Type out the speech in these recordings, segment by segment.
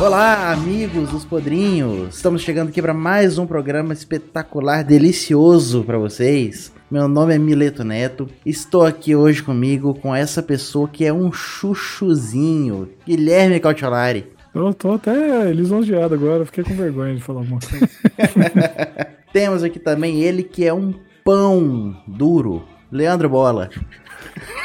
Olá, amigos dos Podrinhos! Estamos chegando aqui para mais um programa espetacular, delicioso para vocês. Meu nome é Mileto Neto. Estou aqui hoje comigo com essa pessoa que é um chuchuzinho, Guilherme Cautiolari. Eu tô até lisonjeado agora, fiquei com vergonha de falar uma coisa. Temos aqui também ele que é um pão duro, Leandro Bola.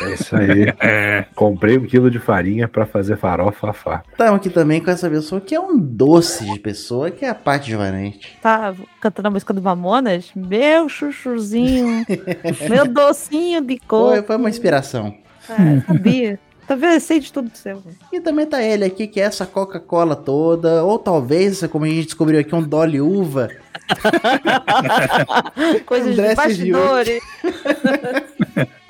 É isso aí. É. Comprei um quilo de farinha para fazer farofa afá. Estamos aqui também com essa pessoa que é um doce de pessoa, que é a parte de Vanente. Tá cantando a música do Mamonas? Meu chuchuzinho, meu docinho de cor. Foi, foi uma inspiração. É, sabia. Tá vendo? Sei de tudo do céu. E também tá ele aqui, que é essa Coca-Cola toda, ou talvez, como a gente descobriu aqui, um Dolly Uva. Coisas de bastidores.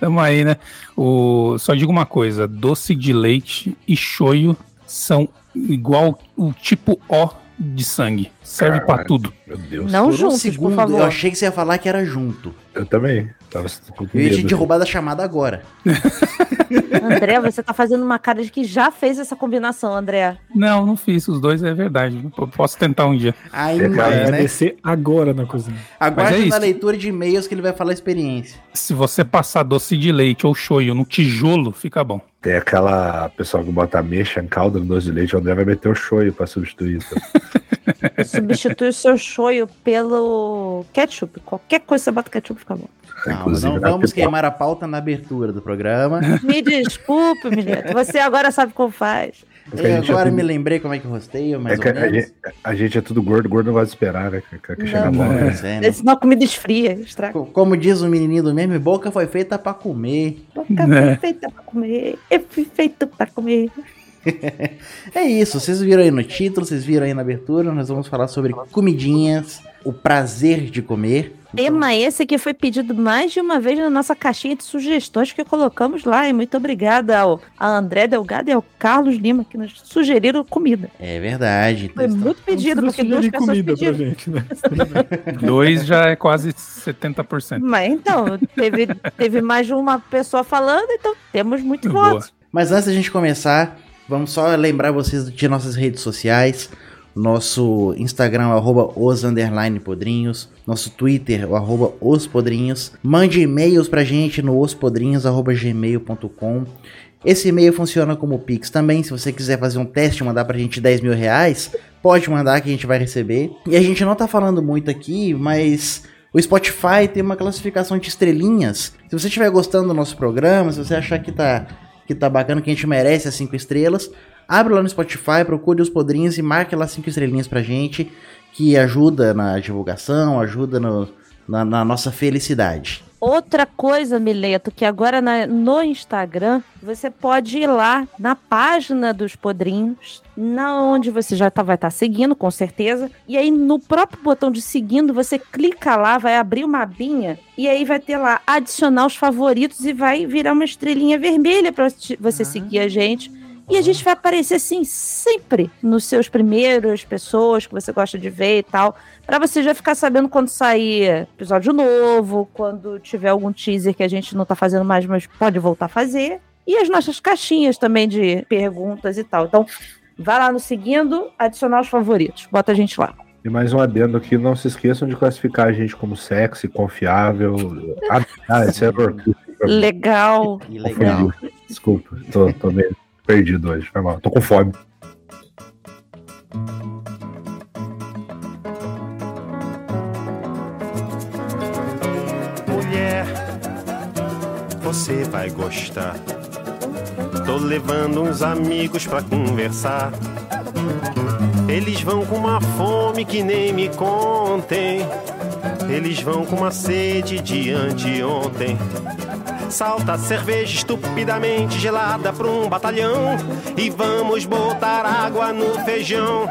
Tamo aí, né? O... Só digo uma coisa: doce de leite e choio são igual o tipo O de sangue. Serve para tudo. Meu Deus. Não por juntos, um segundo, por favor. Eu achei que você ia falar que era junto. Eu também. Tava com eu ia te derrubar da chamada agora. André, você tá fazendo uma cara de que já fez essa combinação, André. Não, não fiz. Os dois é verdade. Eu posso tentar um dia. Ainda é, né? descer agora na cozinha. Agora é na leitura de e-mails que ele vai falar a experiência. Se você passar doce de leite ou shoyu no tijolo, fica bom. Tem aquela pessoa que bota ameixa em calda no doce de leite, o André vai meter o shoyu pra substituir isso. Substitui o seu shoyu pelo ketchup. Qualquer coisa que você bota ketchup fica bom. Calma, não vamos queimar a pauta na abertura do programa. Me desculpe, Mileto. Você agora sabe como faz. É agora é tudo... me lembrei como é que rosteio, mais é ou menos. A gente, a gente, é tudo gordo, gordo não gosta de esperar, né? Que, que não, não, é. É, né? Senão a comida esfria, estraga. Como diz o menininho do meme, boca foi feita pra comer. Boca né? foi feita pra comer. Eu fui feito pra comer. é isso, vocês viram aí no título, vocês viram aí na abertura, nós vamos falar sobre comidinhas, o prazer de comer. Tema esse que foi pedido mais de uma vez na nossa caixinha de sugestões que colocamos lá. E muito obrigada ao a André Delgado e ao Carlos Lima que nos sugeriram comida. É verdade. Foi muito pedido, porque duas pessoas comida pediram. Pra gente, né? Dois já é quase 70%. Mas então, teve, teve mais de uma pessoa falando, então temos muitos votos. Mas antes da gente começar, vamos só lembrar vocês de nossas redes sociais. Nosso Instagram é arroba os podrinhos. Nosso Twitter é arroba os podrinhos. Mande e-mails pra gente no ospodrinhos.gmail.com. Esse e-mail funciona como Pix também. Se você quiser fazer um teste e mandar pra gente 10 mil reais, pode mandar que a gente vai receber. E a gente não tá falando muito aqui, mas o Spotify tem uma classificação de estrelinhas. Se você estiver gostando do nosso programa, se você achar que tá, que tá bacana, que a gente merece as 5 estrelas, Abre lá no Spotify, procure os podrinhos e marque lá cinco estrelinhas pra gente, que ajuda na divulgação, ajuda no, na, na, nossa felicidade. Outra coisa, Mileto, que agora na, no Instagram você pode ir lá na página dos podrinhos, na onde você já tá, vai estar tá seguindo, com certeza. E aí no próprio botão de seguindo, você clica lá, vai abrir uma abinha e aí vai ter lá adicionar os favoritos e vai virar uma estrelinha vermelha para você ah. seguir a gente e a gente vai aparecer assim sempre nos seus primeiros pessoas que você gosta de ver e tal, para você já ficar sabendo quando sair episódio novo, quando tiver algum teaser que a gente não tá fazendo mais, mas pode voltar a fazer. E as nossas caixinhas também de perguntas e tal. Então, vai lá no seguindo, adicionar os favoritos. Bota a gente lá. E mais um adendo aqui, não se esqueçam de classificar a gente como sexy, confiável. Ah, esse é Legal. Legal. Desculpa, tô, tô meio perdido hoje. Foi mal. Tô com fome. Mulher, você vai gostar. Tô levando uns amigos pra conversar. Eles vão com uma fome que nem me contem. Eles vão com uma sede de anteontem. Salta cerveja estupidamente gelada pra um batalhão. E vamos botar água no feijão.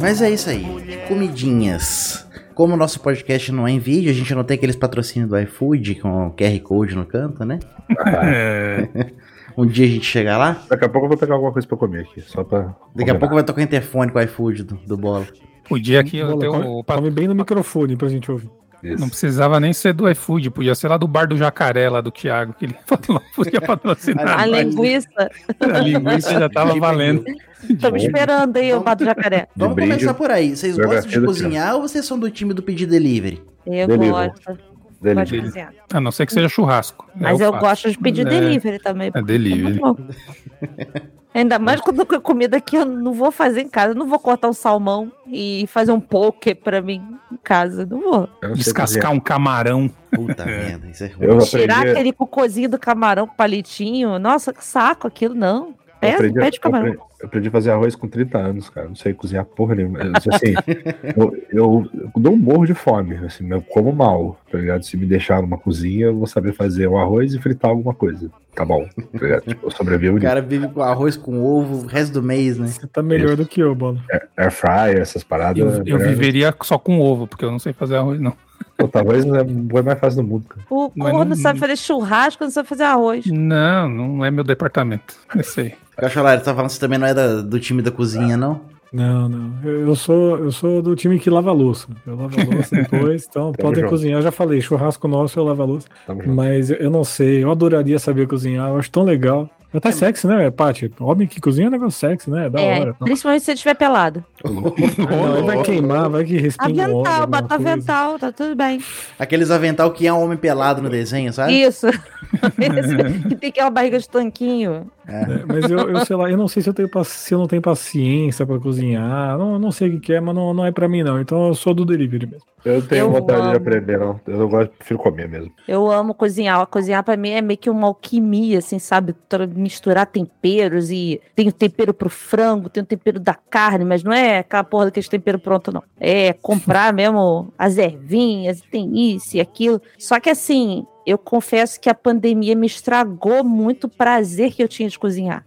Mas é isso aí. Comidinhas. Como o nosso podcast não é em vídeo, a gente não tem aqueles patrocínios do iFood com o QR Code no canto, né? um dia a gente chega lá. Daqui a pouco eu vou pegar alguma coisa pra comer aqui, só pra. Daqui a pouco vai tocar interfone com o iFood do, do Bola. O dia aqui eu tenho. Come, come bem no microfone pra gente ouvir. Isso. Não precisava nem ser do iFood, podia ser lá do bar do jacaré, lá do Thiago, que ele podia patrocinar. A linguiça. A linguiça já tava valendo. Estamos esperando aí o Bato Jacaré. Vamos brinde, começar por aí. Vocês gostam de do cozinhar ou vocês são do time do pedir delivery? Eu Delivery. gosto. Gosto de Delivery. cozinhar. A não ser que seja churrasco. Mas É, eu faço. gosto de pedir É. delivery também. É delivery. muito bom. Ainda mais quando a comida que eu não vou fazer em casa. Eu não vou cortar um salmão e fazer um poke pra mim em casa. Não vou. Eu Descascar um camarão. Puta merda, isso é ruim. Eu Tirar aprendi- aquele cocôzinho do camarão com palitinho. Nossa, que saco aquilo, não. Eu Pede, aprendi, pede eu camarão. aprendi- eu aprendi a fazer arroz com 30 anos, cara. Não sei cozinhar porra nenhuma. Eu, assim, eu, eu, eu dou um morro de fome, assim, eu como mal, tá ligado? Se me deixar numa cozinha, eu vou saber fazer um arroz e fritar alguma coisa. Tá bom, ligado? Tipo, eu sobrevivo O cara vive com arroz com ovo o resto do mês, né? Você tá melhor do que eu, Bola. air fryer, essas paradas. Eu, eu melhor- viveria só com ovo, porque eu não sei fazer arroz, não. Pô, Arroz é o boi mais fácil do mundo, cara. O corno não- sabe fazer churrasco, não sabe fazer arroz. Não, não é meu departamento. Eu sei. Cacholar, você tá falando que você também não é da- do time da cozinha, não? Não, não. Eu eu sou, eu sou do time que lava louça. Eu lavo a louça depois, então podem junto. cozinhar. Eu já falei, churrasco nosso eu lavo a louça. Tamo. Mas eu- eu não sei, eu adoraria saber cozinhar, eu acho tão legal. Até sexy, né, Paty? Homem que cozinha é um negócio sexy, né? É da é, hora. Não, principalmente se você estiver pelado. não, aí vai queimar, vai que respinga óleo, Avental, bota avental, tá tudo bem. Aqueles avental que é um homem pelado no desenho, sabe? Isso. Esse que tem aquela barriga de tanquinho. É, mas eu, eu sei lá, eu não sei se eu, tenho, se eu não tenho paciência pra cozinhar. Não, não sei o que, que é, mas não, não é pra mim, não. Então eu sou do delivery mesmo. Eu tenho Eu vontade de amo. aprender, não. Eu não gosto, prefiro comer mesmo. Eu amo cozinhar. Cozinhar pra mim é meio que uma alquimia, assim, sabe? Misturar temperos e tem o tempero pro frango, tem o tempero da carne, mas não é aquela porra daquele tempero pronto, não. É comprar mesmo as ervinhas, tem isso e aquilo. Só que assim, eu confesso que a pandemia me estragou muito o prazer que eu tinha de cozinhar.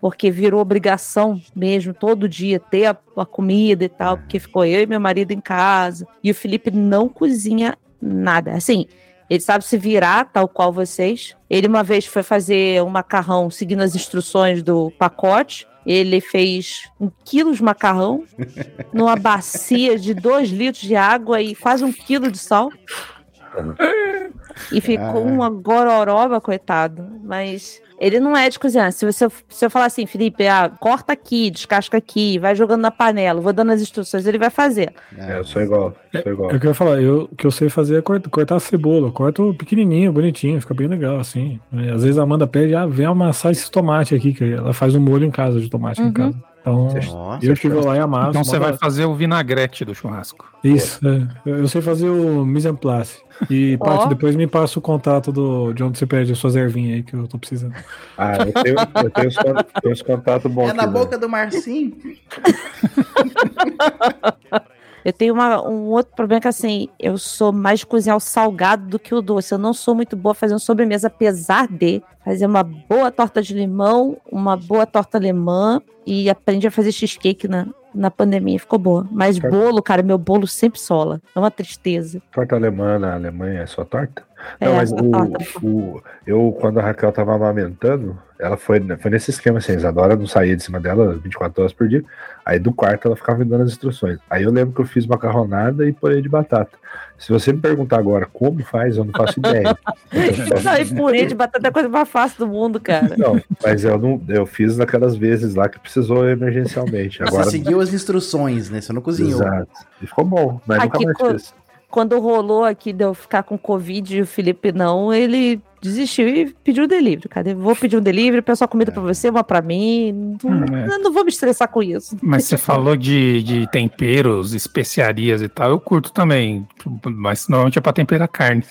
Porque virou obrigação mesmo, todo dia, ter a, a comida e tal, porque ficou eu e meu marido em casa. E o Felipe não cozinha nada. Assim, ele sabe se virar, tal qual vocês. Ele uma vez foi fazer um macarrão seguindo as instruções do pacote. Ele fez um quilo de macarrão numa bacia de dois litros de água e quase um quilo de sal. E ficou uma gororoba, coitado. Mas ele não é de cozinhar. Se você se eu falar assim, Felipe, ah, corta aqui, descasca aqui, vai jogando na panela, vou dando as instruções, ele vai fazer. É, eu sou igual, sou igual. É o que eu ia falar, eu, o que eu sei fazer é cortar, cortar a cebola. Eu corto pequenininho, bonitinho, fica bem legal, assim. É, Às vezes a Amanda pede, ah, vem amassar esse tomate aqui, que ela faz um molho em casa de tomate Uhum. em casa. Então, Nossa, eu vou lá e amasso. Então você vai fazer o vinagrete do churrasco. Isso, é. Eu sei fazer o mise en place. E. Paty, depois me passa o contato do, de onde você pede as suas ervinhas aí, que eu tô precisando. Ah, eu tenho, eu tenho, os, tenho os contatos bons É na aqui, né? boca do Marcinho. Eu tenho uma- um outro problema que, assim, eu sou mais de cozinhar o salgado do que o doce. Eu não sou muito boa fazendo sobremesa, apesar de fazer uma boa torta de limão, uma boa torta alemã e aprendi a fazer cheesecake na, na pandemia. Ficou boa. Mas Certo. bolo, cara, meu bolo sempre sola. É uma tristeza. Torta alemã na Alemanha é só torta? É, Não, mas só o, torta. o- eu, quando a Raquel tava amamentando, ela foi, foi nesse esquema assim, a Isadora não saía de cima dela 24 horas por dia. Aí do quarto ela ficava me dando as instruções. Aí eu lembro que eu fiz macarronada e purê de batata. Se você me perguntar agora como faz, eu não faço ideia. Não, e purê de batata é a coisa mais fácil do mundo, cara. Não, mas eu não, eu fiz naquelas vezes lá que precisou emergencialmente. Agora, Você seguiu as instruções, né? Você não cozinhou. exato. E ficou bom, mas Aqui nunca mais fiz. Quando rolou aqui de eu ficar com Covid e o Felipe não, ele desistiu e pediu delivery, cara. Eu vou pedir um delivery, peço uma comida pra você, uma pra mim. Não, Hum, é. não vou me estressar com isso. Mas você falou de, de temperos, especiarias e tal. Eu curto também, mas normalmente é pra temperar carne.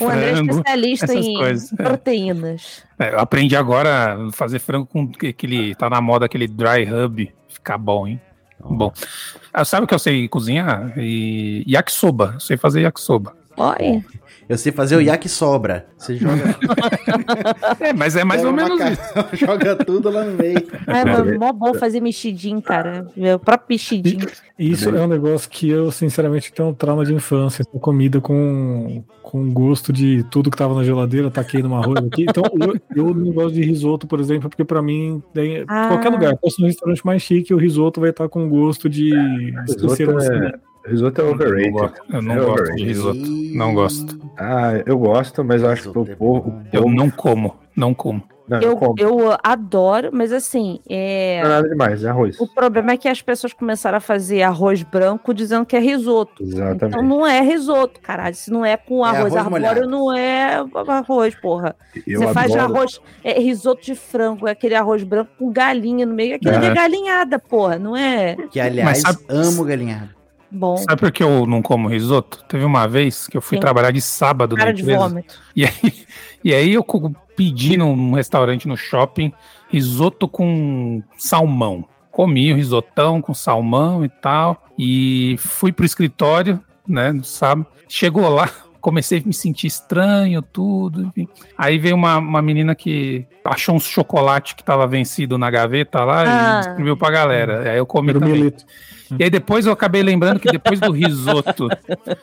O André é especialista em coisas, é. proteínas. É, eu aprendi agora a fazer frango com aquele. Tá na moda aquele dry rub. Fica bom, hein? Bom. Ah, sabe o que eu sei cozinhar? E... Yakisoba. Eu sei fazer yakisoba. Olha, Eu sei fazer o yakisobra. Você joga, É, mas é mais pega ou menos isso. joga tudo lá no meio. é mas mó bom fazer mexidinho, cara. Meu próprio mexidinho. Isso é um negócio que eu, sinceramente, tenho um trauma de infância. Essa comida com, com gosto de tudo que tava na geladeira, taquei numa arroz aqui. Então, eu, eu não gosto de risoto, por exemplo, porque pra mim, daí, Ah. qualquer lugar, se fosse um restaurante mais chique, o risoto vai estar com gosto de é, assim. Risoto é Eu não overrated. gosto, eu não É gosto de overrated. risoto. Não gosto. Ah, eu gosto, mas eu acho que o é povo. o Eu não como, não como. Não, Eu, como. eu adoro, mas assim, é... Não é nada demais, é arroz. o problema é que as pessoas começaram a fazer arroz branco dizendo que é risoto. Exatamente. Então não é risoto, caralho. Se não é com arroz, arroz molhado. arbóreo, não é arroz, porra. eu Você faz adoro. arroz, é risoto de frango, é aquele arroz branco com galinha no meio. Aquilo ali é É. galinhada, porra, não é Que, aliás, sabe- amo galinhado. Bom. Sabe por que eu não como risoto? Teve uma vez que eu fui Sim. trabalhar de sábado na Cara de empresa. vômito. E aí, e aí eu pedi num restaurante no shopping risoto com salmão. Comi o risotão com salmão e tal. E fui pro escritório, né, no sábado. Chegou lá, comecei a me sentir estranho, tudo. enfim. Aí veio uma, uma menina que achou uns chocolate que tava vencido na gaveta lá Ah. e distribuiu pra galera. Aí eu comi Era o também. milito. E aí depois eu acabei lembrando que depois do risoto,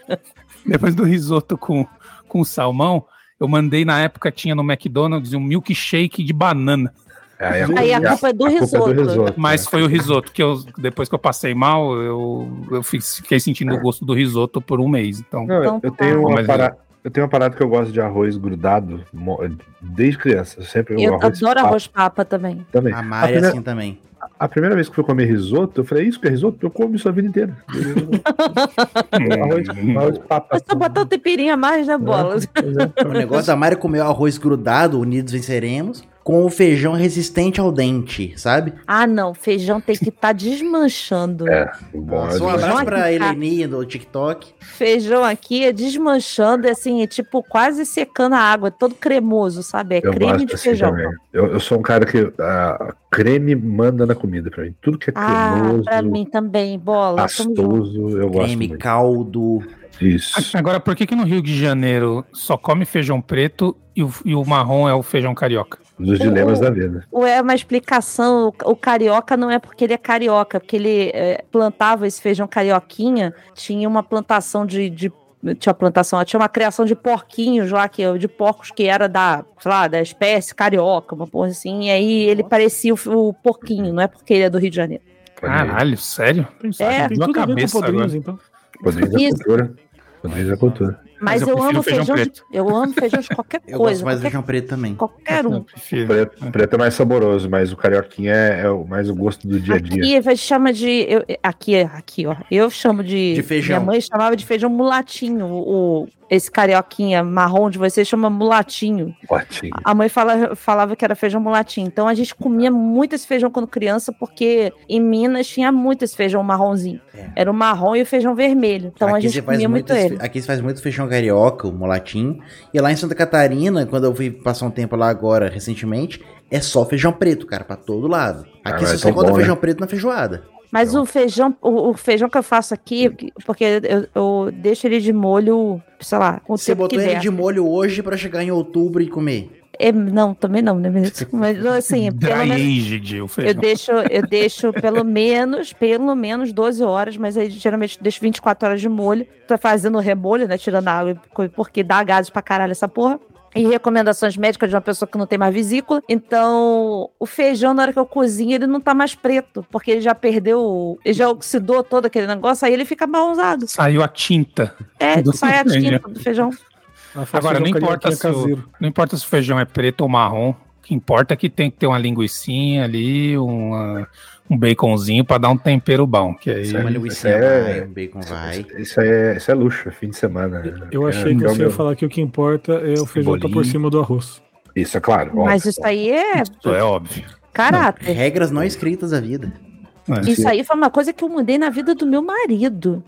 depois do risoto com, com salmão, eu mandei na época, tinha no McDonald's um milkshake de banana. Aí a, Aí a culpa é do risoto. risoto. Mas né? foi o risoto, que eu, depois que eu passei mal, eu, eu fiquei sentindo o gosto do risoto por um mês. Então, Não, Então eu tá. tenho uma Mas- parada. Eu tenho uma parada que eu gosto de arroz grudado desde criança. Eu sempre Eu arroz adoro papo arroz papa também. também. A Mari é assim também. A primeira vez que eu fui comer risoto, eu falei, isso que é risoto? Eu como isso a vida inteira. arroz, arroz papa. Só botar um temperinho a mais na bola. Pois é. O negócio da Mari é comer o arroz grudado, unidos venceremos, com o feijão resistente ao dente, sabe? Ah, não. Feijão tem que estar desmanchando. É, bom, Só um abraço pra Heleninha do TikTok. Feijão aqui é desmanchando, é assim, é tipo quase secando a água, é todo cremoso, sabe? É eu creme de assim feijão. Eu, eu sou um cara que ah, creme manda na comida pra mim. Tudo que é Ah, cremoso, pra mim também, bola. pastoso, eu gosto Creme, caldo. Isso. agora, por que, que no Rio de Janeiro só come feijão preto e o, e o marrom é o feijão carioca? Dos dilemas O- da vida. Ou é uma explicação, o, o carioca não é porque ele é carioca, porque ele é, plantava esse feijão carioquinha, tinha uma plantação de, de- tinha plantação, tinha uma criação de porquinhos lá, que, de porcos que era da, sei lá, da espécie carioca, uma porra assim, e aí ele parecia o, o porquinho, não é porque ele é do Rio de Janeiro. Caralho, sério? É, Tem tudo a ver com cabeça podrinhos, agora. então. Podrinhos da cultura. Podrinhos da cultura. Mas, Mas eu eu, amo feijão feijão, de, eu amo feijão de qualquer Eu coisa, gosto mais qualquer, feijão preto também. qualquer um. Eu prefiro. Preto, preto é mais saboroso, mas o carioquinha é, é o mais o gosto do dia a dia. Aqui a gente chama de. eu- aqui, aqui, ó. Eu chamo de. De feijão. Minha mãe chamava de feijão mulatinho. O, esse carioquinha marrom de vocês chama mulatinho. Potinho. A mãe fala, falava que era feijão mulatinho. Então a gente comia muito esse feijão quando criança, porque em Minas tinha muito esse feijão marronzinho. É. Era o marrom e o feijão vermelho. Então a aqui, gente você faz comia muito muito esse- ele. aqui se faz muito feijão carioca, o molatinho. E lá em Santa Catarina, quando eu fui passar um tempo lá agora, recentemente, é só feijão preto, cara, pra todo lado. Ah, Aqui mas você é só encontra bom, né? feijão preto na feijoada. Mas o feijão, o, o feijão que eu faço aqui, porque eu, eu deixo ele de molho, sei lá, com o Você tempo botou que ele der. de molho hoje pra chegar em outubro e comer. É, não, também não, né? Mas assim, pelo Dry menos. Eu feijão. deixo, eu deixo pelo menos, pelo menos 12 horas, mas aí geralmente deixo 24 horas de molho. Tô fazendo remolho, né? Tirando a água, porque dá gases pra caralho essa porra. E recomendações médicas de uma pessoa que não tem mais vesícula. Então, o feijão, na hora que eu cozinho, ele não tá mais preto, porque ele já perdeu, ele já oxidou todo aquele negócio, aí ele fica marronzado. Saiu a tinta. É, sai a tinta do feijão. Agora, não importa, se o, não importa se o feijão é preto ou marrom. O que importa é que tem que ter uma linguicinha ali, uma- um baconzinho pra dar um tempero bom. Que aí, Certo. Uma Isso linguiça é- vai, um bacon vai. Isso é, isso é luxo, é fim de semana. Eu É, achei que é o você ia meu- falar que o que importa é o feijão tá por cima do arroz. Isso, é claro. Mas óbvio. isso aí é isso é óbvio. caráter. Regras não escritas da vida. É. Isso aí foi uma coisa que eu mudei na vida do meu marido.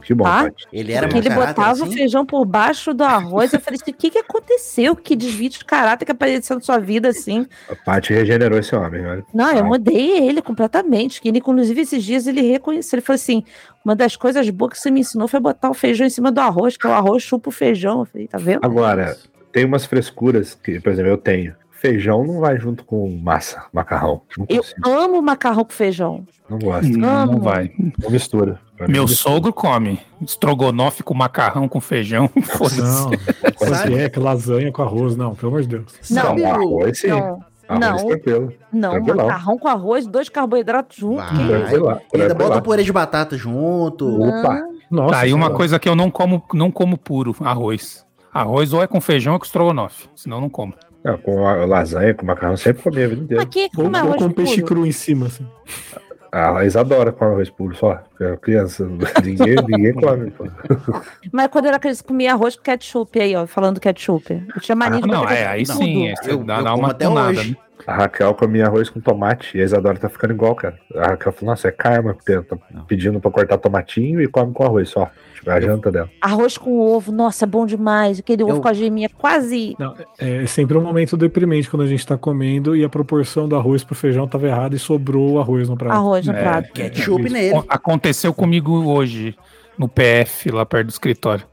Que bom, Tá? Ele era ele botava o assim? feijão por baixo do arroz. Eu falei assim: o que, que aconteceu? Que desvio de caráter que apareceu na sua vida assim? A Paty regenerou esse homem, olha. Não, eu Ah. mudei ele completamente. Que ele, inclusive, esses dias ele reconheceu. Ele falou assim: uma das coisas boas que você me ensinou foi botar o feijão em cima do arroz, que o arroz chupa o feijão. Eu falei, tá vendo? Agora, tem umas frescuras que, por exemplo, eu tenho. Feijão não vai junto com massa, macarrão. Não Eu amo macarrão com feijão. Não gosto. Não, não Amo. vai. Não mistura. Meu não mistura. sogro come estrogonofe com macarrão com feijão. Não, Sabe? panqueca, lasanha com arroz, não, pelo amor de Deus. Não, Não, arroz sim. Não, Arroz não. tranquilo. não. Macarrão com arroz, dois carboidratos que. E ainda bota um purê de batata junto. Não. Opa. Nossa, Tá, e uma coisa que eu não como, não como puro, arroz. Arroz ou é com feijão ou com estrogonofe, senão eu não como. Não, com a lasanha, com macarrão, sempre comi a vida inteira. Aqui, Ou, é arroz com peixe puro? cru em cima, assim. A Isadora come arroz puro só. porque é criança, ninguém, ninguém come. pô. Mas quando eu era criança, comia arroz com ketchup aí, ó, falando ketchup. Eu tinha mania Ah, de não, é, aí sim, é, Eu- dá, eu dá como uma até tunada, hoje. né? A Raquel comia arroz com tomate e a Isadora tá ficando igual, cara. A Raquel falou, nossa, é karma, porque tá pedindo pra cortar tomatinho e come com arroz só. Tipo, é a janta dela. Arroz com ovo, nossa, é bom demais. Aquele ovo Eu- com a geminha quase. Não, é sempre um momento deprimente quando a gente tá comendo e a proporção do arroz pro feijão tava errada e sobrou o arroz no prato. Arroz no É. prato. Ketchup Isso nele. Aconteceu comigo hoje, no PF, lá perto do escritório.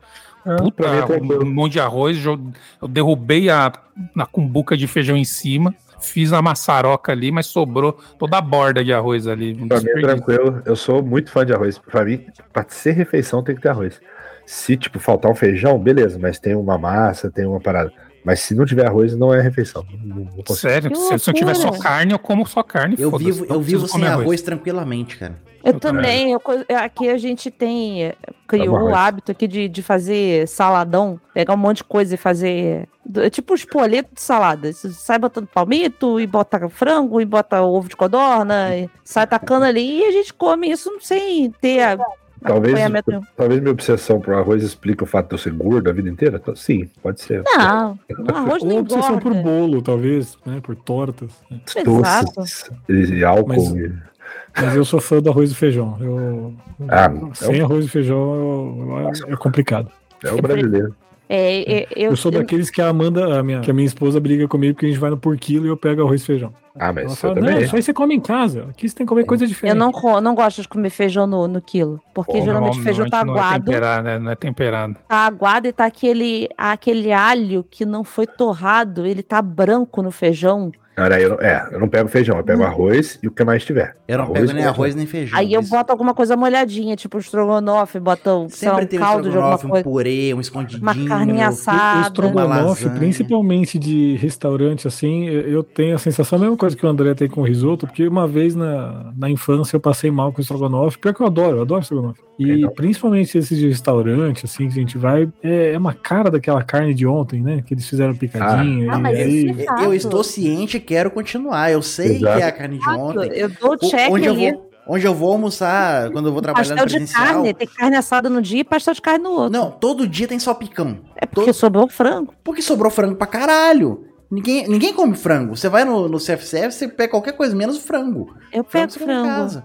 Ah, Puta, é um monte de arroz, eu derrubei a, na cumbuca de feijão em cima, fiz a maçaroca ali, mas sobrou toda a borda de arroz ali. Pra mim é tranquilo. Eu sou muito fã de arroz. Pra mim, pra ser refeição tem que ter arroz. Se, tipo, faltar um feijão, beleza, mas tem uma massa, tem uma parada. Mas se não tiver arroz, não é refeição. Não, não. Sério, se, se eu tiver só carne, eu como só carne. Eu vivo, eu vivo sem comer arroz. tranquilamente, cara. Eu também. eu aqui a gente tem. Criou Tá o hábito aqui de, de fazer saladão, pegar um monte de coisa e fazer. é Tipo um espoleto de salada. Você sai botando palmito, e bota frango, e bota ovo de codorna, e sai tacando ali e a gente come isso sem ter a- Talvez, talvez minha obsessão por arroz explique o fato de eu ser gordo a vida inteira? Então, Sim, pode ser. Não, o arroz não Ou obsessão por bolo, talvez, né? Por tortas. né? Exato. Doces e, e álcool. Mas- e- Mas eu sou fã do arroz e feijão. Eu, Ah, sem arroz e feijão eu- eu- é complicado. É o brasileiro. É, é, eu, Eu, sou daqueles que a Amanda, a minha, que a minha esposa briga comigo porque a gente vai no por quilo e eu pego arroz e feijão. Ah, mas Ela eu fala, também. não, isso aí você come em casa. Aqui você tem que comer coisa eu diferente. não, co- não gosto de comer feijão no, no quilo. Porque Pô, geralmente o feijão tá Normalmente não é aguado. temperado, né? Não é temperado. tá aguado e tá aquele, aquele alho que não foi torrado, ele tá branco no feijão. Cara, eu, não- é, eu não pego feijão, eu pego arroz e o que mais tiver. Eu não Arroz pego e nem arroz nem feijão. Aí eu boto alguma coisa molhadinha, tipo um estrogonofe, boto um, sei lá, Sempre um tem um caldo de alguma estrogonofe, um coisa. purê, um escondidinho. Uma carne O assada. estrogonofe, lasanha. principalmente de restaurante, assim, eu tenho a sensação, a mesma coisa que o André tem com o risoto, porque uma vez na, na infância eu passei mal com estrogonofe, pior que eu adoro, eu adoro estrogonofe. E Legal. principalmente esses de restaurante, assim, que a gente vai, é, é uma cara daquela carne de ontem, né? Que eles fizeram picadinho. Ah, e mas aí, isso é Eu estou ciente e quero continuar. Eu sei Exato. que é a carne de ontem. Eu dou O- check onde eu ali. vou Onde eu vou almoçar, quando eu vou trabalhar no Pastel de presencial. carne, tem carne assada no dia e pastel de carne no outro. Não, todo dia tem salpicão. é porque sobrou frango. Porque sobrou frango pra caralho. Ninguém, ninguém come frango. Você vai no, no CFCF, você pega qualquer coisa menos o frango. Eu pego come em frango.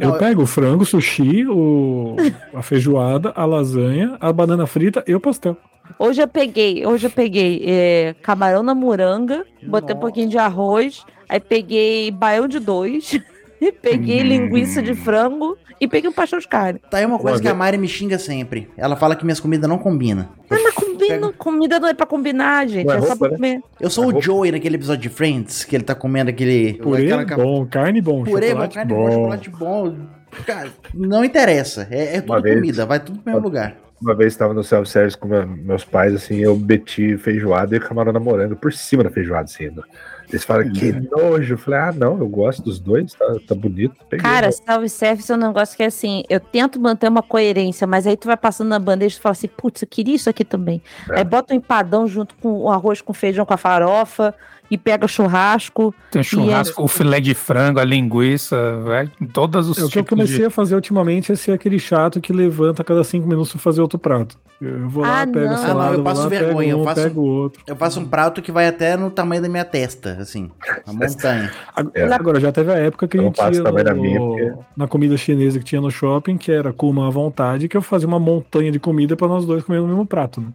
Eu Não, pego o frango, o sushi, o, a feijoada, a lasanha, a banana frita e o pastel. Hoje eu peguei, hoje eu peguei é, camarão na moranga, botei um Nossa. pouquinho de arroz, aí peguei baião de dois, peguei Hum. linguiça de frango e peguei um pastel de carne. Tá aí uma coisa Uma que a Mari me xinga sempre. Ela fala que minhas comidas não combinam. Ah, mas combina, comida não é pra combinar, gente. Não é é só roupa, pra né? comer. Eu sou Ah, o Joey naquele episódio de Friends, que ele tá comendo aquele. Purê aquela bom, carne bom, Purê bom, chocolate carne bom. bom, chocolate bom. Cara, não interessa. É, é tudo Uma vez- comida, vai tudo pro mesmo lugar. Uma vez estava no self-service com meu- meus pais, assim, eu meti feijoada e camarão namorando por cima da feijoada, assim. né? Eles falam, que nojo. Eu falei, ah, não, eu gosto dos dois, tá, tá bonito. Peguei, Cara, né? self-service é um negócio que é assim, eu tento manter uma coerência, mas aí tu vai passando na bandeja e tu fala assim, putz, eu queria isso aqui também. É. Aí bota um empadão junto com o arroz com feijão com a farofa e pega churrasco. Tem o churrasco, o filé de frango, a linguiça, vai, em todos os É, o que eu tipos comecei de... a fazer ultimamente é ser aquele chato que levanta a cada cinco minutos pra fazer outro prato. Eu vou lá, Ah, pego não. a Ah, salada, não, eu vou passo lá, vergonha, pego eu um, faço- pego outro. Eu faço um prato que vai até no tamanho da minha testa, assim. Uma montanha. Ag- É. Agora, já teve a época que a Eu não gente ia no- minha, porque- na comida chinesa que tinha no shopping, que era com uma vontade, que eu fazia uma montanha de comida pra nós dois comer no mesmo prato. Né?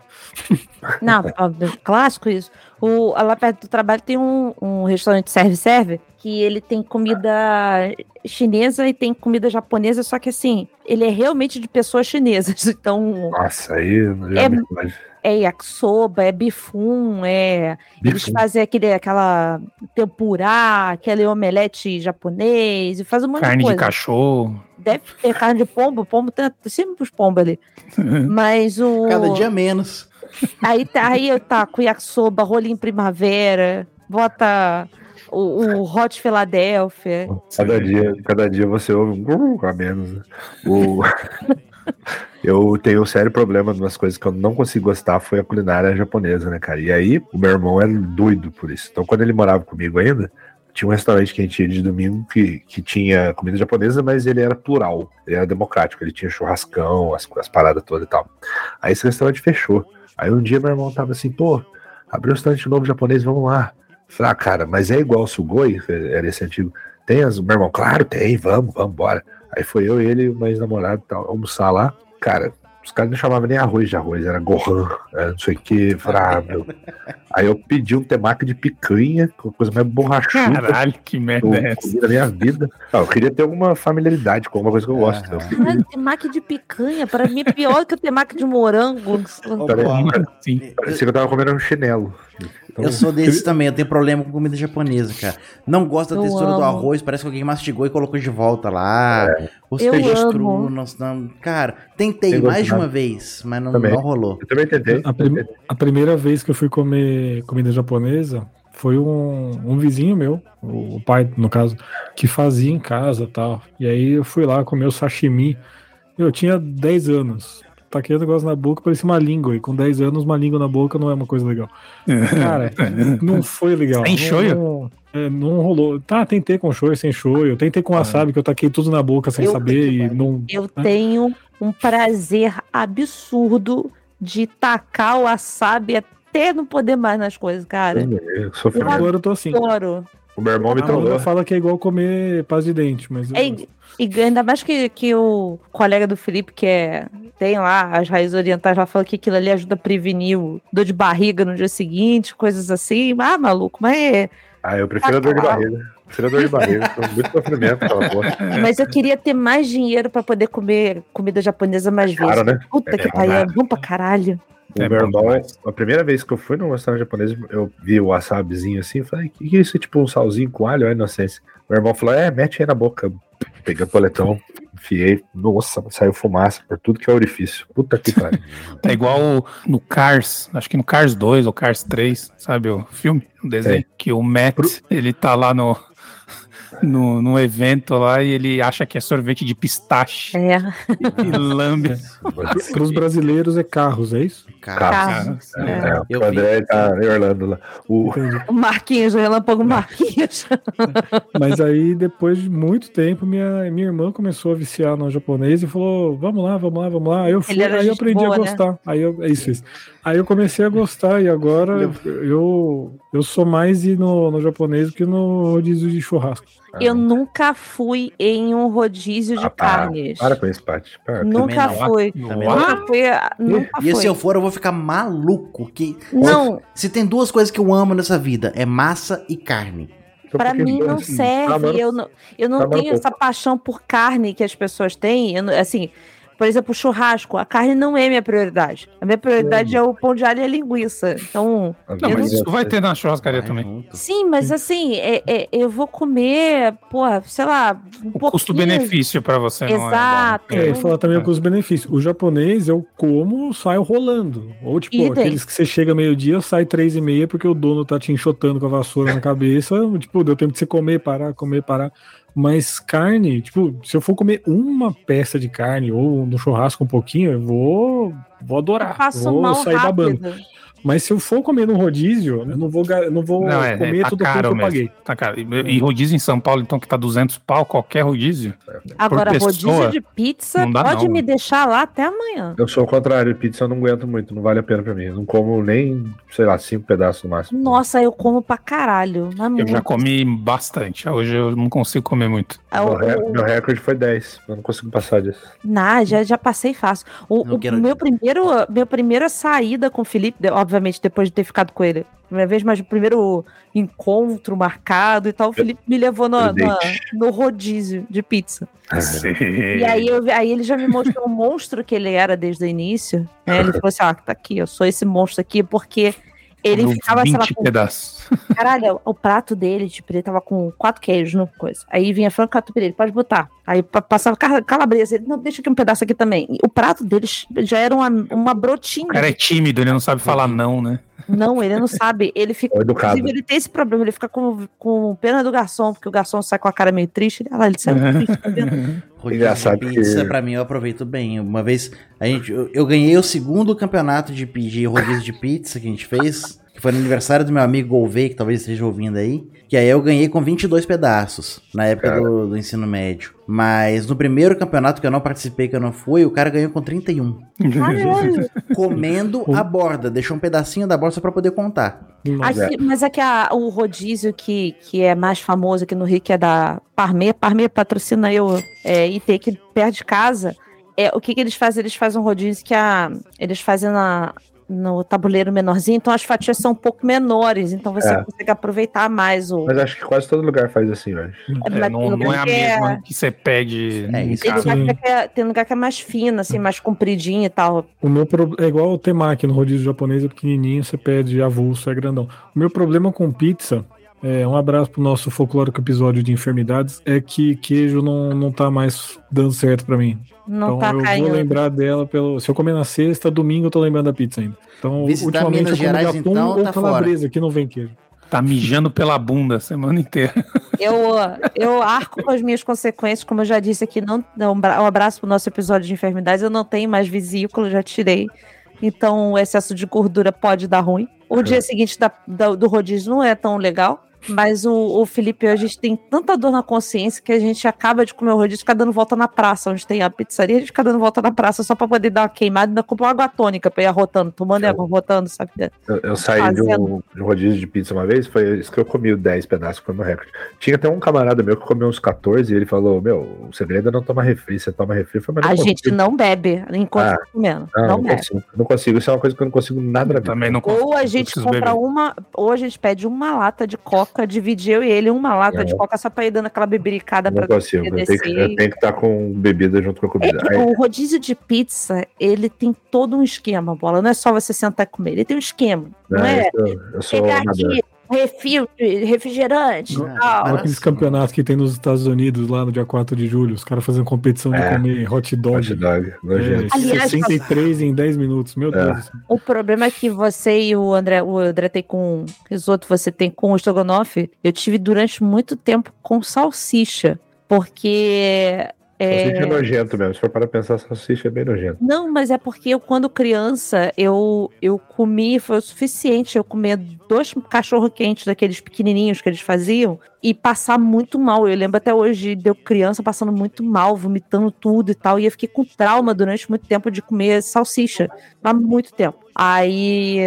Não, ó, clássico isso. O, lá perto do trabalho tem um, um restaurante serve-serve que ele tem comida chinesa e tem comida japonesa, só que assim, ele é realmente de pessoas chinesas. Então, Nossa, aí já É- me é yakisoba, é bifum, é. Eles Bifum. fazem aquele, aquela tempurá, aquele omelete japonês, e faz um monte Carne de de coisa. cachorro. Deve ter carne de pombo, pombo tem sempre os pombos ali. Mas o. Cada dia menos. Aí tá, aí tá com yakisoba, rolinho primavera, bota o, o Hot Philadelphia. Cada dia, cada dia você ouve um gru a menos. Né? O... Eu tenho um sério problema nas coisas que eu não consigo gostar foi a culinária japonesa, né, cara? E aí, o meu irmão era doido por isso. Então, quando ele morava comigo ainda, tinha um restaurante que a gente ia de domingo que, que tinha comida japonesa, mas ele era plural, ele era democrático, ele tinha churrascão, as, as paradas todas e tal. Aí esse restaurante fechou. Aí um dia meu irmão tava assim, pô, abriu um restaurante novo japonês, vamos lá. Falei, ah, cara, mas é igual o Sugoi, era esse antigo. Tem as, meu irmão, claro, tem, vamos, vamos, bora. Aí foi eu, ele e o mais namorado tal, almoçar lá. Cara, os caras não chamavam nem arroz de arroz, era gohan, era não sei o que. Ah, meu. Aí eu pedi um temaki de picanha, com a coisa mais borrachuda. Caralho, que merda é essa? da minha vida. Não, eu queria ter alguma familiaridade com alguma coisa que eu gosto. Ah. então. Caralho, temaki de picanha, para mim é pior que o temaki de morango. Sim. Parecia que eu tava comendo um chinelo. Então, Eu sou desse também, eu tenho problema com comida japonesa, cara. Não gosto da Eu textura do amo. arroz, parece que alguém mastigou e colocou de volta lá. Os Eu crus, não, não- cara, tentei Tem mais de uma vez, mas não, não rolou. Eu também tentei. A, prim- a primeira vez que eu fui comer comida japonesa foi um, um vizinho meu, o, o pai, no caso, que fazia em casa e tal. E aí eu fui lá comer o sashimi. Eu tinha 10 anos. Taquei o negócio na boca, parecia uma língua. E com 10 anos, uma língua na boca não é uma coisa legal. Cara, não foi legal. Sem Não- shoyu? Não, é, não rolou. Tá, tentei com shoyu, sem shoyu. Tentei com wasabi, que eu taquei tudo na boca sem Eu- saber. E não. Eu tenho um prazer absurdo de tacar o wasabi até não poder mais nas coisas, cara. Eu sofri. Eu Agora eu tô assim. Adoro. O meu irmão me trollou. fala que é igual comer paz de dente, mas É, gosto. e ainda mais que, que o colega do Felipe, que é, tem lá as raízes orientais, lá fala que aquilo ali ajuda a prevenir o dor de barriga no dia seguinte, coisas assim. Ah, maluco, mas, é- Ah, eu prefiro a dor de barriga. Prefiro a dor de barriga. Muito sofrimento aquela porra. mas eu queria ter mais dinheiro pra poder comer comida japonesa mais vezes. Caro, né? Puta que É, pariu, é caro. bom pra caralho. O É meu irmão, a primeira vez que eu fui num restaurante japonês, eu vi o wasabizinho assim, eu falei, o que, que é isso? Tipo um salzinho com alho, ó, inocência. Meu irmão falou, é, mete aí na boca. Peguei o poletão, enfiei, nossa, saiu fumaça por tudo que é orifício. Puta que pariu. Tá igual no Cars, acho que no Cars 2 ou Cars 3, sabe o filme, o desenho? É. Que o Matt, ele tá lá no, no, no evento lá e ele acha que é sorvete de pistache É, e lambe. Para os brasileiros é carros, é isso? Cara, carros. É, É. o Eu André tá em Orlando lá. O. O Marquinhos, o Relâmpago Marquinhos. Mas aí, depois de muito tempo, minha, minha irmã começou a viciar no japonês e falou: vamos lá, vamos lá, vamos lá. Aí eu fui, aí eu aprendi boa, a né? gostar. Aí eu, é isso, isso. Aí eu comecei a gostar e agora eu, eu sou mais no, no japonês do que no rodízio de churrasco. Eu nunca fui em um rodízio de Ah, para, carnes. para com isso, Paty. Para. Nunca não. fui. Uau. Nunca fui. Nunca E fui. se eu for, eu vou ficar maluco. Que Não, se tem duas coisas que eu amo nessa vida, é massa e carne. Então, pra porque, mim não assim, serve. tá, mano, eu não, eu não tá, tenho essa paixão por carne que as pessoas têm. Eu assim, por exemplo, churrasco. A carne não é minha prioridade. A minha prioridade é o pão de alho e a linguiça. Então, Não, mas é- isso vai ter na churrascaria Vai também. junto. sim, mas assim, é- é- eu vou comer, porra, sei lá, um O custo-benefício pra você não Exato. é bom. É, falar também com os benefícios. O japonês eu como, saio rolando. Ou tipo, Idem. aqueles que você chega meio-dia, sai três e meia porque o dono tá te enxotando com a vassoura na cabeça. Tipo, deu tempo de você comer, parar, comer, parar. Mas carne, tipo, se eu for comer uma peça de carne ou no churrasco um pouquinho, eu vou, vou Eu adorar. passo Vou mal sair babando. Mas se eu for comer no rodízio, eu não vou, não vou Não, é, comer é, tá tudo eu mesmo. paguei. Tá caro. E, e rodízio em São Paulo, então, que tá 200 pau, qualquer rodízio. Agora, pessoa, rodízio de pizza não dá pode não, me deixar lá até amanhã. Eu sou o contrário, pizza eu não aguento muito, não vale a pena pra mim. Eu não como nem, sei lá, cinco pedaços no máximo. Nossa, eu como pra caralho. Mas Eu muito. já comi bastante. Hoje eu não consigo comer muito. Ah, Meu, meu recorde foi 10. Eu não consigo passar disso. Nah, já, já passei fácil. O, Não o meu dizer. primeiro, meu primeira saída com o Felipe, obviamente depois de ter ficado com ele, primeira vez, mas o primeiro encontro marcado e tal, o Felipe me levou no, no, no rodízio de pizza. É. E aí, eu, aí ele já me mostrou o monstro que ele era desde o início. né? Ele falou assim: ah, tá aqui, eu sou esse monstro aqui, porque ele Comi ficava, sei lá, 20 com pedaços. Caralho, o prato dele, tipo, ele tava com quatro queijos no coisa. Aí vinha frango catupiry, ele pode botar. Aí pa- passava calabresa, ele, não, deixa aqui um pedaço aqui também. O prato deles já era uma, uma brotinha. O cara é tímido, ele não sabe falar não, né? Não, ele não sabe. Ele fica. Educado. Inclusive, ele tem esse problema, ele fica com, com pena do garçom, porque o garçom sai com a cara meio triste. Ele, ah, lá, ele sai muito triste, tá vendo? Rodízio Engraçado de pizza, que- pra mim, eu aproveito bem. Uma vez, a gente, eu, eu ganhei o segundo campeonato de pedir rodízio de pizza que a gente fez, que foi no aniversário do meu amigo Gouveia, que talvez esteja ouvindo aí. Que aí eu ganhei com 22 pedaços, na época do, do ensino médio. Mas no primeiro campeonato que eu não participei, que eu não fui, o cara ganhou com 31. Caralho. Comendo a borda. Deixou um pedacinho da borda só pra poder contar. Aqui- mas é que a- o rodízio que, que é mais famoso aqui no Rio, que é da Parmê, Parmê patrocina eu, é, e tem aqui perto de casa. É, o que, que eles fazem? Eles fazem um rodízio que a, eles fazem na, no tabuleiro menorzinho, então as fatias são um pouco menores, então você É. consegue aproveitar mais o. Mas acho que quase todo lugar faz assim hoje. É, É, mas não, não é a é- mesma que você pede É, Tem lugar, que é, tem lugar que é mais fino, assim, mais compridinho e tal. O meu pro... é igual o temaki no rodízio japonês, é pequenininho, você pede avulso, é grandão. O meu problema com pizza, é, um abraço pro nosso folclórico episódio de enfermidades, é que queijo não, não tá mais dando certo pra mim. Não então tá eu caindo. vou lembrar dela pelo. Se eu comer na sexta, domingo eu tô lembrando da pizza ainda. Então, Visitar ultimamente Minas eu como Gerais, de atum então, ou tá calabresa, que não vem queijo. Tá mijando pela bunda a semana inteira. Eu, eu arco com as minhas consequências, como eu já disse aqui, não, não, um bra- abraço pro nosso episódio de enfermidades, eu não tenho mais vesícula, já tirei. Então o excesso de gordura pode dar ruim. O dia seguinte da- da- do rodízio não é tão legal. Mas o, o Felipe, a gente tem tanta dor na consciência que a gente acaba de comer o rodízio e fica dando volta na praça, onde tem a pizzaria, a gente fica dando volta na praça só pra poder dar uma queimada e ainda comprar uma água tônica pra ir arrotando, tomando água, arrotando, sabe? Eu, eu saí de um, de um rodízio de pizza uma vez, foi isso que eu comi, 10 pedaços, foi meu recorde. Tinha até um camarada meu que comeu uns 14 e ele falou: Meu, o segredo é não tomar refri, você toma refri. Eu mas A gente consigo. não bebe enquanto Ah, tá comendo. Não, não não, bebe. consigo, não consigo. Isso é uma coisa que eu não consigo nada na vida. Também não consigo. Ou a eu gente compra beber. uma, ou a gente pede uma lata de coca, divide eu e ele uma lata É. de coca só pra ir dando aquela bebericada Não pra consigo. Eu tenho, que, eu tenho que estar com bebida junto com a É comida. Aí, o rodízio de pizza, ele tem todo um esquema, bola. Não é só você sentar e comer, ele tem um esquema. Não né, é eu, eu sou pegar aqui refil, de refrigerante Não, e tal. Igual aqueles campeonatos que tem nos Estados Unidos, lá no dia 4 de julho, os caras fazendo competição de É. comer hot dog. Hot dog. É, Aliás, 63 em 10 minutos, meu É. Deus. O problema é que você e o André, o André tem com risoto, você tem com o estrogonofe. Eu tive durante muito tempo com salsicha, porque Salsicha é nojento mesmo. Se for para pensar, salsicha é bem nojento. Não, mas é porque eu, quando criança, eu, eu comi, foi o suficiente eu comer dois cachorro quentes daqueles pequenininhos que eles faziam e passar muito mal. Eu lembro até hoje de eu criança passando muito mal, vomitando tudo e tal. E eu fiquei com trauma durante muito tempo de comer salsicha. Há muito tempo. Aí,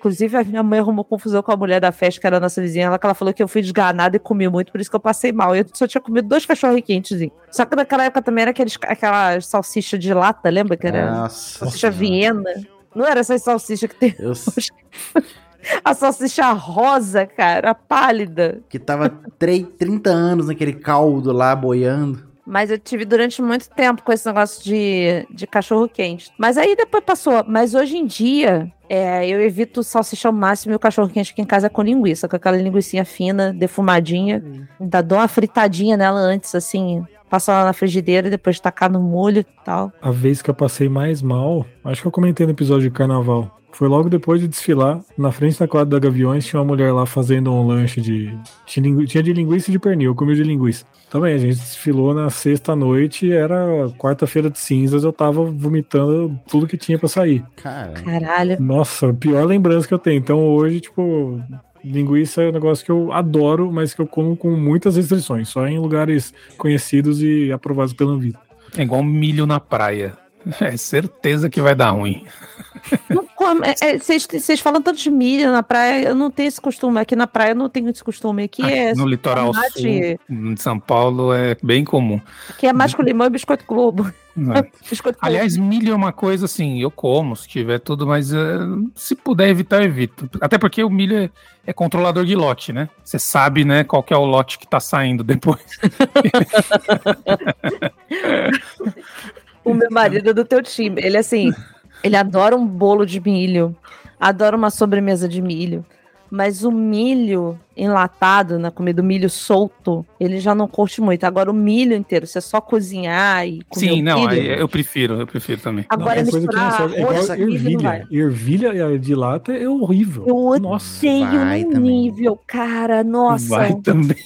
inclusive, a minha mãe arrumou confusão com a mulher da festa, que era a nossa vizinha. Ela, que ela falou que eu fui desganada e comi muito, por isso que eu passei mal. Eu só tinha comido dois cachorros quentes. Só que naquela época também era aqueles, aquela salsicha de lata, lembra? Que era Nossa. salsicha Senhora. Viena. Não era essa salsicha que tem. Eu, A salsicha rosa, cara, pálida. que tava três- 30 anos naquele caldo lá boiando. Mas eu tive durante muito tempo com esse negócio de, de cachorro quente. Mas aí depois passou. Mas hoje em dia, é, eu evito salsicha ao máximo e o cachorro quente aqui em casa é com linguiça, com aquela linguiça fina, defumadinha. Ainda dou uma fritadinha nela antes, assim. Passar ela na frigideira e depois tacar no molho e tal. A vez que eu passei mais mal, acho que eu comentei no episódio de carnaval. Foi logo depois de desfilar, na frente da quadra da Gaviões, tinha uma mulher lá fazendo um lanche de. Tinha, de linguiça e de pernil, eu comi o de linguiça. Também, a gente desfilou na sexta noite, era quarta-feira de cinzas, eu tava vomitando tudo que tinha pra sair. Cara, Caralho. Nossa, a pior lembrança que eu tenho. Então hoje, tipo, linguiça é um negócio que eu adoro, mas que eu como com muitas restrições, só em lugares conhecidos e aprovados pela Anvisa. É igual milho na praia. É certeza que vai dar ruim. Come- é, é, Vocês vocês falam tanto de milho na praia, eu não tenho esse costume. Aqui na praia eu não tenho esse costume. Aqui é, no litoral tomate. sul de São Paulo é bem comum. aqui é mais com limão e biscoito globo. né? Biscoito globo. Aliás, milho é uma coisa assim, eu como se tiver tudo, mas eh, se puder evitar, eu evito. Até porque o milho é, é controlador de lote, né? Você sabe, né, qual que é o lote que tá saindo depois. O meu marido é do teu time. Ele, assim, ele adora um bolo de milho, adora uma sobremesa de milho, Mas o milho enlatado na comida, o milho solto, ele já não curte muito. Agora o milho inteiro, você só cozinhar e comer Sim, o não, milho, eu prefiro, eu prefiro também. Agora Não, é coisa que não serve. É igual vai. ervilha. Ervilha de lata é horrível. Eu Nossa. odeio no nível, cara. Nossa. Vai também.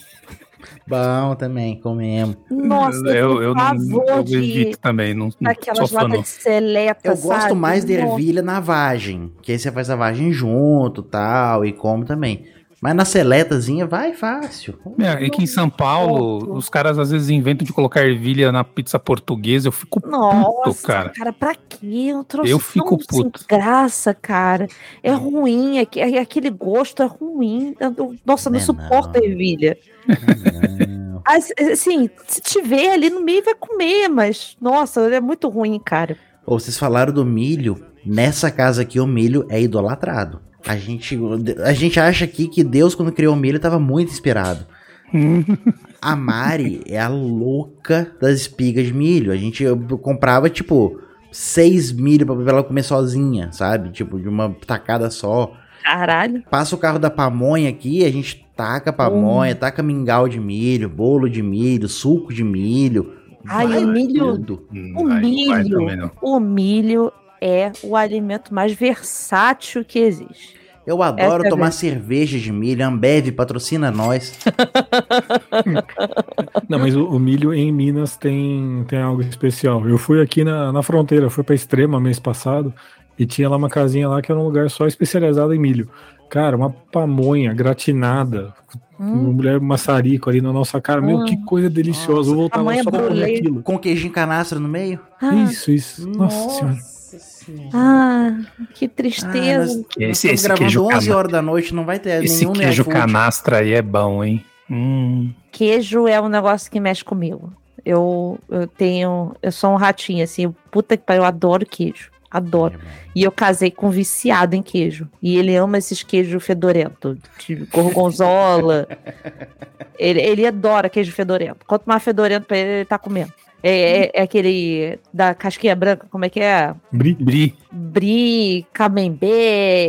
Bom também, comemos. Nossa, eu, eu, não, favor eu de também, não, não aquelas latas não. de seleta, Eu gosto sabe? mais de ervilha na vagem, que aí você faz a vagem junto tal, e come também. Mas na seletazinha vai fácil. É, aqui em São Paulo, os caras às vezes inventam de colocar ervilha na pizza portuguesa, eu fico Nossa, puto, cara. cara. pra quê? Eu, trouxe Eu fico sem puto. graça, cara. É ruim, é que- é- aquele gosto é ruim. Nossa, não Não é suporto não. ervilha. Não. As- Assim, se tiver ali no meio, vai comer, mas, nossa, é muito ruim, cara. Ô, vocês falaram do milho. Nessa casa aqui, o milho é idolatrado. A gente, a gente acha aqui que Deus, quando criou o milho, estava muito inspirado. A Mari é a louca das espigas de milho. A gente comprava, tipo, seis milho pra ela comer sozinha, sabe? Tipo, de uma tacada só. Caralho. Passa o carro da pamonha aqui, a gente taca pamonha, taca mingau de milho, bolo de milho, suco de milho. Ai, vai o milho- tudo. Não O vai, não vai milho. O milho é o alimento mais versátil que existe. Eu adoro Essa é tomar cerveja de milho. Ambev patrocina nós. Não, mas o, o milho em Minas tem, tem algo especial. Eu fui aqui na, na fronteira, fui pra Extrema mês passado e tinha lá uma casinha lá que era um lugar só especializado em milho. Cara, uma pamonha gratinada, uma Hum, mulher maçarico ali na nossa cara. Meu, Hum. que coisa deliciosa. Eu voltava Pamonha só pra comer aquilo. Com queijinho canastra no meio. ah, Isso, isso. Nossa, senhora. Ah, que Ah, tristeza. nós, Esse- nós estamos esse gravando queijo 11 cana- horas da noite, não vai ter Esse nenhum no queijo canastra aí é bom, hein? Hum. Queijo é um negócio que mexe comigo. Eu, eu tenho. Eu sou um ratinho, assim. Puta que pariu, eu adoro queijo. Adoro. E eu casei com um viciado em queijo. E ele ama esses queijos fedorentos. De gorgonzola. ele, ele adora queijo fedorento. Quanto mais fedorento pra ele, ele tá comendo. É, é- é aquele da casquinha branca, como é que é? Bri. Bri, Brie, camembert,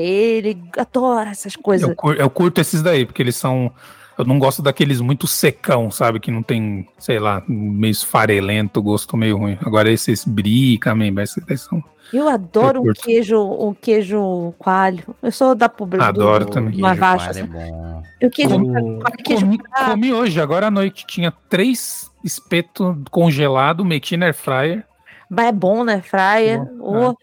ele adora essas coisas. eu, eu curto esses daí, porque eles são. Eu não gosto daqueles muito secão, sabe? Que não tem, sei lá, meio esfarelento, gosto meio ruim. Agora esses brie, camembert, esses daí são. Eu adoro Eu um queijo, um queijo coalho. Eu sou da pobreza. Adoro O também. queijo Uma vasta. coalho é bom. Eu queijo, O- queijo Comi, comi hoje, agora à noite. Tinha três espetos congelados, meti na air fryer. mas é bom, né? Fraia. Bom, Ô,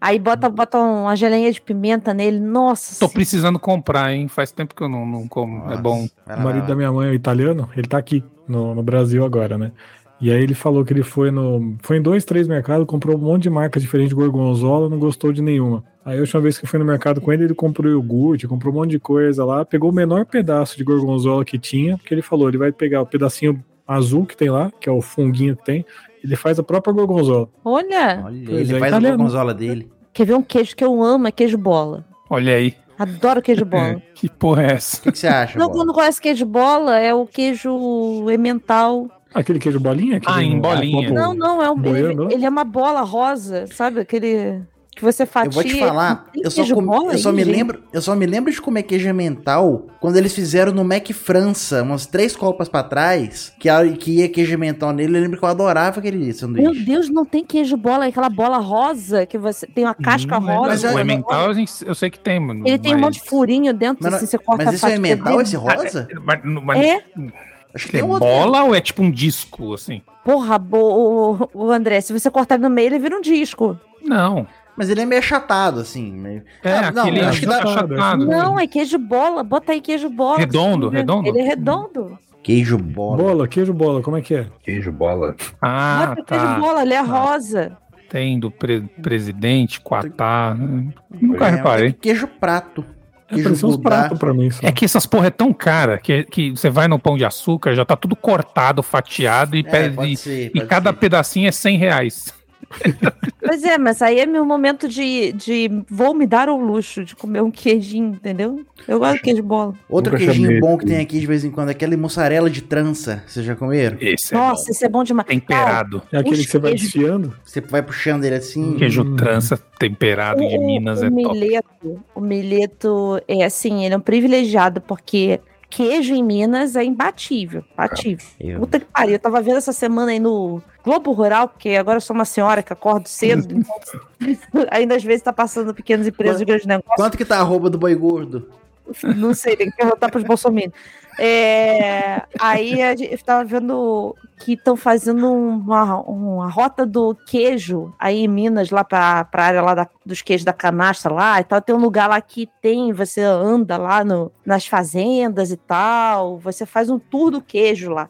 Aí bota, bota uma geleinha de pimenta nele. Nossa. Tô precisando comprar, hein? Faz tempo que eu não, não como. É Nossa, bom. vai O marido da minha mãe é italiano, ele tá aqui no, no Brasil agora, né? E aí ele falou que ele foi no. Foi em dois, três mercados, comprou um monte de marcas diferentes de gorgonzola, não gostou de nenhuma. Aí a última vez que eu fui no mercado com ele, ele comprou iogurte, comprou um monte de coisa lá, pegou o menor pedaço de gorgonzola que tinha, porque ele falou, ele vai pegar o pedacinho azul que tem lá, que é o funguinho que tem, ele faz a própria gorgonzola. Olha, Olha, ele é, faz a italiano. gorgonzola dele. quer ver um queijo que eu amo? É queijo bola. Olha aí. Adoro queijo bola. Que porra é essa? O que, que você acha, Não, não conhece queijo bola? É o queijo emmental. Aquele queijo bolinha? que Ah, em bolinha. Não, não, é um. Ele, ele é uma bola rosa, sabe? Aquele que você fatia. Eu vou te falar, eu só, bola eu só aí, me gente? lembro, eu só me lembro de comer queijo mental quando eles fizeram no Mac França, umas três copas pra trás, que, a- que ia queijo mental nele. Eu lembro que eu adorava aquele Meu sanduíche. Deus, não tem queijo bola, é aquela bola rosa que você tem uma casca Hum, rosa. mas é- o eu- emmental eu eu sei que tem, mano. Ele tem um mas- monte de furinho dentro, Mas, assim, você corta mas esse é mental, esse rosa? Mas, mas É, Acho que é um outro. bola ou é tipo um disco, assim? porra, bo- o, o André, se você cortar no meio, ele vira um disco. Não. Mas ele é meio achatado, assim. meio- É, Ah, não, aquele acho que dá- achatado. Não, é queijo bola. Bota aí queijo bola. Redondo, redondo? Ele é redondo. Queijo bola. Bola, queijo bola, como é que é? Queijo bola. Ah, Bota queijo tá. bola, ele é rosa. Tem do pre- presidente, Quatá. Nunca É, reparei. Queijo prato. É, Queijo Gouda. pratos pra mim. Só. É que essas porra é tão cara que, que você vai no pão de açúcar, já tá tudo cortado, fatiado e, É, pede- e- ser, e cada ser. pedacinho é 100 reais. Pois é, mas aí é meu momento de, de vou me dar o luxo de comer um queijinho, entendeu? Eu gosto de queijo bola. Outro Nunca queijinho chamei bom que de- tem aqui de vez em quando, é aquele mussarela de trança. Vocês já comeram? Esse é Nossa, bom. isso é bom demais. Temperado. É aquele que você vai desfiando? Você vai puxando ele assim. Queijo Hum. trança temperado de O- Minas o, é top. Mileto, o Mileto é assim, ele é um privilegiado, porque queijo em Minas é imbatível. Imbatível. Eu- Puta que pariu. Eu tava vendo essa semana aí no Globo Rural, porque agora eu sou uma senhora que acordo cedo. então, ainda às vezes tá passando pequenas empresas de grandes negócios. Quanto que tá a arroba do boi gordo? Não sei, tem que perguntar pros bolsominions. É, aí gente tava vendo que estão fazendo uma, uma rota do queijo aí em Minas, lá pra, pra área lá da- dos queijos da canastra lá e tal. Tem um lugar lá que tem, você anda lá no, nas fazendas e tal. Você faz um tour do queijo lá.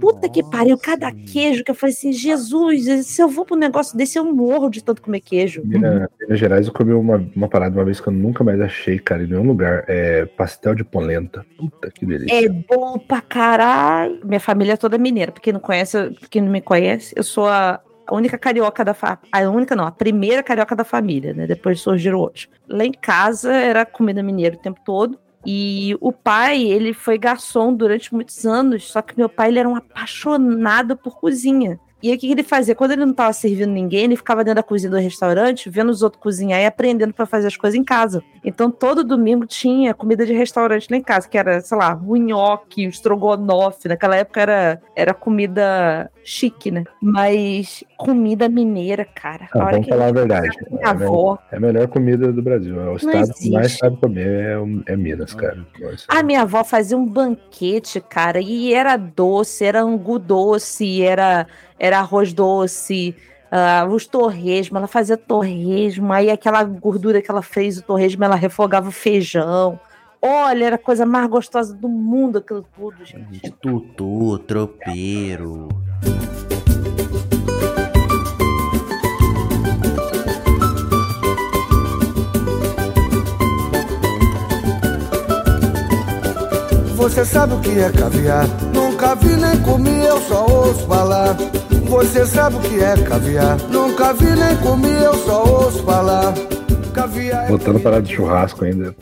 Puta que pariu, cada queijo que eu falei assim, Jesus, se eu vou pro negócio desse, eu morro de tanto comer queijo. Minas, Minas Gerais eu comi uma, uma parada uma vez que eu nunca mais achei, cara, em nenhum lugar. É pastel de polenta. Puta que delícia. É bom pra caralho. Minha família é toda mineira. Pra quem não conhece, quem não me conhece, eu sou a, a única carioca da família. A única não, a primeira carioca da família, né? Depois surgiram outros. Lá em casa era comida mineira o tempo todo. E o pai, ele foi garçom durante muitos anos, só que meu pai ele era um apaixonado por cozinha. E aí, o que ele fazia? Quando ele não estava servindo ninguém, ele ficava dentro da cozinha do restaurante, vendo os outros cozinhar e aprendendo para fazer as coisas em casa. Então, todo domingo tinha comida de restaurante lá em casa, que era, sei lá, o nhoque, o estrogonofe. Naquela época era, era comida chique, né? Mas comida mineira, cara. Ah, vamos falar a verdade. minha É avó. é a melhor comida do Brasil. É o estado que mais sabe comer é, é Minas, cara. A minha avó fazia um banquete, cara, e era doce, era angu doce, era, era arroz doce, ah, os torresmos, ela fazia torresmo, aí aquela gordura que ela fez, o torresmo, ela refogava o feijão. Olha, era a coisa mais gostosa do mundo aquilo tudo, gente. Tutu, tropeiro. Você sabe o que é caviar? Nunca vi nem comi, eu só ouço falar. Você sabe o que é caviar? Nunca vi nem comi, eu só ouço falar. Caviar é Voltando para de churrasco ainda.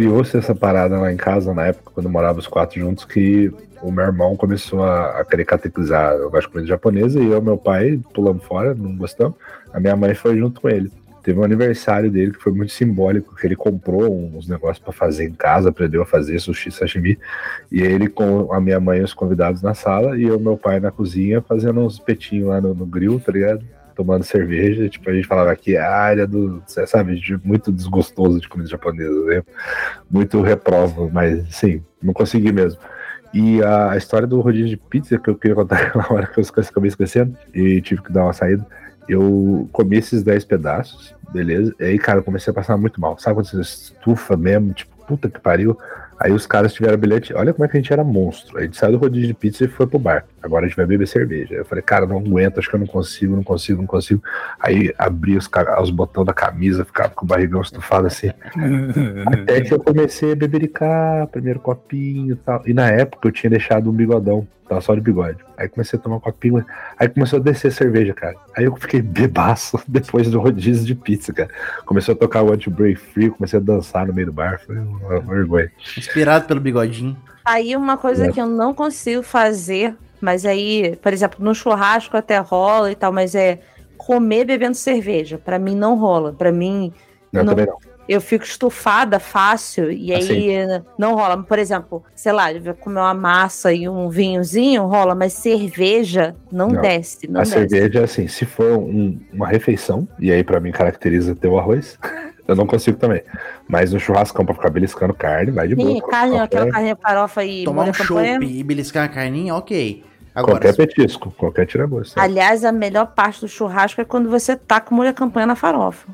Criou-se essa parada lá em casa na época, quando morava os quatro juntos, que o meu irmão começou a, a querer catequizar. Eu gosto de comida japonesa e eu e meu pai pulamos fora, não gostamos. A minha mãe foi junto com ele. Teve um aniversário dele que foi muito simbólico, que ele comprou uns negócios para fazer em casa, aprendeu a fazer sushi, sashimi. E ele com a minha mãe e os convidados na sala e eu e meu pai na cozinha fazendo uns petinhos lá no, no grill, tá ligado? Tomando cerveja, tipo, a gente falava que a área do, sabe, de- muito desgostoso de comida japonesa, né? Muito reprovo, mas sim, não consegui mesmo. E a, a história do rodízio de pizza que eu queria contar naquela hora que eu acabei esquecendo e tive que dar uma saída. Eu comi esses 10 pedaços, beleza? E aí, cara, eu comecei a passar muito mal. Sabe quando você estufa mesmo? Tipo, puta que pariu. Aí os caras tiveram bilhete. Olha como é que a gente era monstro. A gente saiu do rodízio de pizza e foi pro bar. Agora a gente vai beber cerveja. Eu falei, cara, não aguento, acho que eu não consigo, não consigo, não consigo. Aí abri os, os botões da camisa, ficava com o barrigão estufado assim. Até que eu comecei a bebericar, primeiro copinho e tal. E na época eu tinha deixado um bigodão, tava só de bigode. Aí comecei a tomar um copinho, aí começou a descer cerveja, cara. Aí eu fiquei bebaço depois do rodízio de pizza, cara. Começou a tocar o anti-break free, comecei a dançar no meio do bar, foi uma uma vergonha. Inspirado pelo bigodinho. Aí uma coisa É. que eu não consigo fazer, mas aí, por exemplo, no churrasco até rola e tal, mas é comer bebendo cerveja. Pra mim não rola. Pra mim Não, Não. também não. Eu fico estufada fácil e aí não rola. Por exemplo, sei lá, comer uma massa e um vinhozinho rola, mas cerveja não, Não. desce, não a desce. cerveja, assim, se for um- uma refeição, e aí pra mim caracteriza ter o arroz, eu não consigo também. Mas no churrascão pra ficar beliscando carne, vai de boa. Sim, carne, Qualquer- aquela carne farofa e Tomar um chopp e beliscar a carninha, ok. Agora, Qualquer petisco, qualquer tiragosto. Aliás, a melhor parte do churrasco é quando você tá com molho campanha na farofa.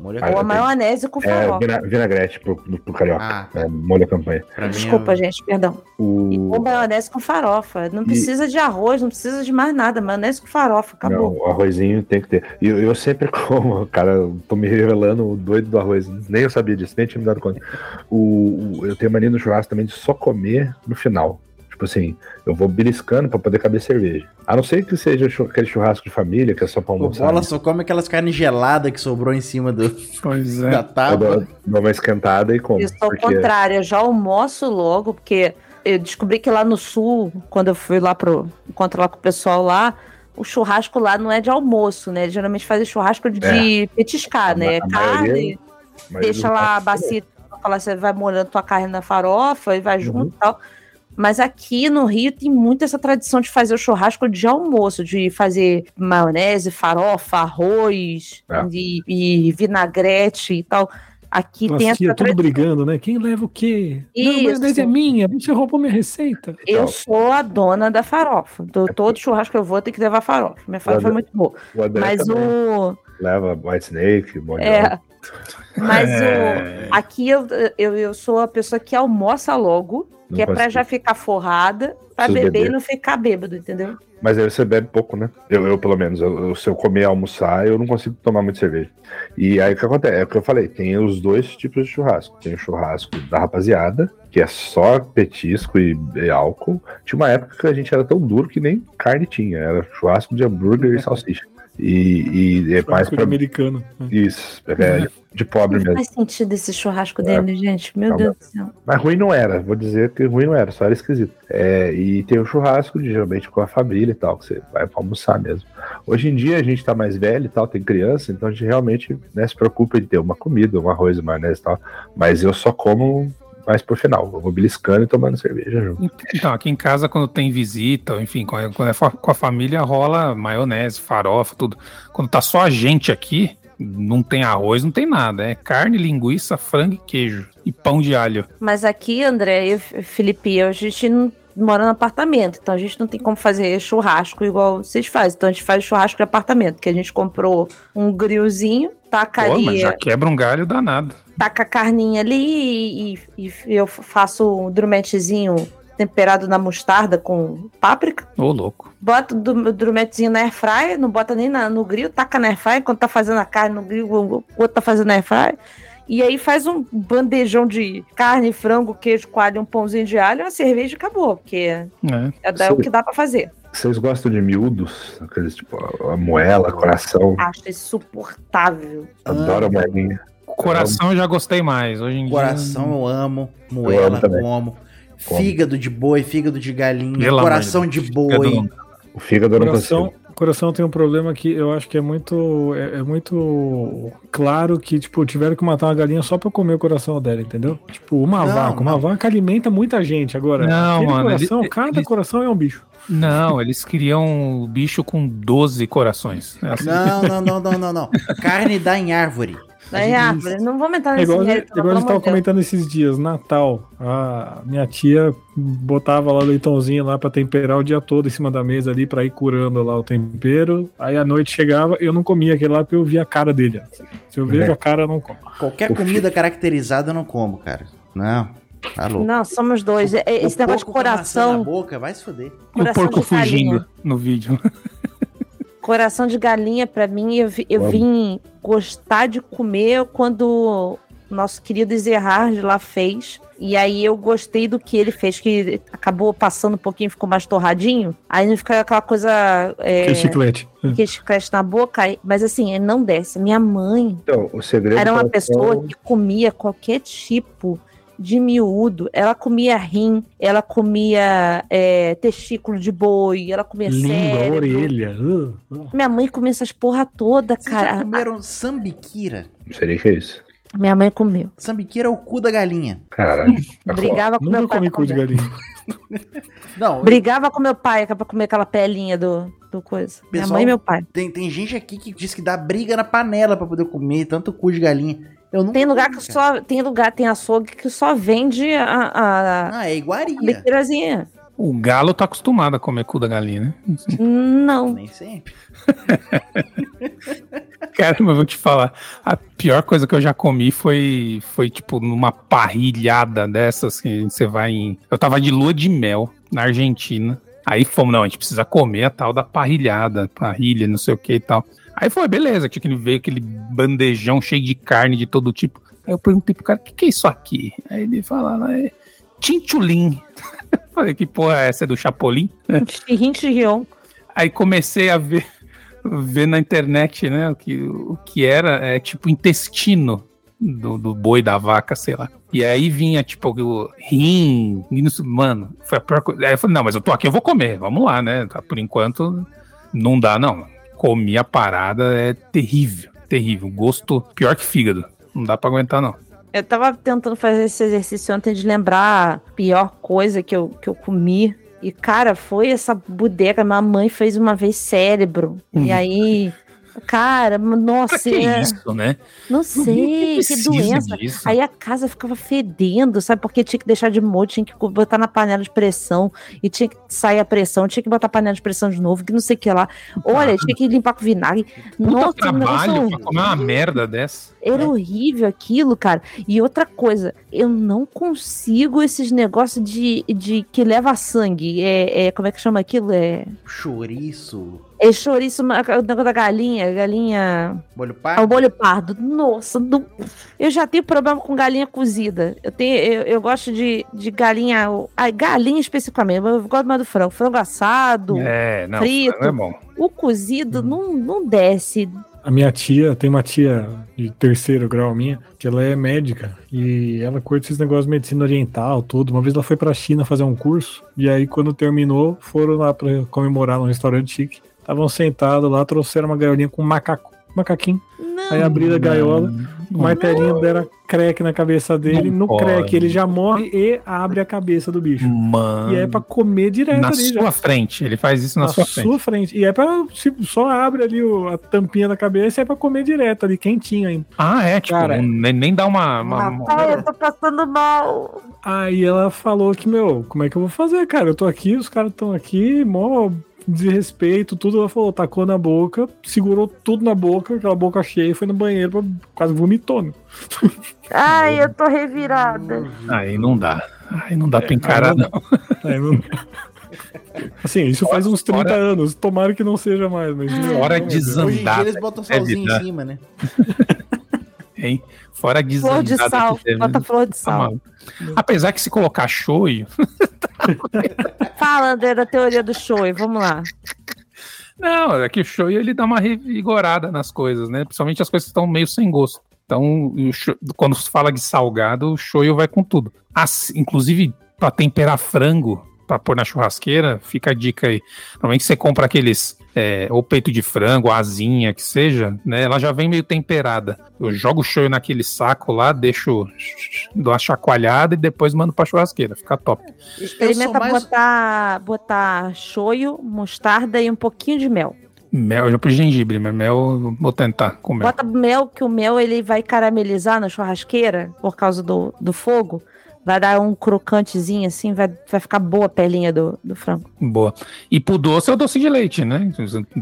Molho Ah, Ou a maionese com É, farofa. vina- vinagrete pro, pro carioca. Ah, É, molho a campanha. pra Desculpa, é- gente, perdão. E O... ou maionese com farofa. Não precisa de arroz, não precisa de mais nada. Maionese com farofa, acabou. Não, o arrozinho tem que ter. E eu, eu sempre como, cara, tô me revelando o doido do arroz. Nem eu sabia disso, nem tinha me dado conta. O, o- eu tenho mania no churrasco também de só comer no final. Tipo assim, eu vou beliscando pra poder caber cerveja. A não ser que seja aquele churrasco de família, que é só pra O almoçar. Bola só come aquelas carnes geladas que sobrou em cima do, Pois da é. Eu tábua. dou, dou uma esquentada e como. Eu sou o porque contrário, eu já almoço logo, porque eu descobri que lá no sul, quando eu fui lá pro encontro lá com o pessoal lá, o churrasco lá não é de almoço, né? Eles geralmente fazem churrasco de petiscar, A né? a Carne, maioria- deixa lá a bacia, falar, você vai molhando tua carne na farofa e vai Uhum. junto e tal. Mas aqui no Rio tem muito essa tradição de fazer o churrasco de almoço, de fazer maionese, farofa, arroz É. e, e vinagrete e tal. Aqui tem As essa tia tudo brigando, né? Quem leva o quê? Não, Isso. mas essa é minha, você roubou minha receita. Eu Não. sou a dona da farofa. Do, É todo churrasco que eu vou, tem que levar farofa. Minha farofa é muito boa. O Mas também o. leva White Snake, molho É. Mas É. o. Aqui eu, eu, eu sou a pessoa que almoça logo, Não que é pra já ficar forrada, pra Preciso beber e não ficar bêbado, entendeu? Mas aí você bebe pouco, né? Eu, eu pelo menos, eu, se eu comer e almoçar, eu não consigo tomar muito cerveja. E aí o que acontece? É o que eu falei, tem os dois tipos de churrasco. Tem o churrasco da rapaziada, que é só petisco e, e álcool. Tinha uma época que a gente era tão duro que nem carne tinha. Era churrasco de hambúrguer e salsicha. E, e é mais Churrasco de pra americano. né? isso, é, de pobre Não mesmo. faz sentido esse churrasco dele, gente. Meu Tá Deus do céu. Mas ruim não era, vou dizer que ruim não era, só era esquisito. É, e tem o churrasco, de, geralmente com a família e tal, que você vai pra almoçar mesmo. Hoje em dia a gente tá mais velho e tal, tem criança, então a gente realmente né, se preocupa de ter uma comida, um arroz, uma maionese e tal. Mas eu só como mais pro final. Eu vou beliscando e tomando cerveja junto. Então, aqui em casa, quando tem visita, ou enfim, quando é, com a família, rola maionese, farofa, tudo. Quando tá só a gente aqui, não tem arroz, não tem nada. É carne, linguiça, frango e queijo. E pão de alho. Mas aqui, André e Felipe, a gente não mora no apartamento, então a gente não tem como fazer churrasco igual vocês fazem. Então a gente faz churrasco de apartamento, que a gente comprou um grillzinho, taca Pô, ali, mas já quebra um galho danado. taca a carninha ali e, e- e eu faço um drumetezinho temperado na mostarda com páprica. Ô, louco. Bota o dru- drumetezinho na airfryer, não bota nem na- no grill, taca na airfryer, quando tá fazendo a carne no grill, o outro tá fazendo na airfryer. E aí faz um bandejão de carne, frango, queijo, coalho, um pãozinho de alho, uma cerveja e acabou, porque É. é, é o que dá pra fazer. Vocês gostam de miúdos? Aqueles tipo, a, moela, coração. Acho insuportável. Adoro a moelinha. Coração eu já gostei mais. Hoje em dia. Coração eu amo, Eu moela amo também. como. Fígado de boi, fígado de galinha, Pelo amor coração de de boi. O fígado eu não Coração, consigo. Coração tem um problema que eu acho que é muito é, é muito claro que tipo tiveram que matar uma galinha só pra comer o coração dela, entendeu? Tipo uma Não, vaca, uma não. vaca alimenta muita gente agora. Não, mano, coração, ele- cada ele- coração é um bicho. Não, eles criam o bicho com 12 corações. É assim. Não, não, não, não, não, não. Carne dá em árvore. Daí, gente- árvore, não vamos entrar É nesse igual, mérito, igual a gente tava comentando esses dias, Natal. A minha tia botava lá o leitãozinho lá pra temperar o dia todo em cima da mesa ali pra ir curando lá o tempero. Aí a noite chegava, eu não comia aquele lá porque eu via a cara dele. Se eu vejo É. a cara, eu não como. Qualquer comida caracterizada eu não como, cara. Não, tá louco. Não, somos dois. É- é- Esse O negócio de porco com maçã na coração, boca, vai se fuder. o coração porco de galinha. fugindo no vídeo. Coração de galinha, pra mim, eu, eu vim gostar de comer quando o nosso querido Zerhard lá fez. E aí eu gostei do que ele fez, que acabou passando um pouquinho, ficou mais torradinho. Aí não fica aquela coisa. É, Que chiclete. que cresce na boca, mas assim, ele não desce. Minha mãe Então, o segredo era uma pessoa que comia qualquer tipo de miúdo. Ela comia rim, ela comia é, testículo de boi, ela comia Língua, cérebro. orelha. uh, uh. Minha mãe comia essas porra toda, Vocês já cara. comeram sambiquira? Não sei o que é isso. Minha mãe comeu. Sambiquira é o cu da galinha. Caralho. Brigava com Nunca meu pai. comi cu de comer. galinha. Não, Brigava com meu pai pra comer aquela pelinha do, do coisa. Minha Pessoal, mãe e meu pai. tem, tem gente aqui que diz que dá briga na panela pra poder comer tanto cu de galinha. Eu não Tem lugar que só. Tem lugar, tem açougue que só vende a, a, Ah, é iguaria. O galo tá acostumado a comer cu da galinha, né? Não. Nem sempre. Cara, mas eu vou te falar. A pior coisa que eu já comi foi, foi tipo, numa parrilhada dessas que você vai em. Eu tava de lua de mel na Argentina. Aí fomos, não, a gente precisa comer a tal da parrilhada, parrilha, não sei o que e tal. Aí foi, beleza, tinha que veio aquele bandejão cheio de carne de todo tipo. Aí eu perguntei pro cara, o que, que é isso aqui? Aí ele fala, é tinchulim. Falei, que porra é essa? É do Chapolin? Chirrin, chirrion. Aí comecei a ver, ver na internet, né, o que, o que era, é tipo intestino do, do boi, da vaca, sei lá. E aí vinha, tipo, o rim, mano, foi a pior coisa. Aí eu falei, não, mas eu tô aqui, eu vou comer, vamos lá, né? Tá, Por enquanto, não dá, não. Comi a parada, é terrível, terrível. Gosto pior que fígado. Não dá pra aguentar, não. Eu tava tentando fazer esse exercício ontem de lembrar a pior coisa que eu, que eu comi. E, cara, foi essa bodega. Minha mãe fez uma vez cérebro. Hum. E aí, cara, Pra nossa, que é- isso, né? não sei, que precisa doença. disso. Aí a casa ficava fedendo, sabe? Porque tinha que deixar de molho, tinha que botar na panela de pressão, e tinha que sair a pressão, tinha que botar a panela de pressão de novo, que não sei o que lá. Olha, tinha que limpar com vinagre. Puta Nossa, trabalho pra comer uma merda dessa. era horrível aquilo, cara. E outra coisa, eu não consigo esses negócios de, de que leva sangue. É, é- como é que chama aquilo? É, Chouriço, é chouriço, ma- o negócio da galinha, galinha. molho Ah, o pardo. molho pardo. Nossa, não- eu já tenho problema com galinha cozida. Eu tenho, eu, eu gosto de, de galinha, a galinha especificamente. mas Eu gosto mais do frango, frango assado. É, não, frito. não é bom. O cozido não, não desce. A minha tia, tem uma tia de terceiro grau minha, que ela é médica e ela curte esses negócios de medicina oriental, tudo. Uma vez ela foi pra China fazer um curso e aí quando terminou, foram lá pra comemorar num restaurante chique. Estavam sentados lá, trouxeram uma gaiolinha com um macaco, macaquinho. Não. Aí abriram a gaiola, o martelinho deram crack na cabeça dele, Não no pode. crack ele já morre e abre a cabeça do bicho. Mano. E é pra comer direto na ali sua já. frente. Ele faz isso na, Na sua, sua, frente. frente. E é pra. tipo, só abre ali o- a tampinha da cabeça e é pra comer direto ali, quentinho ainda. Ah, é, tipo, Cara, nem, nem dá uma. uma- uma- Ai, eu tô passando mal. Aí ela falou que, meu, como é que eu vou fazer, cara? Eu tô aqui, os caras estão aqui, mó desrespeito, tudo. Ela falou, tacou na boca, segurou tudo na boca, aquela boca cheia, foi no banheiro, pra- quase vomitou. né? Ai, eu tô revirada. Aí não dá. Aí não dá pra encarar, aí não-. Aí não- Assim, isso faz uns 30 Fora- anos, tomara que não seja mais, mas. Fora meu de Deus. zan- Hoje em dia Zandada, eles botam é salzinho vida. em cima, né? Hein? Fora de Flor de sal. teve, Bota flor de sal. Apesar que se colocar shoyu, Fala, André, da teoria do show. Vamos lá. não, é que o shoyu ele dá uma revigorada nas coisas, né? Principalmente as coisas que estão meio sem gosto. Então, quando se fala de salgado, o shoyu vai com tudo. As- inclusive, para temperar frango, para pôr na churrasqueira, fica a dica aí. Normalmente você compra aqueles, é, ou peito de frango, ou asinha, que seja, né? Ela já vem meio temperada. Eu jogo o shoyu naquele saco lá, deixo, dou uma chacoalhada e depois mando pra churrasqueira. Fica top. Experimenta mais- botar, botar shoyu, mostarda e um pouquinho de mel. Mel, eu já pus gengibre, mas mel eu vou tentar com mel. Bota mel, que o mel ele vai caramelizar na churrasqueira por causa do, do fogo. Vai dar um crocantezinho assim, vai, vai ficar boa a pelinha do, do frango. Boa. E pro doce é o doce de leite, né?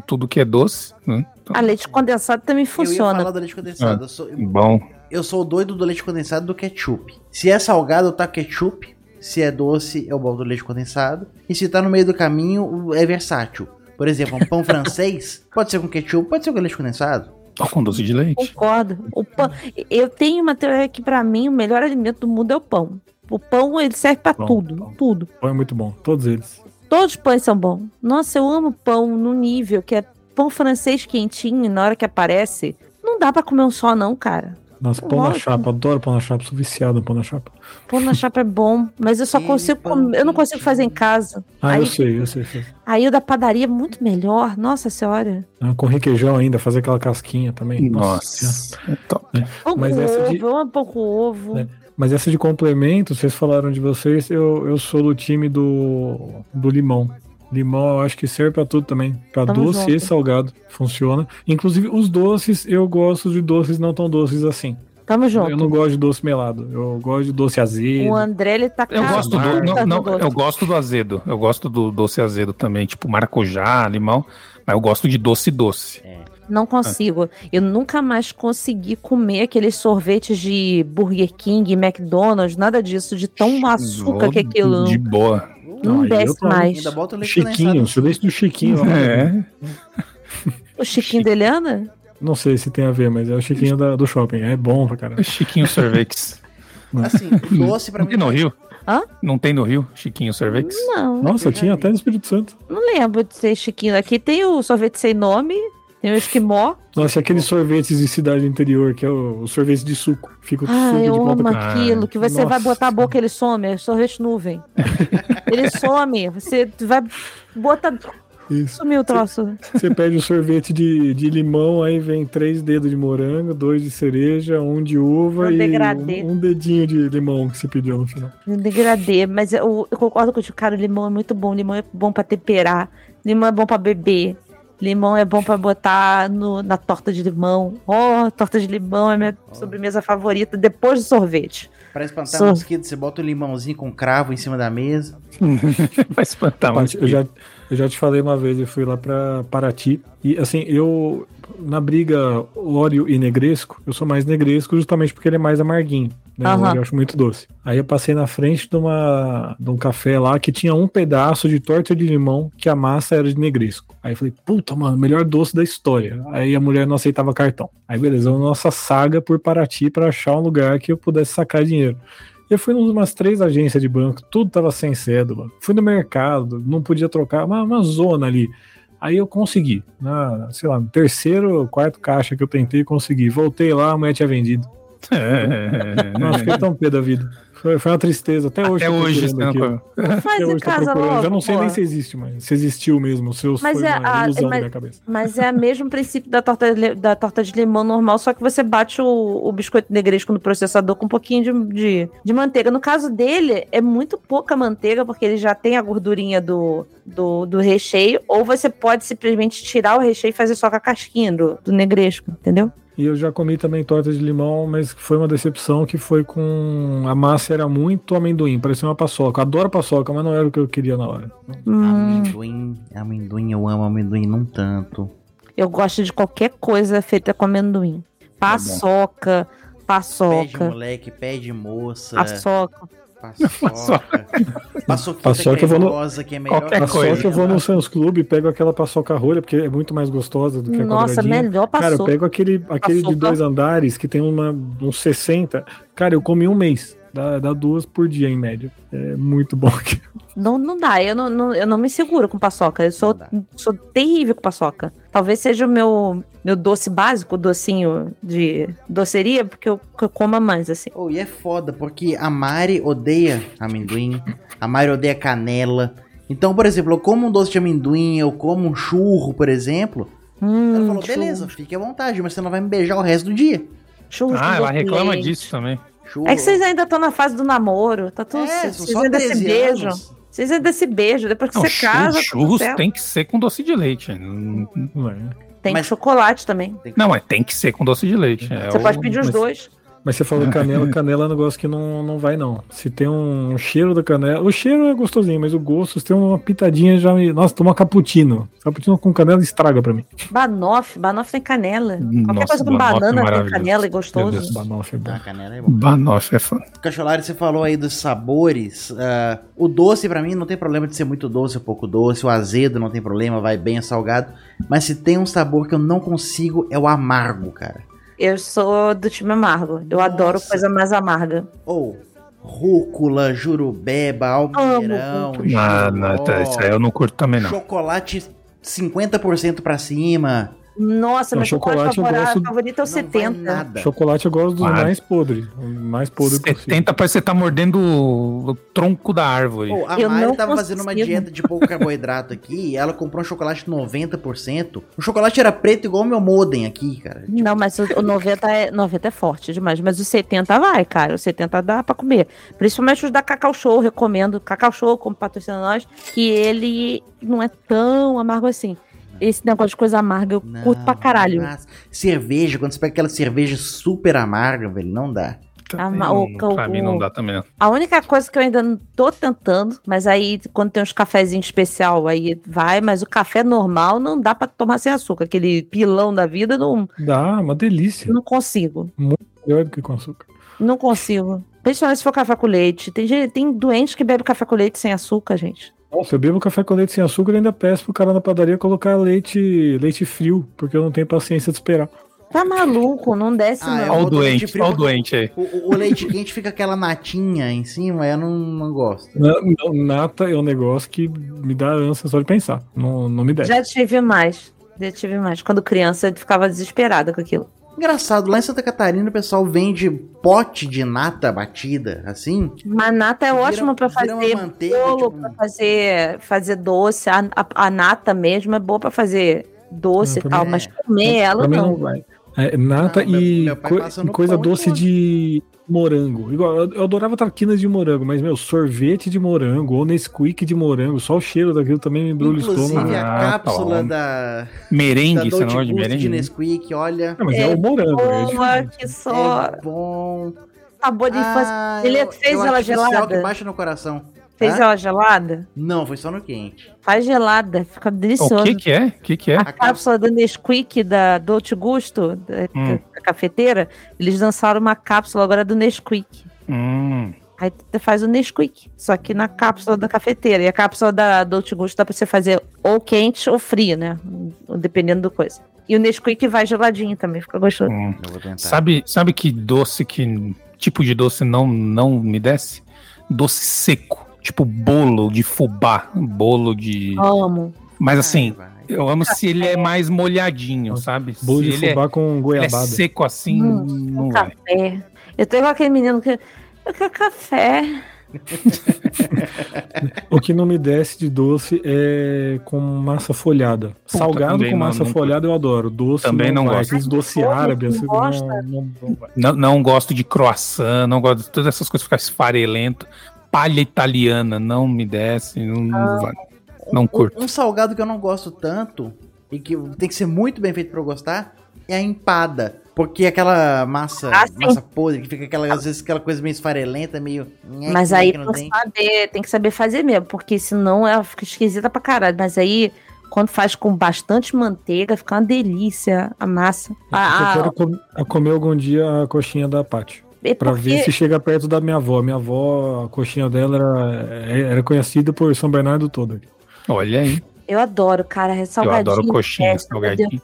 Tudo que é doce, né? Então, A leite condensado também Eu ia funciona. falar do leite condensado. Eu, sou, bom. eu sou doido do leite condensado do ketchup. Se é salgado, eu taco ketchup. Se é doce, eu boto leite condensado. E se tá no meio do caminho, é versátil. Por exemplo, um pão francês pode ser com ketchup, pode ser com leite condensado. Ó, com doce de leite. Concordo. O pão, eu tenho uma teoria que pra mim o melhor alimento do mundo é o pão. O pão ele serve pra Pão, tudo, pão. tudo. Pão é muito bom, todos eles. Todos os pães são bons. Nossa, eu amo pão no nível que é pão francês quentinho e na hora que aparece, não dá pra comer um só não, cara. Nossa, pão na Lógico. chapa, adoro pão na chapa, sou viciado em pão na chapa. Pão na chapa é bom, mas eu só consigo comer, eu não consigo fazer em casa. Ah, Aí- eu sei, eu sei. sei. Aí o da padaria é muito melhor. Nossa senhora. Ah, com requeijão ainda, fazer aquela casquinha também. Senhora. Nossa. É top. Pão Mas com essa ovo, de- eu amo pão com ovo. É. Mas essa de complemento, vocês falaram de vocês, eu, eu sou do time do, do limão. Limão eu acho que serve pra tudo também. Pra Tamo doce junto. e salgado. Funciona. Inclusive, os doces, eu gosto de doces não tão doces assim. Tamo junto. Eu não gosto de doce melado. Eu gosto de doce azedo. O André, ele tá Eu gosto do, não, não, doce. eu gosto do azedo. Eu gosto do doce azedo também, tipo maracujá, limão. Mas eu gosto de doce doce. Não consigo. Eu nunca mais consegui comer aqueles sorvetes de Burger King, McDonald's, nada disso, de tão açúcar que é aquilo. De boa. Não eu desce mais. Ainda bota o leite Chiquinho, condensado. se eu leite do Chiquinho. É. O Chiquinho da Eliana? Não sei se tem a ver, mas é o Chiquinho da- do shopping. É bom pra caramba. Chiquinho Sorvetes. Assim, doce pra mim. Aqui no Rio. Não tem no Rio, Chiquinho Sorvetes? Não, Nossa, tinha vi. até no Espírito Santo. não lembro de ser Chiquinho. Aqui tem o sorvete sem nome, tem o esquimó. Nossa, aqueles sorvetes de cidade interior, que é o, o sorvete de suco. Fica o Ah, suco de eu ponta amo aquilo, que você vai Nossa. botar a boca, ele some, é sorvete nuvem. ele some, você vai botar. Isso. Sumiu o troço. Você pede o sorvete de, de limão, aí vem três dedos de morango, dois de cereja, um de uva Um e um, um dedinho de limão que você pediu no final. Me degradê, mas eu, eu concordo com o cara, o limão é muito bom, limão é bom pra temperar, limão é bom pra beber, limão é bom pra botar no, na torta de limão. Oh, torta de limão é minha sobremesa favorita depois do sorvete. Pra espantar Sor- mosquito, você bota o limãozinho com cravo em cima da mesa. Vai espantar muito. eu, já, eu já te falei uma vez, eu fui lá pra Paraty. E assim, eu, na briga óleo e negresco, eu sou mais negresco justamente porque ele é mais amarguinho. Né? Óleo eu acho muito doce. Aí eu passei na frente de, uma, de um café lá que tinha um pedaço de torta de limão que a massa era de negresco. Aí eu falei, puta, mano, melhor doce da história. Aí a mulher não aceitava cartão. Aí beleza, a nossa saga por Paraty pra achar um lugar que eu pudesse sacar dinheiro. Eu fui em umas três agências de banco, tudo tava sem cédula. Fui no mercado, não podia trocar, uma, uma zona ali. Aí eu consegui, na, sei lá, no terceiro ou quarto caixa que eu tentei, consegui. Voltei lá, a mulher tinha vendido. Nossa, fiquei tão pé da vida. Foi, foi uma tristeza. Até hoje. Até hoje, não- aquilo. Faz Até em hoje casa logo. Já não sei pô. nem se existe, mas se existiu mesmo. Se eu- Mas foi é uma a- ilusão mas- da minha cabeça. Mas é o mesmo princípio da torta, de, da torta de limão normal, só que você bate o, o biscoito negresco no processador com um pouquinho de, de, de manteiga. No caso dele, é muito pouca manteiga, porque ele já tem a gordurinha do, do, do recheio, ou você pode simplesmente tirar o recheio e fazer só com a casquinha do, do negresco, entendeu? E eu já comi também torta de limão, mas foi uma decepção que foi com. A massa era muito amendoim, parecia uma paçoca. Adoro paçoca, mas não era o que eu queria na hora. Hum, Amendoim, amendoim, eu amo amendoim, não tanto. eu gosto de qualquer coisa feita com amendoim. Paçoca, Pede paçoca, moleque, pede moça, paçoca. Paçoca. Paçoquita Paçoca eu vou no- que é melhor Qualquer que Paçoca coisa. eu vou no Sam's Club e pego aquela paçoca rolha, porque é muito mais gostosa do que a Nossa, quadradinha. melhor Cara, eu paçoca. pego aquele, aquele de Paçoca. dois andares que tem uma, uns 60. Cara, eu comi um mês. Dá, dá duas por dia, em média. É muito bom. Não, não dá, eu não, não- eu não me seguro com paçoca. Eu sou, sou terrível com paçoca. Talvez seja o meu, meu doce básico, o docinho de doceria, porque eu, eu como mais, assim. Oh, e é foda, porque a Mari odeia amendoim, a Mari odeia canela. Então, por exemplo, eu como um doce de amendoim, eu como um churro, por exemplo. Hum, Ela falou, churros, beleza, fique à vontade, mas você não vai me beijar o resto do dia. churros Ah, ela reclama leite. disso também. Churro. É que vocês ainda estão na fase do namoro, tá tudo. É, vocês ainda se 13 beijam. anos. Vocês ainda se beijam. Depois que Não, você casa, tá churros certo. tem que ser com doce de leite. Não, Não, é. tem Mas- chocolate também. não, mas tem que ser com doce de leite. é Você o- pode pedir os mas- dois. Mas você falou canela, canela é um negócio que não, não vai, não. Se tem um cheiro da canela. O cheiro é gostosinho, mas o gosto, se tem uma pitadinha, já me. Nossa, toma cappuccino. Cappuccino com canela estraga pra mim. Banoff, banoff tem canela. Qualquer Nossa, coisa com é banana tem maravilhoso. canela e gostoso. Deus. Banoffee é bom. Ah, canela é bom. Banoffee é fã. Cacholari, você falou aí dos sabores. ah, o doce, pra mim, não tem problema de ser muito doce ou pouco doce. O azedo não tem problema, vai bem o salgado. Mas se tem um sabor que eu não consigo, é o amargo, cara. Eu sou do time amargo. Eu adoro coisa mais amarga. Ou rúcula, jurubeba, almeirão, Ah, não, tá, isso aí eu não curto também, não. chocolate 50% pra cima. Nossa, meu chocolate, favorito, gosto- favorito é o não vai 70. nada. Chocolate eu gosto dos Claro. mais podres. Mais podre possível. 70 parece que você tá mordendo o, o tronco da árvore. Pô, a Eu Mari não tava fazendo uma consigo. dieta de pouco carboidrato aqui e ela comprou um chocolate 90%. O chocolate era preto igual o meu modem aqui, cara. Não, mas o, o 90, é, 90 é forte demais. Mas o 70 vai, cara. O 70 dá pra comer. Principalmente os da Cacau Show, recomendo. Cacau Show, como patrocina nós, que ele não é tão amargo assim. Esse negócio de coisa amarga eu Não, curto pra caralho. nossa. Cerveja, quando você pega aquela cerveja super amarga, velho, não dá. ama- Hum, o- pra o- mim não dá também. A única coisa que eu ainda não tô tentando, mas aí quando tem uns cafezinhos especial, aí vai, mas o café normal não dá pra tomar sem açúcar. Aquele pilão da vida, não, Dá, uma delícia. não consigo. Melhor do que com açúcar. Não consigo. Principalmente se for café com leite. Tem, gente- tem doente que bebe café com leite sem açúcar, gente. Nossa, eu bebo café com leite sem açúcar e ainda peço pro cara na padaria colocar leite, leite frio, porque eu não tenho paciência de esperar. Tá maluco, não desce Ah, não. Olha o doente, frio olha o doente aí. O, o- o leite quente fica aquela natinha em cima, eu não, não gosto. Na- na- Nata é um negócio que me dá ânsia só de pensar. Não, não me desce. Já tive mais. Já tive mais. Quando criança, eu ficava desesperada com aquilo. Engraçado, lá em Santa Catarina o pessoal vende pote de nata batida, assim. Mas nata é ótima uma fazer manteiga, bolo, tipo- pra fazer, fazer doce. A, a, a nata mesmo é boa pra fazer doce Não, e tal, mim mas é- comer ela Pra mim não. não vai. É, nata meu- e, meu coi- passa no coisa pão e doce de morango. Igual, eu, eu adorava traquinas de morango, mas, meu, sorvete de morango ou Nesquik de morango, só o cheiro daquilo também me embrulha o Inclusive estômago. a Ah, cápsula toma. da, da Merengue, você não Dolce gosta de Gusto de merengue? Nesquik, olha. Ah, mas é, É o morango, é Boa, diferente. que só É bom. sabor de infância. Ah, Ele eu- fez eu ela artificial gelada? que baixa no coração. Fez Hã? ela gelada? Não, foi só no quente. Faz gelada, fica delicioso. O que que é? O que que é? A cápsula do Nesquik da Dolce Gusto, da, Hum. da cafeteira, eles lançaram uma cápsula agora do Nesquik. Hum, Aí tu faz o Nesquik, só que na cápsula da cafeteira. E a cápsula da Dolce Gusto dá pra você fazer ou quente ou frio, né? Dependendo do coisa. E o Nesquik vai geladinho também, fica gostoso. hum. Eu vou tentar. Sabe, sabe que doce que tipo de doce não não me desce? Doce seco, tipo bolo de fubá, bolo de. Amo. Mas assim, Ai, vai. eu amo se ele é mais molhadinho, sabe? Bolo se de ele é, fubá com ele é goiabada. seco assim, Hum, não vai. Café. Eu tô igual aquele menino que. Eu quero café. O que não me desce de doce é com massa folhada. Salgado também com não- massa não folhada eu adoro. Doce Também não vai. gosto. Aqueles doce árabe, não assim, gosta? não, não, não vai. Não, não gosto de croissant, não gosto de todas essas coisas ficar esfarelento. Palha italiana não me desce, não, não vai. Não Um- curto. Um, salgado que eu não gosto tanto e que tem que ser muito bem feito pra eu gostar é a empada. Porque aquela massa, Ah, massa podre, que fica aquela, às vezes aquela coisa meio esfarelenta, meio. Mas aí que tem saber, tem que saber fazer mesmo, porque senão ela fica esquisita pra caralho. Mas aí, quando faz com bastante manteiga, fica uma delícia a massa. Ah, eu quero com- a comer algum dia a coxinha da Paty. É Pra porque ver se chega perto da minha avó. Minha avó, a coxinha dela era, era conhecida por São Bernardo todo. Olha aí. eu adoro, cara, é salgadinho. adoro coxinha, é, salgadinho.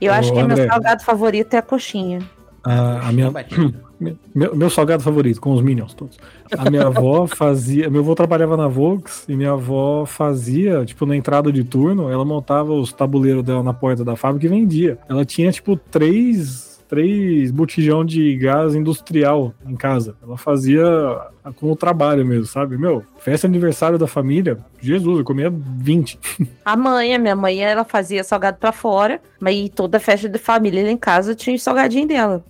Eu acho Ô, que André. meu salgado favorito é a coxinha. A, a minha, meu, meu salgado favorito, com os Minions todos. A minha avó fazia. Meu avô trabalhava na Volks e minha avó fazia, tipo, na entrada de turno, ela montava os tabuleiros dela na porta da fábrica e vendia. Ela tinha, tipo, três. Três botijão de gás industrial em casa. Ela fazia como trabalho mesmo, sabe? Meu, festa aniversário da família, Jesus, eu comia 20. A mãe, a minha mãe, ela fazia salgado pra fora, mas toda festa de família em casa tinha salgadinho dela.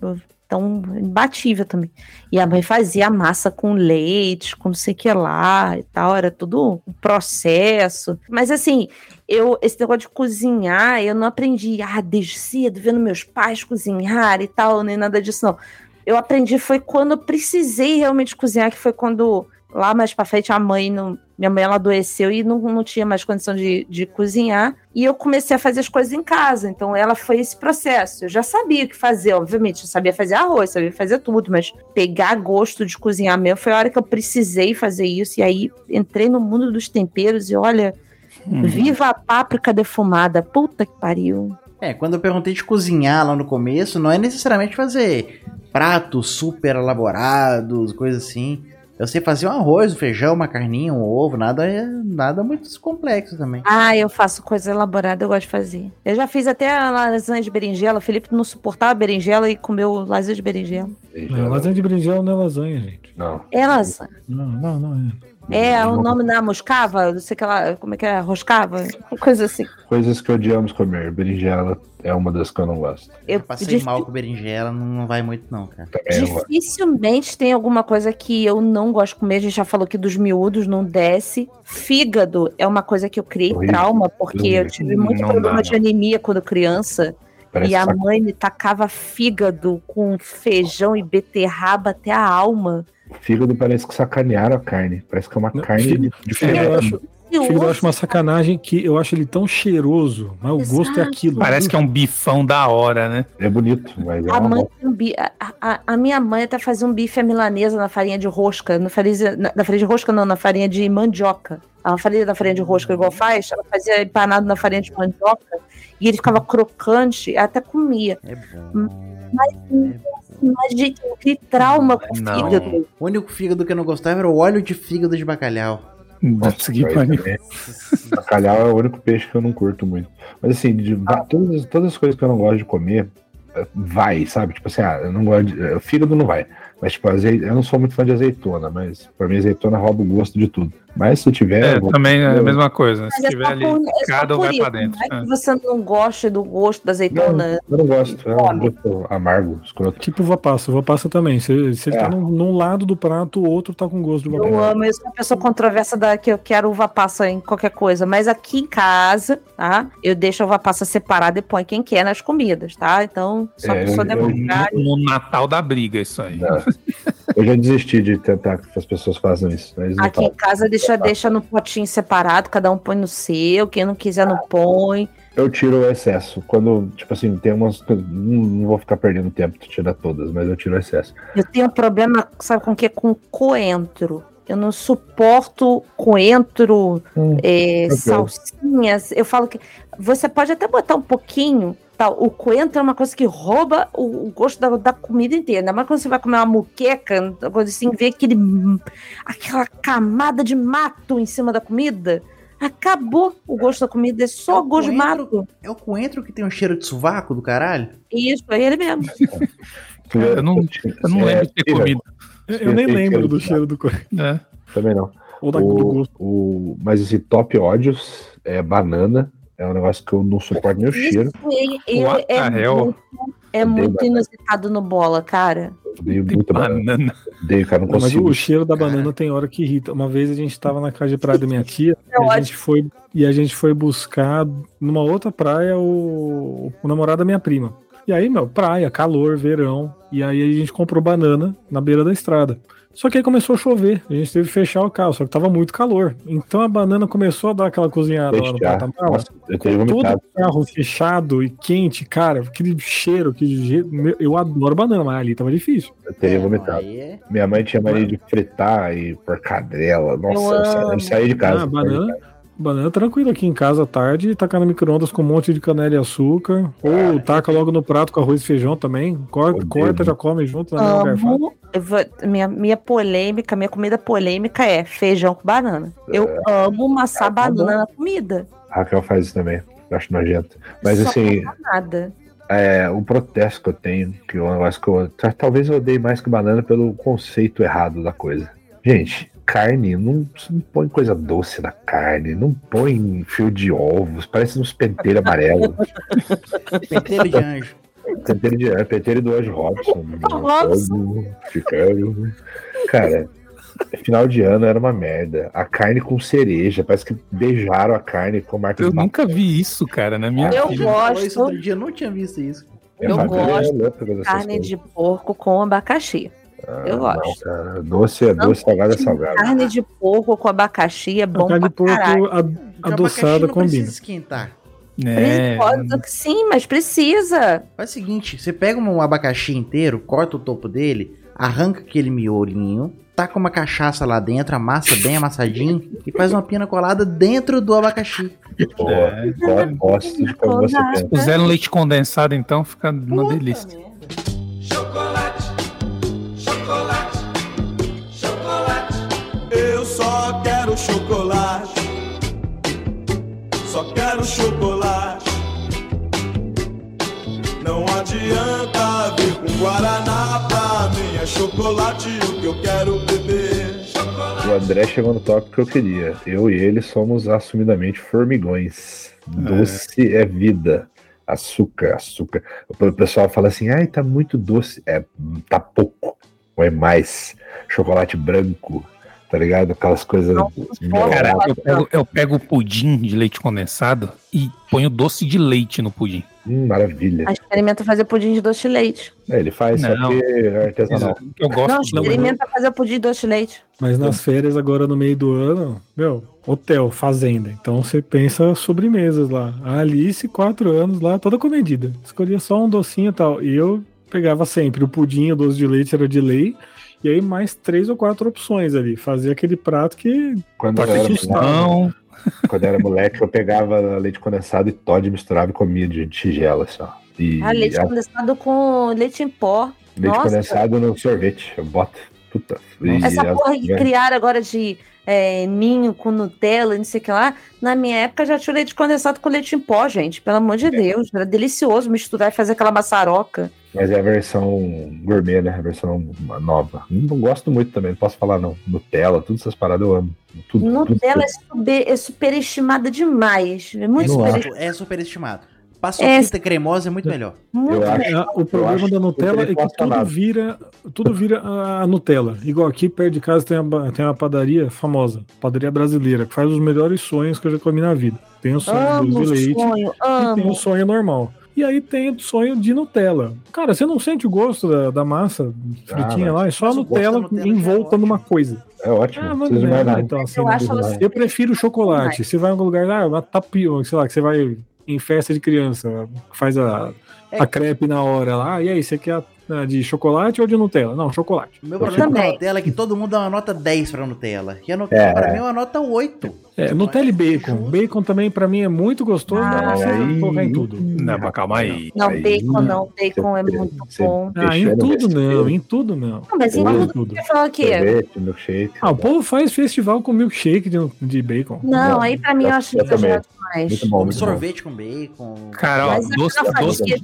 Então, imbatível também. E a mãe fazia massa com leite, com não sei o que lá e tal, era tudo um processo. Mas assim, eu esse negócio de cozinhar, eu não aprendi, ah, desde cedo, vendo meus pais cozinhar e tal, nem nada disso, não. Eu aprendi foi quando eu precisei realmente cozinhar, que foi quando lá mais pra frente a mãe não, minha mãe ela adoeceu e não, não tinha mais condição de, de cozinhar. E eu comecei a fazer as coisas em casa. Então ela foi esse processo. Eu já sabia o que fazer obviamente. Eu sabia fazer arroz sabia fazer tudo mas pegar gosto de cozinhar mesmo foi a hora que eu precisei fazer isso. E aí entrei no mundo dos temperos e olha Hum. viva a páprica defumada puta que pariu É, quando eu perguntei de cozinhar lá no começo, não é necessariamente fazer pratos super elaborados, coisas assim. Eu sei fazer um arroz, um feijão, uma carninha, um ovo, nada, nada muito complexo também. Ah, eu faço coisa elaborada, eu gosto de fazer. Eu já fiz até a lasanha de berinjela. O Felipe não suportava berinjela e comeu lasanha de berinjela. Não, lasanha de berinjela não é lasanha, gente. Não. É lasanha. Não, não, não é. É, o nome da moscava, não sei que lá, como é que é, roscava, coisa assim. Coisas que odiamos comer. Berinjela é uma das que eu não gosto. Eu Passei dif- mal com berinjela, não, não vai muito não, cara. Gosto. dificilmente tem alguma coisa que eu não gosto de comer. A gente já falou aqui dos miúdos, não desce. Fígado é uma coisa que eu criei Horrível. trauma, porque eu tive muito Não problema dá, de anemia quando criança. Parece e a saco. mãe me tacava fígado com feijão e beterraba até a alma. Fígado parece que sacanearam a carne. Parece que é uma Não, carne fígado- diferente. Eu acho, fígado eu acho uma sacanagem que eu acho ele tão cheiroso, mas o gosto é aquilo. Parece que é um bifão da hora, né? É bonito, mas é A, mãe um a, a- a minha mãe até fazia um bife à milanesa na farinha de rosca, na farinha, na, na farinha de rosca não, na farinha de mandioca. a farinha da farinha de rosca igual faz, ela fazia empanado na farinha de mandioca e ele ficava crocante, até comia. É bom. Mas, mas gente, que trauma com Não. fígado. O único fígado que eu não gostava era o óleo de fígado de bacalhau. Nossa, que pariu. também. Bacalhau é o único peixe que eu não curto muito. Mas assim, de, va- todas, todas as coisas que eu não gosto de comer, eh, vai, sabe? Tipo assim, ah, eu não gosto de. eh, Fígado não vai. Mas, tipo, azei- eu não sou muito fã de azeitona, mas pra mim azeitona rouba o gosto de tudo. Mas se tiver. É, vou- também é a mesma coisa. Se Mas é tiver só ali por, é só picado, por vai isso. pra dentro. Não é É. que você não gosta do gosto da azeitona. Eu não gosto, é um gosto amargo, escroto. Tipo uva passa, uva passa também. Se, se ele É. tá num, num lado do prato, o outro tá com gosto de uva Eu amo, eu sou uma pessoa controversa da que eu quero uva passa em qualquer coisa, mas aqui em casa, tá? Eu deixo a uva passa separada e põe quem quer nas comidas, tá? Então, uma É, pessoa democrática. No Natal da briga, isso aí. Não. Eu já desisti de tentar que as pessoas façam isso. Mas não Aqui em casa deixa, deixa no potinho separado, cada um põe no seu, quem não quiser não põe. Eu tiro o excesso. Quando, tipo assim, tem umas. coisas- Não, não vou ficar perdendo tempo de tirar todas, mas eu tiro o excesso. Eu tenho um problema, sabe com o que? Com coentro. Eu não suporto coentro, Hum, é, salsinhas. Eu falo que você pode até botar um pouquinho. Tá, o coentro é uma coisa que rouba o, o gosto da, da comida inteira. Ainda mais quando você vai comer uma muqueca, uma coisa assim, vê aquele, aquela camada de mato em cima da comida. Acabou o gosto da comida, é só É o gosto de mato. É o coentro que tem um cheiro de sovaco do caralho? Isso, é ele mesmo. Eu não, eu não É, lembro de ter comido. Eu, eu nem lembro cheiro do cheiro do coentro. né? Também não. Ou da, do O, gosto. o, mas esse top ódios é banana. É um negócio que eu não suporto nem o cheiro. Ele, What é, muito, é muito banana. inusitado no bola, cara. Odeio muito banana. banana. Odeio, cara. Não Não, mas consigo. o cheiro da banana tem hora que irrita. Uma vez a gente tava na casa de praia da minha tia É e, a gente foi, e a gente foi buscar numa outra praia o, o namorado da minha prima. E aí, meu, praia, calor, verão. E aí a gente comprou banana na beira da estrada. Só que aí começou a chover. A gente teve que fechar o carro, só que tava muito calor. Então a banana começou a dar aquela cozinhada lá no Fechar. porta-mala. Com todo vomitado. o carro fechado e quente, cara, aquele cheiro, aquele jeito. meu, Eu adoro banana, mas ali tava difícil. Eu teria É, vomitado. é- Minha mãe tinha mania de fritar e por cadela. Nossa, Eu eu, saí de casa. Ah, banana, banana tranquilo aqui em casa à tarde, tacar no micro-ondas com um monte de canela e açúcar. Ou taca logo no prato com arroz e feijão também. Corta, corta já come junto na. Amo. vou- minha, minha polêmica, minha comida polêmica é feijão com banana. Eu amo maçar Ah, tá banana na comida. A Raquel faz isso também. Eu acho nojento. Mas Só assim, nada. é, o protesto que eu tenho, que eu acho que eu. ta- Talvez eu odeie mais que banana pelo conceito errado da coisa. Gente, carne, não, não põe coisa doce na carne, não põe fio de ovos, parece uns penteiros amarelos. Pentelho de anjo. Penteiro de é, penteiro do Anjo Robson. Robson. Chicago. Cara, final de ano era uma merda. A carne com cereja, parece que beijaram a carne com marca Eu de nunca vi isso, cara, na minha Eu vida. Isso gosto outro dia, eu não tinha visto isso. Eu família é gosto dessas Carne coisas. de porco com abacaxi. Ah, eu não, gosto. cara. Doce é Não, doce, salgado é salgado. Carne de porco com abacaxi é bom carne pra de caralho. porco a- O adoçada combina. precisa esquentar. É, Pode- Sim, mas precisa. Faz o seguinte, você pega um abacaxi inteiro, corta o topo dele, arranca aquele miolinho, taca uma cachaça lá dentro, amassa bem amassadinho e faz uma pina colada dentro do abacaxi. Pô, É. eu gosto de como você pensa. Puseram leite condensado, então fica uma Puta delícia. merda. Quero chocolate. Só quero chocolate. Não adianta vir com Guaraná pra mim. É chocolate o que eu quero beber. O André chegou no tópico que eu queria. Eu e ele somos assumidamente formigões. Doce é, vida. Açúcar, açúcar. O pessoal fala assim, ai, tá muito doce. É, tá pouco. Ou é mais. Chocolate branco, tá ligado? Aquelas coisas. Cara, eu pego, eu pego o pudim de leite condensado e ponho doce de leite no pudim. Hum, maravilha. A experimenta fazer pudim de doce de leite. É, ele faz, Não. só que é artesanal. Eu gosto Não, experimenta fazer pudim de doce de leite. Mas nas férias, agora no meio do ano, meu, hotel, fazenda. Então você pensa sobremesas lá. A Alice, quatro anos lá, toda comedida. Escolhia só um docinho e tal. E eu pegava sempre o pudim, o doce de leite era de lei. E aí mais três ou quatro opções ali. Fazer aquele prato que Quando eu, Tá era, assustado. Não, quando eu era moleque, eu pegava leite condensado e Todd misturava e comia de tigela, assim, ó. E Ah, leite a- condensado com leite em pó. leite Nossa. condensado no sorvete. Eu boto. Puta. Essa porra que criaram agora de é, ninho com Nutella não sei o que lá. Na minha época já tinha leite condensado com leite em pó, gente. Pelo amor É. de Deus. Era delicioso misturar e fazer aquela maçaroca. Mas é a versão gourmet, né? A versão nova. Não gosto muito também, não posso falar não. Nutella, todas essas paradas eu amo. Tudo, Nutella é, tudo. super, é superestimada demais. É muito acho. superestimada. É superestimado. Paçoquita cremosa é muito melhor. Muito Eu acho-. É, o problema da Nutella é que tudo vira, tudo vira a Nutella. Igual aqui perto de casa tem uma, tem uma padaria famosa, padaria brasileira, que faz os melhores sonhos que eu já comi na vida. Tem o sonho Amo de leite sonho, e tem o sonho normal. E aí tem o sonho de Nutella. Cara, você não sente o gosto da, da massa fritinha lá, é só a Nutella, Nutella é envolta ótimo. numa coisa. É ótimo, Ah, não mas não, nada. então, assim, Eu eu prefiro chocolate. Você vai em algum lugar, ah, uma tapioca, sei lá, que você vai em festa de criança, faz a, É. a crepe na hora lá. Ah, e aí, você quer a de chocolate ou de Nutella? Não, chocolate. O meu Eu problema com a. Nutella é que todo mundo dá uma nota 10 pra Nutella. E a Nutella, É. pra mim, é uma nota 8. É, Nutella e bacon. Justo. Bacon também, pra mim, é muito gostoso, Ah, mas não aí- precisa colocar em tudo. não, mas calma aí. Não, Aí- bacon não. Bacon é muito bom. Ah, em tudo não, em tudo não. Não, mas em Tudo. tudo você fala que Sorvete, milkshake. Ah, o povo faz festival com milkshake de, de bacon. Não, Não, aí pra mim eu acho exagerado demais. Muito bom, muito bom. Sorvete com bacon. Cara, ó, doce, doce,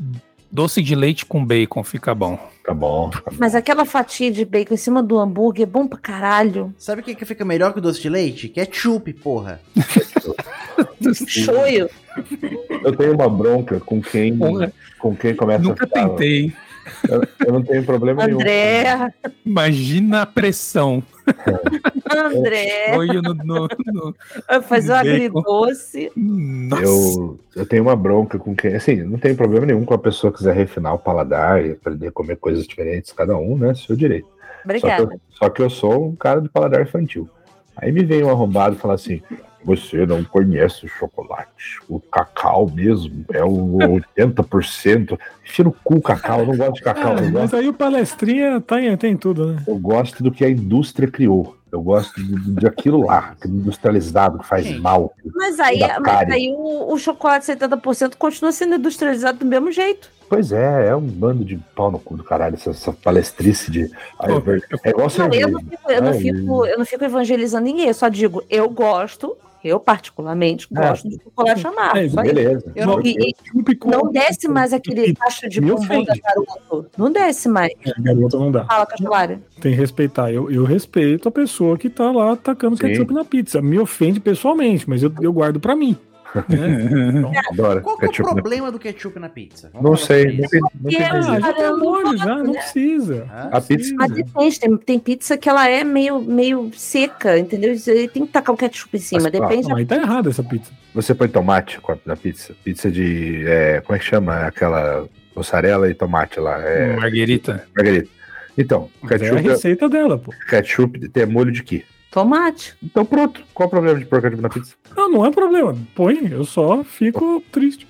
doce de leite com bacon fica bom. Tá bom. Tá bom. Mas aquela fatia de bacon em cima do hambúrguer é bom pra caralho. Sabe o que, que fica melhor que o doce de leite? Ketchup, porra. Shoyu. Eu tenho uma bronca com quem, Porra, com quem começa nunca a ficar. tentei. Eu, eu não tenho problema nenhum. André, Imagina a pressão. André, Olho no, no, no- fazer o Bacon. agridoce. Nossa. Eu, eu tenho uma bronca com quem. Assim, não tem problema nenhum com a pessoa quiser refinar o paladar e aprender a comer coisas diferentes, cada um, né? Seu direito. Só que, Obrigada. eu, só que eu sou um cara de paladar infantil. Aí me vem um arrombado e fala assim: você não conhece o chocolate. O cacau mesmo é o 80%. Enfia no cu o cacau, eu não gosto de cacau. Eu mas aí o palestrinha tem, tem tudo, né? eu gosto do que a indústria criou. Eu gosto de, de aquilo lá, industrializado que faz mal. Mas aí, mas aí o, o chocolate 70% continua sendo industrializado do mesmo jeito. Pois é, é um bando de pau no cu do caralho, essa, essa palestrice de. Ai, é ver- é igual Não, eu, não fico, eu, não fico, eu não fico evangelizando ninguém, eu só digo, eu gosto, eu particularmente É. gosto de chocolate amargo. É. Beleza. Eu não- E- e com- não desce mais aquele tacho de Me bombom da garoto. Não desce mais. É, garoto não dá. Fala. Tem que respeitar. Eu, eu respeito a pessoa que tá lá tacando Sim. ketchup na pizza. Me ofende pessoalmente, mas eu, eu guardo pra mim. Né? Adoro. Qual que é o ketchup na- problema do ketchup na pizza? Vamos Não sei, não É, Ah, já já, precisa. Hã? A pizza. Mas depende, tem, tem pizza que ela é meio, meio seca, entendeu? Você tem que tacar o ketchup em cima. Mas, Depende. Não, aí tá errado essa pizza. Você põe tomate na pizza? Pizza de. é, como é que chama? Aquela mussarela e tomate lá. É, Marguerita. Margarita. Então, Mas é a ketchup, receita dela, pô. ketchup tem molho de quê? Tomate. Então pronto. Qual o problema de pôr ketchup na pizza? Não, não é problema. Põe, eu só fico triste.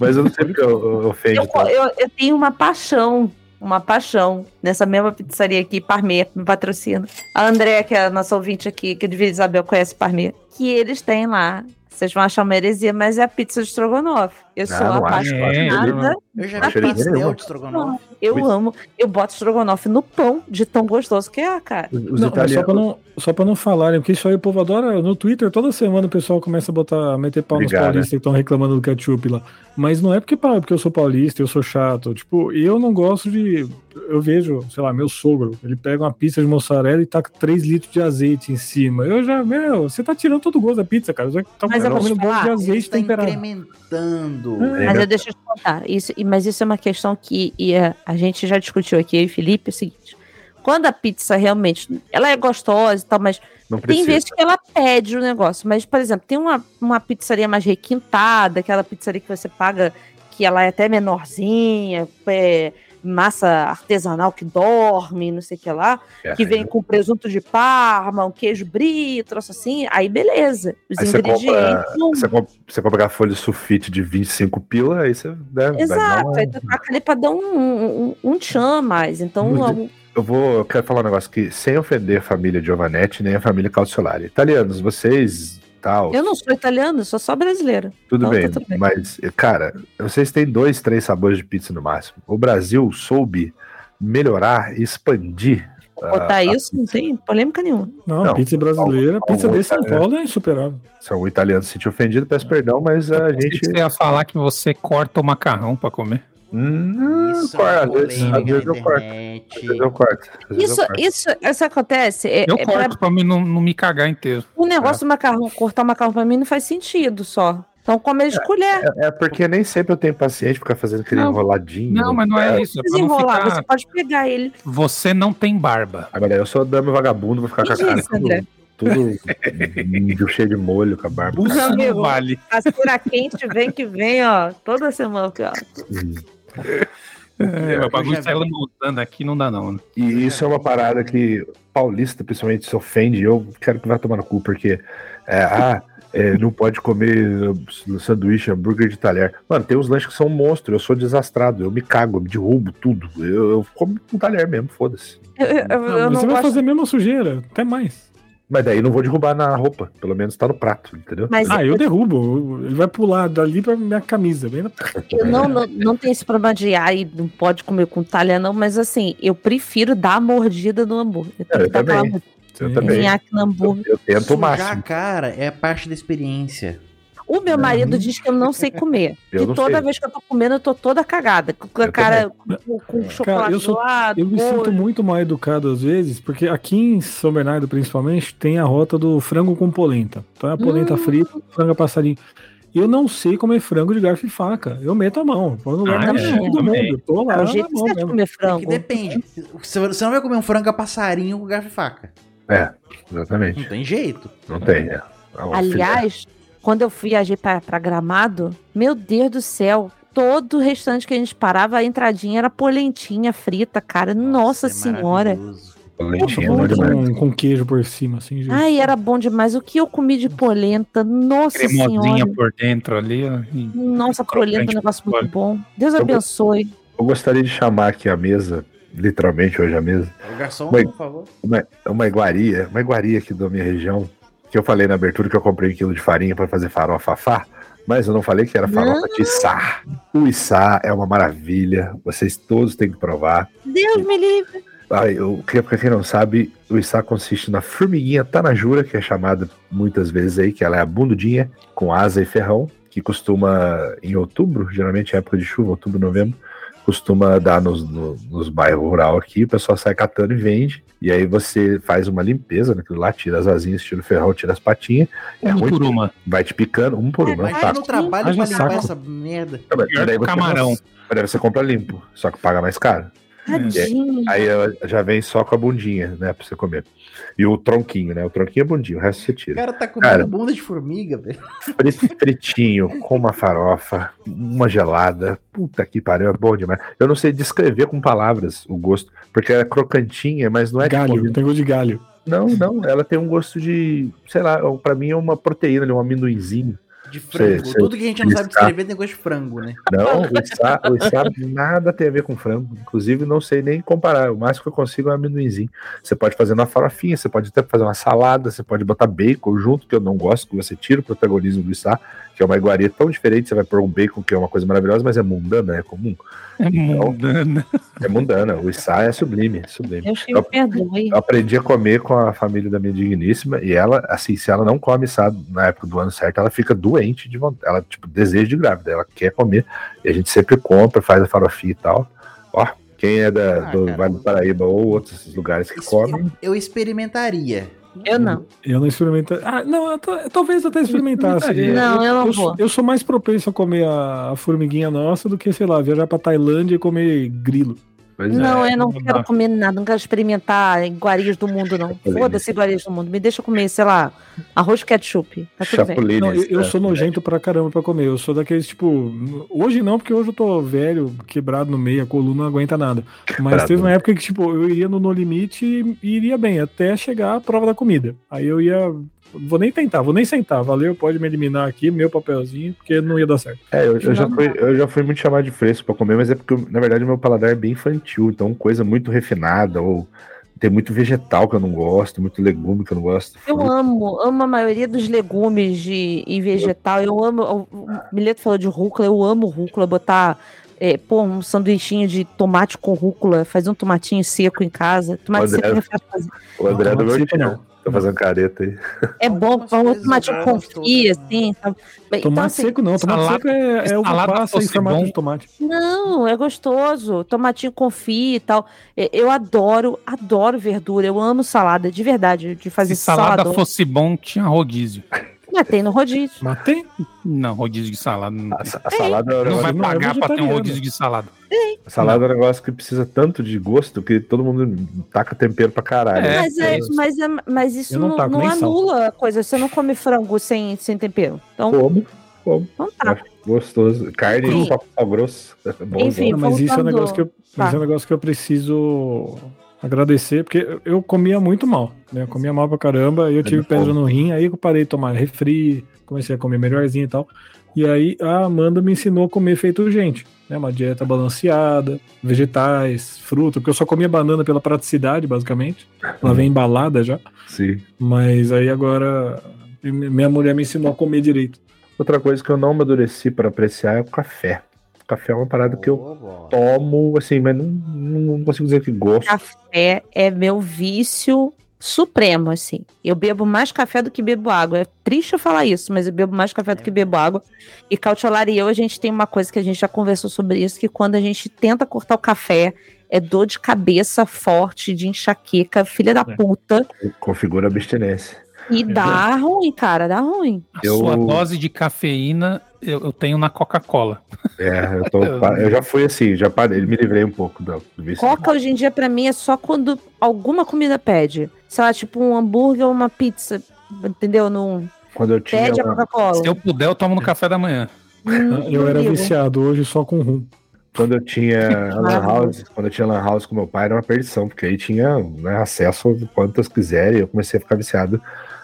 Mas eu não sei porque eu, eu ofende. Eu, eu, eu tenho uma paixão, uma paixão nessa mesma pizzaria aqui, Parmê, me patrocina. A Andréa, que é a nossa ouvinte aqui, que de Vila Isabel conhece Parmê, que eles têm lá. Vocês vão achar uma heresia, mas é a pizza de estrogonofe. Eu sou Ah, não acho, apaixonada. Eu já vi nenhuma. de estrogonofe. Eu amo. Eu boto estrogonofe no pão, de tão gostoso que é, cara. Os Não, só, pra não, só pra não falarem, porque isso aí o povo adora. No Twitter, toda semana o pessoal começa a botar, meter pau nos Obrigado, paulistas que estão reclamando do ketchup lá. Mas não é porque, porque eu sou paulista, eu sou chato. Tipo, eu não gosto de. Eu vejo, sei lá, meu sogro, ele pega uma pizza de mussarela e taca 3 litros de azeite em cima. Eu já, meu, você tá tirando todo o gosto da pizza, cara. Você tá Mas eu vou gosto de azeite Está temperado. incrementando. É. Mas eu deixo eu te contar. Isso, mas isso é uma questão que e, é, a gente já discutiu aqui, eu e Felipe, é o seguinte. Quando a pizza realmente. Ela é gostosa e tal, mas Não tem vezes que ela pede o negócio. Mas, por exemplo, tem uma, uma pizzaria mais requintada, aquela pizzaria que você paga, que ela é até menorzinha, é, massa artesanal que dorme, não sei o que lá, É. que vem com presunto de parma, um queijo brie, troço assim, aí beleza. Os Aí ingredientes. Você compra, você compra folha de sulfite de 25 pila, aí você né, dar Exato, uma- aí tu taca ali pra dar um, um, um tchan mais. Então, eu vou. Eu quero falar um negócio aqui, sem ofender a família Giovanetti nem a família Calciolari. Italianos, vocês. Tal, Eu não sou italiana, eu sou só brasileira. Tudo Então, bem, tá tudo bem. mas, cara, vocês têm dois, três sabores de pizza no máximo. O Brasil soube melhorar e expandir. ah, Botar isso não tem polêmica nenhuma. Não, Não, pizza brasileira, algum- pizza de São Paulo é insuperável. Se algum italiano se sentir ofendido, peço perdão, mas a gente. que Você ia falar que você corta o macarrão pra comer. Hum, Isso corta, é às às vezes eu corto. Às internet. vezes eu corto. às vezes Isso, eu corto. isso, isso acontece. É, Eu é pra- corto pra mim não, não me cagar inteiro. o negócio do macarrão, cortar o macarrão pra mim não faz sentido só. Então come de colher. É, é porque nem sempre eu tenho paciente pra ficar fazendo aquele Não, enroladinho. Não, mas não é isso. É pra não Desenrolar, você ficar... pode pegar ele. Você não tem barba. Agora, eu sou dame vagabundo, vou ficar com a Que cara isso, André? tudo, cheio de molho com a barba. Vale. A cura quente vem que vem, ó. Toda semana aqui, ó. É, o bagulho já sai vi. lambuzando aqui, não dá não. né? E isso é uma parada que paulista, principalmente, se ofende. Eu quero que vá tomar no cu, porque é, ah, é, não pode comer sanduíche, hambúrguer de talher. Mano, tem uns lanches que são monstros. Eu sou desastrado, eu me cago, eu me derrubo tudo. Eu, eu como com talher mesmo, foda-se. Você vai gosto. fazer a mesma sujeira, até mais. Mas daí não vou derrubar na roupa, pelo menos tá no prato, entendeu? Mas Ah, eu derrubo. Ele vai pular dali pra minha camisa. Bem na... eu não, não, não tenho esse problema de ai, não pode comer com talha, não, mas assim, eu prefiro dar a mordida no hambúrguer. Eu É, eu também. mordida, Eu também. Eu, hambúrguer. eu tento o Sujar a máximo. cara é parte da experiência. O meu marido diz que eu não sei comer. Eu e não toda sei. vez que eu tô comendo, eu tô toda cagada. Com a Eu cara com, com chocolate eu sou- do lado. Eu me sinto muito mal educado às vezes, porque aqui em São Bernardo, principalmente, tem a rota do frango com polenta. Então é a polenta Hum. frita, frango a passarinho. Eu não sei comer frango de garfo e faca. Eu meto a mão. Põe no lugar Ah, mais é, do mundo. Tô lá É o jeito de mesmo. comer É que frango. depende. Você você não vai comer um frango a passarinho com garfo e faca. É, exatamente. Não tem jeito. Não tem. É. É Aliás, quando eu viajei pra, pra Gramado, meu Deus do céu, todo o restante que a gente parava, a entradinha era polentinha frita, cara. Nossa, é senhora. maravilhoso. filé, lentinha, é bom Com, demais. com queijo por cima, assim, gente. Ai, era bom demais. O que eu comi de polenta, nossa Cremosinha senhora. por dentro ali. ó, e- Nossa, polenta é um negócio muito bom. Deus Eu- abençoe. Eu gostaria de chamar aqui a mesa, literalmente hoje a mesa, O garçom, Bem. por favor. uma, uma iguaria, uma iguaria aqui da minha região, que eu falei na abertura que eu comprei um quilo de farinha para fazer farofa fá, mas eu não falei que era farofa de içá. O içá é uma maravilha, vocês todos têm que provar. Deus me livre. Ah, eu, pra quem não sabe, o içá consiste na formiguinha tanajura, que é chamada muitas vezes aí, que ela é a bundudinha com asa e ferrão, que costuma em outubro, geralmente é época de chuva, outubro, novembro, costuma dar nos, no- nos bairros rural aqui, o pessoal sai catando e vende, e aí você faz uma limpeza naquilo lá, tira as asinhas, tira o ferrão, tira as patinhas, é Um ruim, por uma. vai te picando, um por um, não Imagina tá? o trabalho pra limpar saco. essa merda. Mas Pior daí você camarão. Mas daí você compra limpo, só que paga mais caro. Tadinho. Aí ela já vem só com a bundinha, né, pra você comer. E o tronquinho, né? O tronquinho é bundinho, o resto você O tira. cara tá comendo Cara. bunda de formiga, velho. Fri- Fritinho, com uma farofa, uma gelada. Puta que pariu, é bom demais. Eu não sei descrever com palavras o gosto, porque ela é crocantinha, mas não é galho, tipo- tem gosto de galho. Não, não, ela tem um gosto de, sei lá, pra mim é uma proteína, um amendoinzinho. De frango. Sei, sei. Tudo que a gente não sabe Está. descrever tem gosto de frango, né? Não, o içá nada tem a ver com frango. Inclusive, não sei nem comparar. O máximo que eu consigo é um amendoinzinho. Você pode fazer uma farofinha, você pode até fazer uma salada, você pode botar bacon junto, que eu não gosto, que você tira o protagonismo do içá, que é uma iguaria tão diferente. Você vai pôr um bacon, que é uma coisa maravilhosa, mas é mundana, é comum. É mundana. É mundana. O içá é sublime, é sublime. Me perdoe. Eu aprendi a comer com a família da minha digníssima e ela, assim, se ela não come içá na época do ano certo, ela fica doente de vontade. Ela, tipo, desejo de grávida. Ela quer comer e a gente sempre compra, faz a farofinha e tal. Ó, quem é da, Ah, do. Vale do Paraíba ou outros lugares que Isso- comem, Eu experimentaria. Eu não. Eu não experimento. Ah, não, eu tô- talvez até experimentasse. Não, eu não eu, vou. sou- eu sou mais propenso a comer a, a formiguinha nossa do que, sei lá, viajar pra Tailândia e comer grilo. Pois Não, é. eu não não quero dá. comer nada, não quero experimentar iguarias do mundo, não. Foda-se iguarias do mundo. Me deixa comer, sei lá, arroz ketchup. Tá tudo bem. Não, eu, eu sou nojento pra caramba pra comer. Eu sou daqueles, tipo. Hoje não, porque hoje eu tô velho, quebrado no meio, a coluna não aguenta nada. Mas Quebrado. teve uma época que, tipo, eu iria no No Limite e iria bem, até chegar a prova da comida. Aí eu ia vou nem tentar, vou nem sentar. Valeu, pode me eliminar aqui, meu papelzinho, porque não ia dar certo. É, eu, eu já Não fui, eu já fui muito chamado de fresco pra comer, mas é porque, na verdade, o meu paladar é bem infantil, então coisa muito refinada, ou tem muito vegetal que eu não gosto, muito legume que eu não gosto. Eu fruta. amo, amo a maioria dos legumes de, e vegetal. Eu amo. O Mileto falou de rúcula, eu amo rúcula. Botar, é, pô, um sanduichinho de tomate com rúcula, fazer um tomatinho seco em casa. Tomate André. seco é fácil fazer. O André é do Não, meu não, time, não. Tá fazendo careta aí. É bom, Algumas pôr um coisas tomatinho eu com gosto, fia, outras assim, sabe? Bem, Então, Tomate assim, seco não, tomate salada- seco é, é uva salada passa em fosse formato bom. de tomate. Não, é gostoso. Tomatinho confit e tal. É, Eu adoro, adoro verdura. Eu amo salada, de verdade, de fazer Se salada salada. fosse bom, tinha rodízio. Mas tem no rodízio. Mas tem. Não, rodízio de salada. Não, A, a salada, é um não negócio, vai não é pagar pra ter um rodízio de salada. a salada é um negócio que precisa tanto de gosto que todo mundo taca tempero pra caralho. É, mas, é, isso. mas, é, mas isso Eu não não, não anula a coisa. Você não come frango sem, sem tempero. Então, Como, como. não tá. gostoso. Carne Sim. de sal, grosso. É bom, Enfim, Não, mas isso é um negócio que eu, mas Tá. é um negócio que eu preciso agradecer, porque eu- eu comia muito mal, né? Eu comia mal pra caramba, aí eu tive muito pedra no rim, aí eu parei de tomar refri, comecei a comer melhorzinho e tal. E aí a Amanda me ensinou a comer feito gente, né? Uma dieta balanceada, vegetais, fruta, porque eu só comia banana pela praticidade, basicamente. Ela vem embalada já, Sim. mas aí agora minha mulher me ensinou a comer direito. Outra coisa que eu não amadureci para apreciar é o café. Café é uma parada que eu Boa, boa. tomo, assim, mas não, não, consigo dizer que gosto. Café é meu vício supremo, assim. Eu bebo mais café do que bebo água. É triste eu falar isso, mas eu bebo mais café do que bebo água. E Cautiolar e eu, a gente tem uma coisa que a gente já conversou sobre isso, que quando a gente tenta cortar o café, é dor de cabeça forte, de enxaqueca, filha da É. puta. Configura abstinência. E dá ruim, cara, dá ruim. A Eu- sua dose de cafeína eu, eu tenho na Coca-Cola. É, eu, tô, eu já fui assim, já parei, me livrei um pouco do. Coca hoje em dia, pra mim, é só quando alguma comida pede. Sei lá, tipo um hambúrguer ou uma pizza, entendeu? Não Quando eu tinha. pede a uma- Coca-Cola. Se eu puder, eu tomo no café da manhã. Hum, Eu era viciado hoje só com rum. Quando eu tinha a lan house, quando eu tinha lan house com meu pai, era uma perdição, porque aí tinha né, acesso a quantas quiserem, e eu comecei a ficar viciado.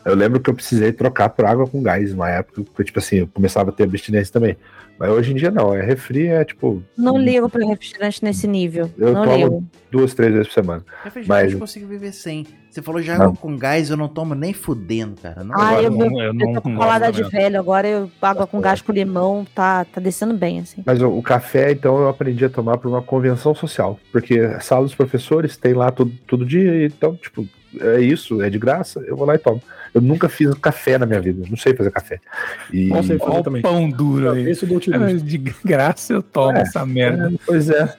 Eu lembro que eu precisei trocar por água com gás uma época, porque, tipo assim, eu começava a ter abstinência também. Mas hoje em dia não, é refri, é tipo Não ligo pra refrigerante nesse nível. Eu não tomo- ligo. duas, três vezes por semana. Refrigerante Mas- eu consigo viver sem. Você falou de água com gás, eu não tomo nem fudendo, cara. Não Ah, eu, não- eu, eu eu não tô com colada de velho, agora eu água com gás com limão, tá, tá descendo bem, assim. Mas o, o café, então, eu aprendi a tomar por uma convenção social. Porque a sala dos professores tem lá todo, todo dia, então, tipo, é isso, é de graça, eu vou lá e tomo. Eu nunca fiz café na minha vida, não sei fazer café. E, Não sei fazer o também. pão duro aí. Dou Cara, utilizo. De graça eu tomo É, essa merda. É, pois é.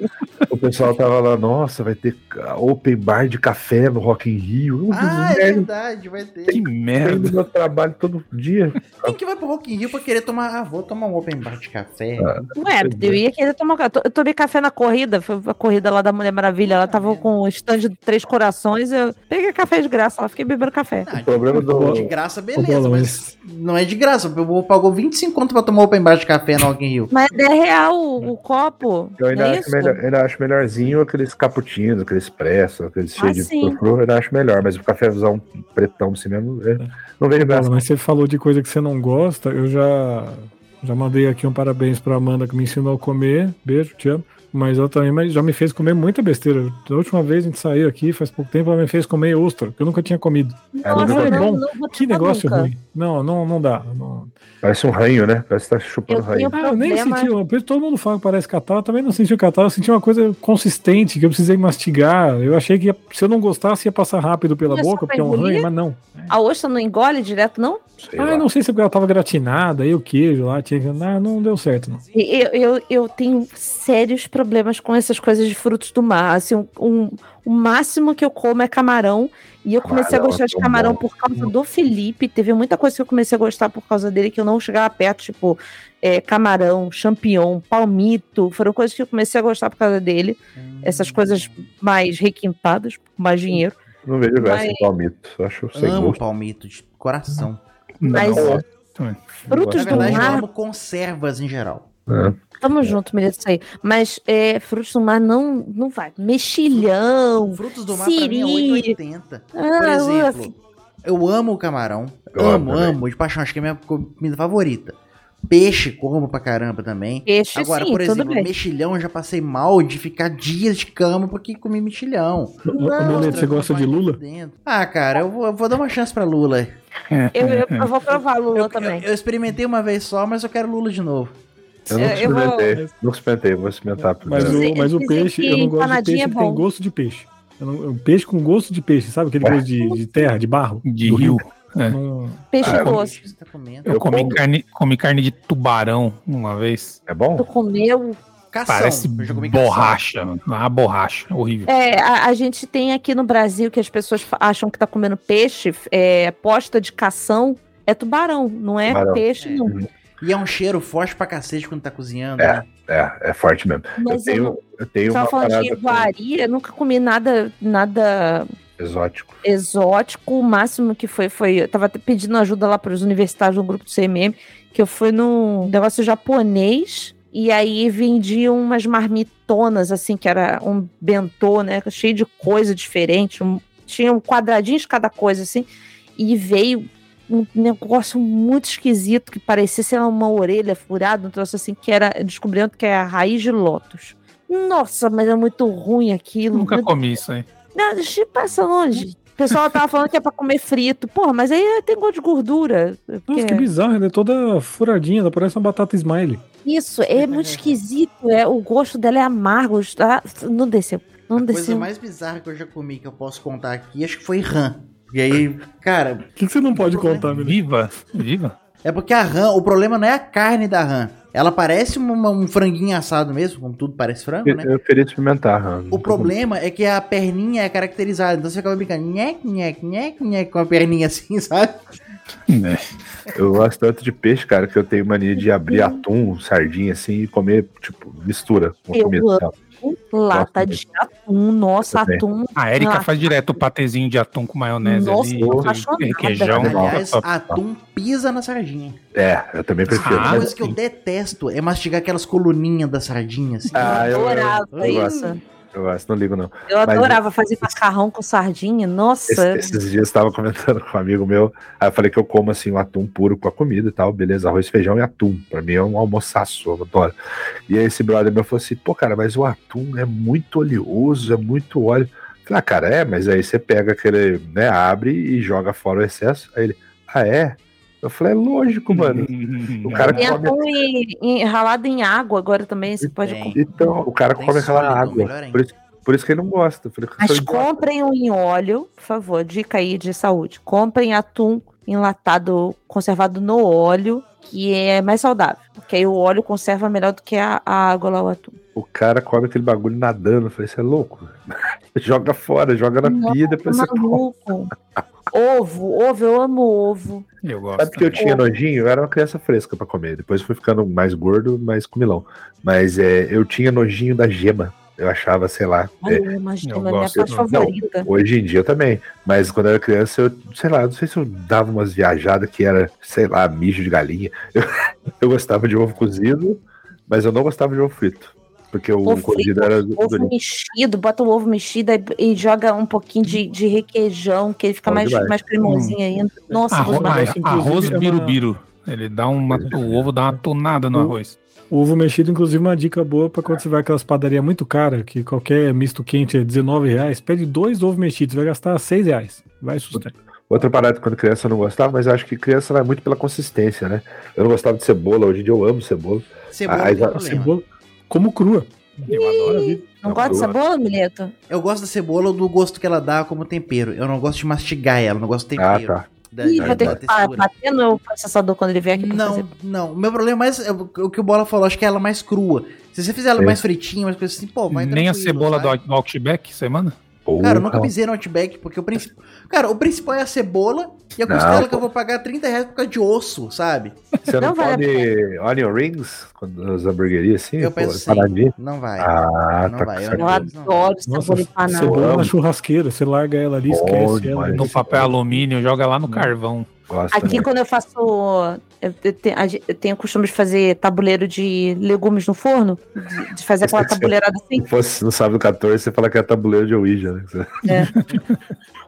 O pessoal tava lá, nossa, vai ter open bar de café no Rock in Rio. Eu, Ah, é merda, verdade, vai ter. Que tem merda. meu trabalho todo dia. Quem que vai pro Rock in Rio pra querer tomar? Ah, vou tomar um open bar de café. Ué, eu ia querer tomar. Eu tomei café na corrida, foi a corrida lá da Mulher Maravilha. Ela tava com o stand de Três Corações. Eu peguei café de graça, lá fiquei bebendo café. Ah, O problema do. de graça, beleza, mas não é de graça. O povo pagou 25 conto pra tomar open bar de café no Rock in Rio. Mas é real o, o copo. Eu ainda, não é acho isso? melhor, ainda acho melhorzinho aqueles cappuccinos, aqueles expresso, aqueles Ah, cheios de frufru, eu acho melhor, mas o cafezão pretão assim mesmo, é, não vejo graça. mas você falou de coisa que você não gosta, eu já já mandei aqui um parabéns pra Amanda que me ensinou a comer. Beijo, te amo. Mas ela também mas já me fez comer muita besteira. Da última vez a gente saiu aqui, faz pouco tempo, ela me fez comer ostra, que eu nunca tinha comido. Nossa, não é não, bom. não Que negócio nunca. ruim. Não, não, não dá. não- Parece um ranho, né? Parece que tá chupando Eu ranho. Ah, eu nem senti. eu- Todo mundo fala que parece catarro, eu também não senti o catarro, eu senti uma coisa consistente que eu precisei mastigar. Eu achei que ia- se eu não gostasse ia passar rápido pela só boca, porque é um ranho, mas não. A ostra não engole direto, não? Sei Ah, lá. eu não sei se é porque ela tava gratinada, aí o queijo lá, tinha que. Não, não deu certo, não. Eu, eu, eu tenho sérios problemas com essas coisas de frutos do mar. Assim, um, um- o máximo que eu como é camarão. E eu comecei Camarão a gostar de camarão bom. por causa do Felipe. Teve muita coisa que eu comecei a gostar por causa dele que eu não chegava perto, tipo é, camarão, champignon, palmito. Foram coisas que eu comecei a gostar por causa dele. Essas coisas mais requintadas, com mais dinheiro. Não vejo graça Mas- em palmito. Eu acho sem Amo gosto. palmito de coração. Mas Não, frutos Na do verdade, eu mar amo conservas em geral. É. Tamo junto, menino, isso aí. Mas é, frutos do mar não, não vai. Mexilhão. Frutos do mar pra mim é Siri. 880. Por Ah, exemplo, Eu amo o camarão. Eu amo, amo também. amo, de paixão. Acho que é minha comida favorita. Peixe, como pra caramba também. Peixe, Agora, sim, por tudo exemplo, bem. mexilhão, eu já passei mal de ficar dias de cama porque comi mexilhão. Ô, Melete, você gosta de Lula? Dentro. Ah, cara, eu vou, eu vou dar uma chance pra Lula. Eu, eu, eu vou provar Lula Eu, também. eu- eu experimentei uma vez só, mas eu quero Lula de novo. Eu não Eu- eu vou- experimentei. Não experimentei, vou experimentar Mas primeiro. o, mas o peixe, eu não gosto de peixe é que tem bom. gosto de peixe. Não- um peixe com gosto de peixe, sabe? Aquele gosto de, de terra, de barro. De rio. É. Não- Peixe Ah, doce. Tá comendo? Eu Eu comi como. carne, comi carne de tubarão uma vez. É bom? Tu comeu. Cação. Parece borracha, mano. uma borracha, horrível. É, a, a gente tem aqui no Brasil que as pessoas acham que tá comendo peixe, é, posta de cação, é tubarão, não é Tubarão. peixe, É. não. E é um cheiro forte pra cacete quando tá cozinhando. É. né? É, é forte mesmo. Mas eu eu, tenho, eu tenho tava uma falando de iguaria, eu nunca comi nada, nada exótico. exótico. O máximo que foi, foi. Eu tava pedindo ajuda lá para os universitários no grupo do CMM, que eu fui num negócio japonês. E aí vendiam umas marmitonas, assim, que era um bentô, né? Cheio de coisa diferente. um- tinha um quadradinho de cada coisa, assim. E veio um negócio muito esquisito, que parecia, sei lá, uma orelha furada, um troço assim, que era. Descobrindo que é a raiz de lótus. Nossa, mas é muito ruim aquilo. Nunca Meu comi isso aí. não, deixa eu passar longe. O pessoal tava falando que é pra comer frito. Porra, mas aí tem gosto de gordura. Nossa, Porque- que bizarro, ela é toda furadinha, ela parece uma batata smile. Isso, é muito esquisito. É, o gosto dela é amargo. tá? Não desceu. Não A coisa desceu. mais bizarra que eu já comi, que eu posso contar aqui, acho que foi rã. E aí, cara, O que, que você não pode contar, Melete? Viva, viva. é porque a rã, o problema não é a carne da rã. Ela parece uma- um franguinho assado mesmo, como tudo parece frango, né? eu queria experimentar, Han. O problema é que a perninha é caracterizada, então você acaba brincando, nhec, nhec, nhec, nhec, com a perninha assim, sabe? É. Eu gosto tanto de peixe, cara, que eu tenho mania de abrir atum, sardinha assim e comer, tipo, mistura com comida. amo. Lata de atum. Nossa, atum. A Erika Ah. faz direto o patezinho de atum com maionese Nossa, ali, eu requeijão. Aliás, atum pisa na sardinha. É, eu também prefiro. Ah, A mas- coisa que eu detesto é mastigar aquelas coluninhas da sardinha, assim. Ah, eu- eu adorava eu gosto. Eu gosto, não ligo não. Eu Mas- adorava fazer macarrão com sardinha. Nossa. Esse- esses dias eu estava comentando com um amigo meu, aí eu falei que eu como assim o atum puro com a comida e tal, beleza, arroz, feijão e atum. Pra mim é um almoçaço, eu adoro. E aí esse brother meu falou assim, pô, cara, mas o atum é muito oleoso, é muito óleo. Eu Falei, ah, cara, é, mas aí você pega aquele, né, abre e joga fora o excesso. Aí ele, ah, é? Eu falei, é lógico, mano. O cara Tem come. atum em- em- ralado em água agora também. Você pode Tem. comer. Então, o cara Tem come aquela água. melhor. Por isso, por isso que ele não gosta. Mas "Você gosta?" comprem um em óleo, por favor, dica aí de saúde. Comprem atum enlatado, conservado no óleo, que é mais saudável. Porque aí o óleo conserva melhor do que a, a água lá, o atum. O cara come aquele bagulho nadando. Eu falei, você é louco? joga fora, joga na Não, pia, depois você come. Ovo, ovo, eu amo ovo. Eu gosto. Sabe que eu tinha nojinho? Eu era uma criança fresca pra comer. Depois fui ficando mais gordo, mais comilão. Mas é, eu tinha nojinho da gema. Eu achava, sei lá. Ai, é, eu imagino, eu minha gosto, parte não. favorita. hoje em dia também. Mas quando eu era criança, eu, sei lá, não sei se eu dava umas viajadas que era, sei lá, mijo de galinha. Eu, eu gostava de ovo cozido, mas eu não gostava de ovo frito. Porque o Ovo cozido era do- Ovo do- mexido, bota o ovo mexido e, e joga um pouquinho de, de requeijão, que ele fica mais, demais. mais cremosinho ainda. Nossa, Arroz, inclusive, arroz é uma- birubiru. Ele dá uma. O ovo dá uma tonada no O- arroz. O ovo mexido, inclusive, é uma dica boa pra quando você vai aquelas padarias muito caras, que qualquer misto quente é 19 reais, pede dois ovos mexidos, vai gastar 6 reais. Vai sustentar. Outra parada quando criança eu não gostava, mas eu acho que criança vai muito pela consistência, né? Eu não gostava de cebola, hoje em dia eu amo cebola. Cebola Ah. Cebola, como crua. Eu adoro. Maravilha. Não gosta de cebola, Mileto? Eu gosto da cebola do gosto que ela dá como tempero. Eu não gosto de mastigar ela, eu não gosto de Ah, tempero. tá. Da, Ih, da- vai ter que bater no processador quando ele vier aqui pra fazer. Não, não. O meu problema é mais é o que o Bola falou, acho que é ela mais crua. Se você fizer ela É. mais fritinha, mais coisa assim, pô, vai Nem a cebola do, sabe? do Outback, você manda? Cara, eu nunca Porra. pisei no Outback, porque o principal. Cara, o principal é a cebola e a Não, costela pô. que eu vou pagar 30 reais por causa de osso, sabe? Você não, Não come onion rings quando nas hamburguerias assim? Eu pô, penso sim. paradinha? Não vai. Ah, Não tá vai, eu Eu certeza. adoro Nossa, cebola empanada. Cebola na churrasqueira, você larga ela ali, Bom esquece ela. No papel alumínio, joga lá no carvão. Gosto Aqui, também. quando eu faço. Eu, eu te- eu tenho o costume de fazer tabuleiro de legumes no forno, de, de fazer aquela tabuleirada assim. Se fosse no sábado 14, você fala que é tabuleiro de Ouija, né?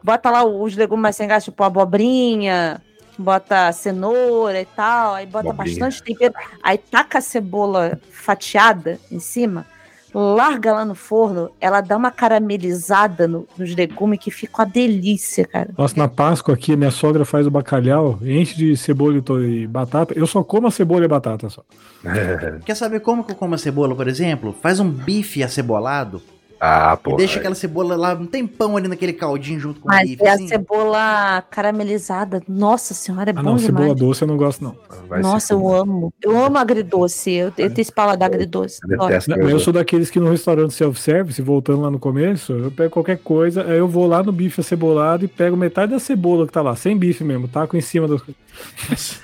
Bota lá os legumes mais sem gás, tipo abobrinha, bota cenoura e tal, aí bota Abobrinha. bastante tempero, aí taca a cebola fatiada em cima, larga lá no forno, ela dá uma caramelizada no- nos legumes que fica uma delícia, cara. Nossa, na Páscoa aqui, minha sogra faz o bacalhau, enche de cebola e batata. Eu só como a cebola e batata só. Quer saber como que eu como a cebola, por exemplo? Faz um bife acebolado ah, e pô. deixa aquela cebola lá um tempão ali naquele caldinho junto com o Mas bife. é a assim. cebola caramelizada. Nossa senhora, é Ah, bom não, demais. cebola doce eu não gosto, não. Vai Nossa, eu amo. Eu amo agridoce. Eu, eu tenho esse paladar agridoce. Eu mas eu sou daqueles que no restaurante self-service, voltando lá no começo, eu pego qualquer coisa, aí eu vou lá no bife acebolado e pego metade da cebola que tá lá, sem bife mesmo, taco em cima do.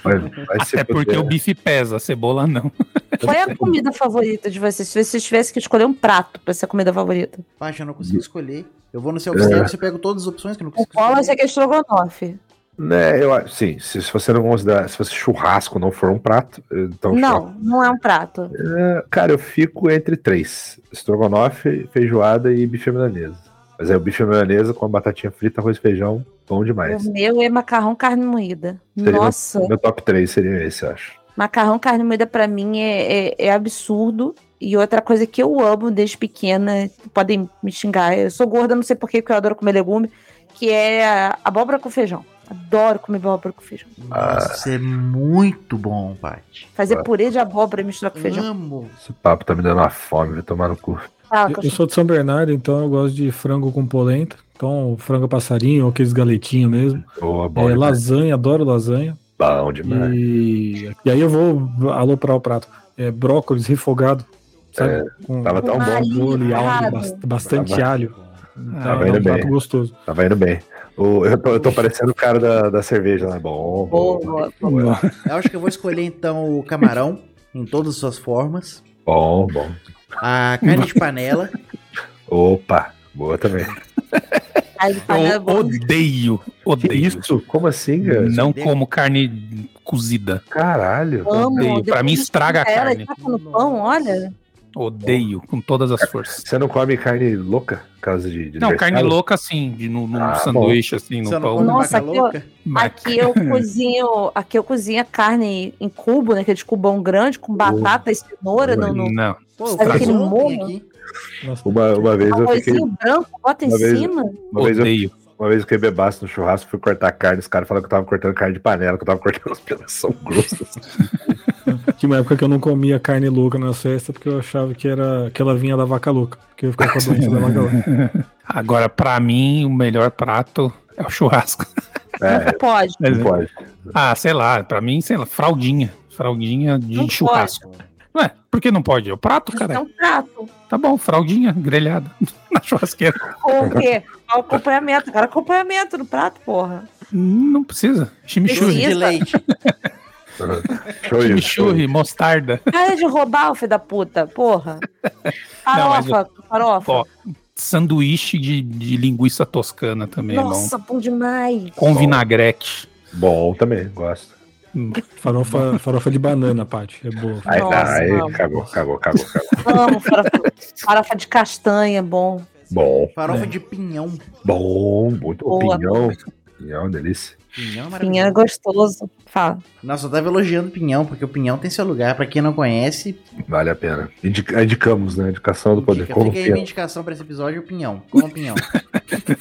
Vai, vai se Até porque fuder. o bife pesa, a cebola não. Qual é a comida favorita de vocês? Se vocês tivessem que escolher um prato pra ser a comida favorita. Pacha, eu não consigo escolher. Eu vou no self-service e pego todas as opções que eu não O consigo Wallace escolher. é que é estrogonofe. Né, eu acho, sim, se, se você não considerar, se você churrasco não for um prato, então Não, não é um prato. É, Cara, eu fico entre três: estrogonofe, feijoada e bife milanesa. Mas é o bife milanesa com a batatinha frita, arroz e feijão, bom demais. O meu é macarrão carne moída. Seria Nossa, Meu top 3 seria esse, eu acho. macarrão carne moída pra mim é, é, é absurdo. E outra coisa que eu amo desde pequena, podem me xingar, eu sou gorda, não sei porquê, porque eu adoro comer legume, que é a abóbora com feijão. Adoro comer abóbora com feijão. Nossa, isso é muito bom, Paty. Fazer purê de abóbora e misturar com feijão. Amo. Esse papo tá me dando uma fome, vai tomar no cu. Ah, Eu, eu sou de São Bernardo, então eu gosto de frango com polenta. Então, frango passarinho, ou aqueles galetinhos mesmo. Boa, bom, É, lasanha, adoro lasanha. bom demais. E, e aí eu vou aloprar o prato. É, brócolis refogado, sabe? Com, Tava tão bom, alho. molho e alho, bastante Tava- alho. Tava é indo um bem. gostoso. tava indo bem. O- eu, tô, eu tô parecendo o cara da, da cerveja, né? Bom, bom, boa, boa. Eu acho que eu vou escolher então o camarão em todas as suas formas. bom, bom. A carne de panela. Opa, boa também. É Eu odeio, Que odeio. isso? Como assim, cara? Não como carne cozida. Caralho. Amo. Odeio. Pra mim, estraga a frita ela carne. taca no pão, olha. Odeio com todas as forças. Você não come carne louca? Causa de, de Não, carne louca assim, de, no, no Ah, sanduíche, assim, no Você pão. Nossa, aqui? Mas- Aqui eu cozinho, aqui eu cozinho a carne em cubo, né? Aquele cubão grande, com batata e cenoura no, no Não. Pô, eu Sabe aquele molho? Uma, uma vez eu fiquei. branco, bota em uma vez- cima. Uma vez, eu, Odeio. Uma vez eu fiquei bebaço no churrasco, fui cortar carne, os caras falaram que eu tava cortando carne de panela, que eu tava cortando os pedaços são grossos. Tinha uma época que eu não comia carne louca na festa porque eu achava que, era, que ela vinha da vaca louca. Porque eu ficava com a doença da vaca louca. Agora, pra mim, o melhor prato é o churrasco. É, Não pode. não pode. Ah, sei lá, pra mim, sei lá, fraldinha. Fraldinha de Não churrasco. Ué, por que não pode? É o prato, cara. é um prato. Tá bom, fraldinha grelhada na churrasqueira. O quê? O acompanhamento. Cara, acompanhamento no prato, porra. Não precisa. Chimichurri. de leite. Chimichurri, mostarda. Cara de roubar, o filho da puta, porra. Não, Farofa, farofa. Ó, sanduíche de, de linguiça toscana também é Nossa, bom demais. bom. Com vinagrete. Bom também, gosto. Farofa, farofa de banana, Paty. É boa. Aí, Nossa, tá, aí não. cagou, cagou, cagou, cagou. Amo farofa, farofa de castanha, bom. Bom, Farofa de pinhão. bom, muito. Boa. Pinhão. Pinhão, delícia. Pinhão é Pinhão é gostoso. Fala. Nossa, eu tava elogiando o pinhão, porque o pinhão tem seu lugar. Pra quem não conhece, Vale a pena. Indica- indicamos, né? Indicação do poder. indica, Como fica aí minha indicação pra esse episódio, o pinhão. Como pinhão.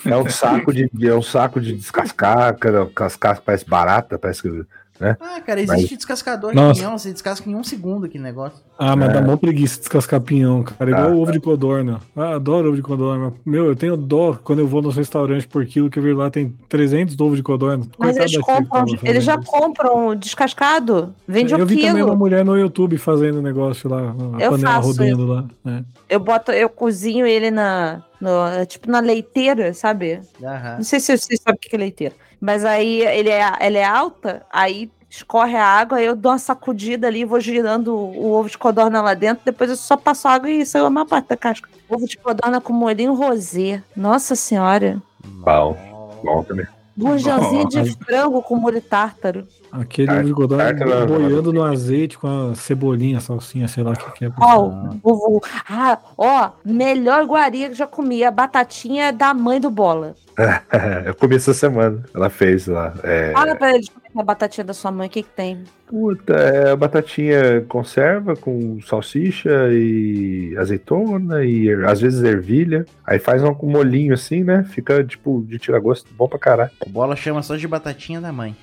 É um saco de, é um saco de descascar, cascar parece barata, parece que. Ah, cara, existe descascador de Nossa. pinhão. Você descasca em um segundo aquele negócio. Ah, mas É. dá mó preguiça descascar pinhão, cara. Igual Ah, ovo de codorna. Ah, adoro ovo de codorna. Meu, eu tenho dó quando eu vou nos restaurantes por quilo que eu vejo lá tem 300 ovos de codorna. Mas eles compram, eles já isso. compram descascado. Vende Eu o vi também uma quilo. mulher no YouTube fazendo negócio lá, a Eu panela faço rodando lá. né? Eu boto, eu cozinho ele na, no- tipo na leiteira, sabe? Aham. Não sei se vocês sabem o que é leiteira. Mas aí ele é, ela é alta, aí escorre a água, aí eu dou uma sacudida ali, vou girando o, ovo de codorna lá dentro, depois eu só passo água e saiu a maior parte da casca. Ovo de codorna com molhinho rosé. Nossa senhora. Bom, bom também. Gurjãozinho de frango com molho tártaro. Aquele godó tártaro- boiando no azeite com a cebolinha, salsinha, sei lá o que, que é. Ó, o- o- ah, ó, melhor iguaria que já comi. A batatinha da mãe do Bola. Eu comi essa semana. Ela fez lá. É, Fala pra eles é a batatinha da sua mãe, o que que tem? puta, é batatinha conserva com salsicha e azeitona e er- às vezes ervilha. Aí faz um com molhinho assim, né? Fica tipo de tirar gosto bom pra caralho. O bola chama só de batatinha da mãe.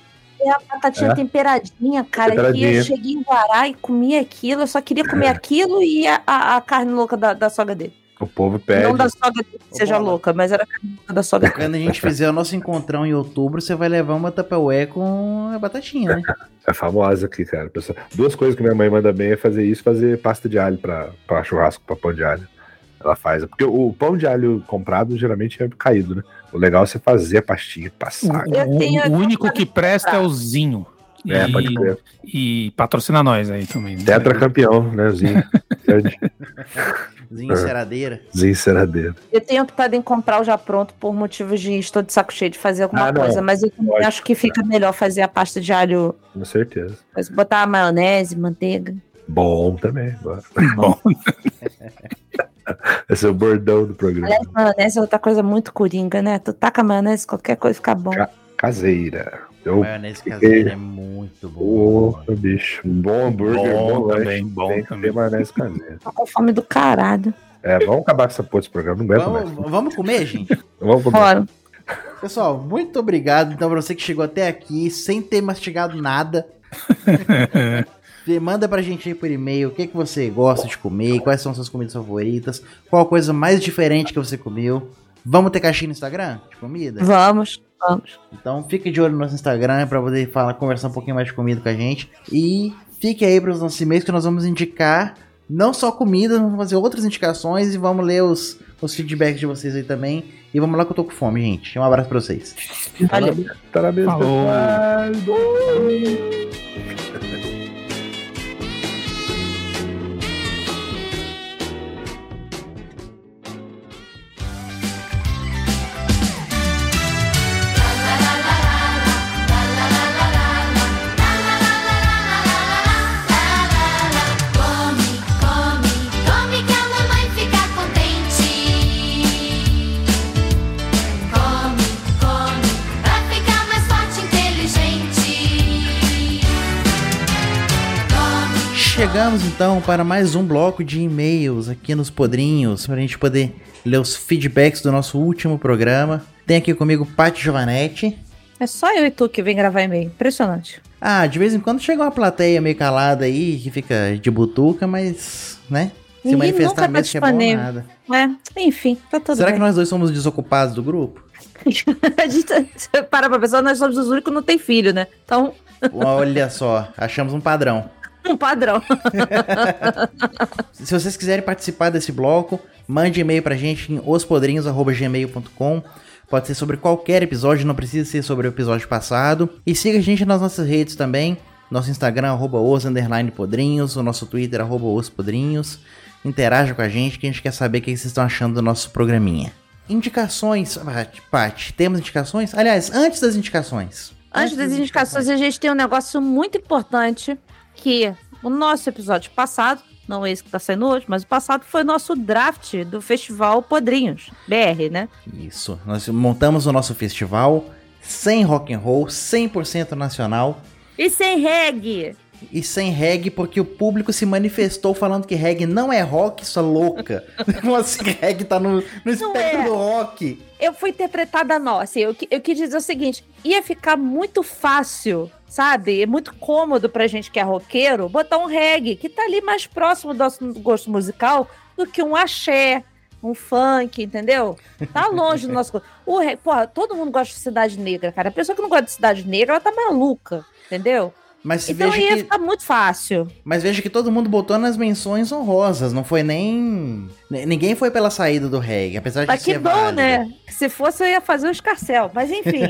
É a batatinha É. temperadinha, cara, que Temperadinha. eu cheguei em Guará e comi aquilo, eu só queria comer aquilo e a, a- a carne louca da, da sogra dele. O povo pede. Não da sogra dele que seja louca, mas era a carne louca da sogra dele. Quando a gente fizer o nosso encontrão em outubro, você vai levar uma Tupperware com a batatinha, né? É famosa aqui, cara. Duas coisas que minha mãe manda bem é fazer isso, fazer pasta de alho pra, pra churrasco, pra pão de alho. Ela faz. Porque o pão de alho comprado geralmente é caído, né? O legal é você fazer a pastinha, passar. O, o único que presta é o Zinho. É, e, pode crer. e patrocina nós aí também. né? Tetra campeão, né? Zinho. Zinho enceradeira. Zinho enceradeira. Eu tenho optado em comprar o já pronto por motivos de estou de saco cheio de fazer alguma Ah, coisa, mas eu também Lógico. acho que fica melhor fazer a pasta de alho, Com certeza. mas botar a maionese, manteiga. Bom também. Bom, Esse é o bordão do programa. Aliás, maionese é outra coisa muito coringa, né? Tu taca maionese, qualquer coisa fica bom. Ca- Caseira. Eu, Maionese caseira é muito bom. bicho. Um bom hambúrguer, Bom bom, também, bom tem também. maionese caseira. Tô com fome do caralho. É, vamos acabar com essa porra desse programa. Não aguento mais. Vamos, vamos comer, gente? Vamos comer. Fora. Pessoal, muito obrigado então pra você que chegou até aqui sem ter mastigado nada. Manda pra gente aí por e-mail o que, que você gosta de comer, quais são suas comidas favoritas, qual a coisa mais diferente que você comeu. Vamos ter caixinha no Instagram de comida? Vamos, vamos. Então fique de olho no nosso Instagram pra poder falar, conversar um pouquinho mais de comida com a gente. E fique aí para os nossos e-mails que nós vamos indicar não só comida, vamos fazer outras indicações e vamos ler os, os feedbacks de vocês aí também. E vamos lá que eu tô com fome, gente. Um abraço pra vocês. Valeu. Parabéns, Falou. Chegamos então para mais um bloco de e-mails aqui nos Podrinhos, pra gente poder ler os feedbacks do nosso último programa. Tem aqui comigo Paty Giovanetti. É só eu e tu que vem gravar e-mail. Impressionante. Ah, de vez em quando chega uma plateia meio calada aí, que fica de butuca, mas, né? Se Ninguém manifestar mesmo que é bom nada. É, enfim, tá tudo Será bem. que nós dois somos desocupados do grupo? a gente para pra pensar, nós somos os únicos que não tem filho, né? Então, Olha só, achamos um padrão. um padrão. Se vocês quiserem participar desse bloco, mande e-mail pra gente em ospodrinhos.gmail.com. Pode ser sobre qualquer episódio, não precisa ser sobre o episódio passado. E siga a gente nas nossas redes também. Nosso Instagram, arroba os, podrinhos. O nosso Twitter, arroba os podrinhos. Interaja com a gente, que a gente quer saber o que vocês estão achando do nosso programinha. Indicações, Paty, temos indicações? Aliás, antes das indicações. Antes das indicações, a gente tem um negócio muito importante que o nosso episódio passado, não esse que tá saindo hoje, mas o passado foi nosso draft do Festival Podrinhos, BR, né? Isso, nós montamos o nosso festival sem rock and roll, 100% nacional. E sem reggae. E sem reggae, porque o público se manifestou falando que reggae não é rock, sua louca. Como assim reggae tá no, no espectro é. do rock? Eu fui interpretada nossa. Eu, qui- eu quis dizer o seguinte: ia ficar muito fácil, sabe? É muito cômodo pra gente que é roqueiro botar um reggae que tá ali mais próximo do nosso gosto musical do que um axé, um funk, entendeu? Tá longe do nosso gosto. O reggae, porra, todo mundo gosta de Cidade Negra, cara. A pessoa que não gosta de Cidade Negra, ela tá maluca, entendeu? Mas Então veja, ia que, ficar muito fácil. mas veja que todo mundo botou nas menções honrosas, não foi nem... Ninguém foi pela saída do reggae, apesar de Mas que ser bom, válido. né? Se fosse, eu ia fazer um escarcel. Mas enfim.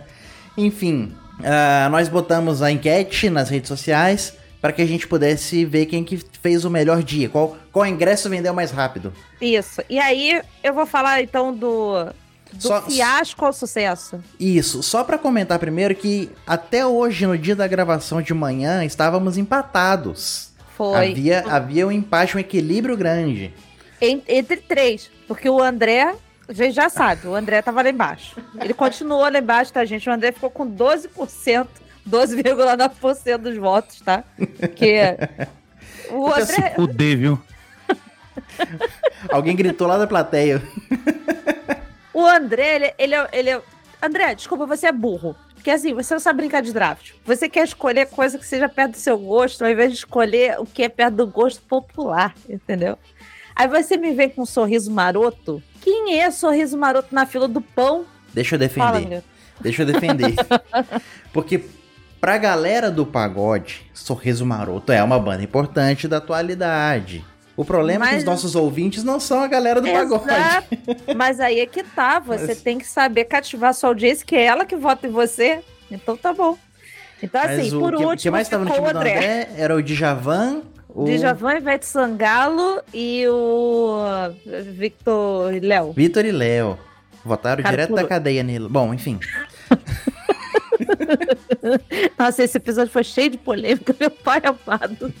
Enfim, ah, nós botamos a enquete nas redes sociais para que a gente pudesse ver quem que fez o melhor dia, qual, qual ingresso vendeu mais rápido. Isso. E aí, eu vou falar então do, Do Só- fiasco ao sucesso. Isso, só pra comentar primeiro que até hoje, no dia da gravação de manhã, estávamos empatados. Foi. Havia, havia um empate, um equilíbrio grande. En- entre três. Porque o André, a gente já sabe, o André tava lá embaixo. Ele continuou lá embaixo, tá, gente? O André ficou com 12%, 12,9% dos votos, tá? Porque o Vai se André. fuder, viu? Alguém gritou lá da plateia. O André, ele, ele, é, ele é. André, desculpa, você é burro. Porque assim, você não sabe brincar de draft. Você quer escolher coisa que seja perto do seu gosto, ao invés de escolher o que é perto do gosto popular, entendeu? Aí você me vem com um sorriso maroto. Quem é sorriso maroto na fila do pão? Deixa eu Fala, defender. meu. Deixa eu defender. Porque pra galera do pagode, Sorriso Maroto é uma banda importante da atualidade. O problema é que Mas- os nossos ouvintes não são a galera do pagode. Exato. Mas aí é que tá. Você Mas- tem que saber cativar sua audiência, que é ela que vota em você. Então tá bom. Então, Mas assim, o por que, último, que mais estava no time o do André. André era o Djavan, o Djavan, Ivete Sangalo e o Victor Léo. Vitor e Léo. Votaram Cara, direto da cadeia nele. Bom, enfim. Nossa, esse episódio foi cheio de polêmica, meu pai amado.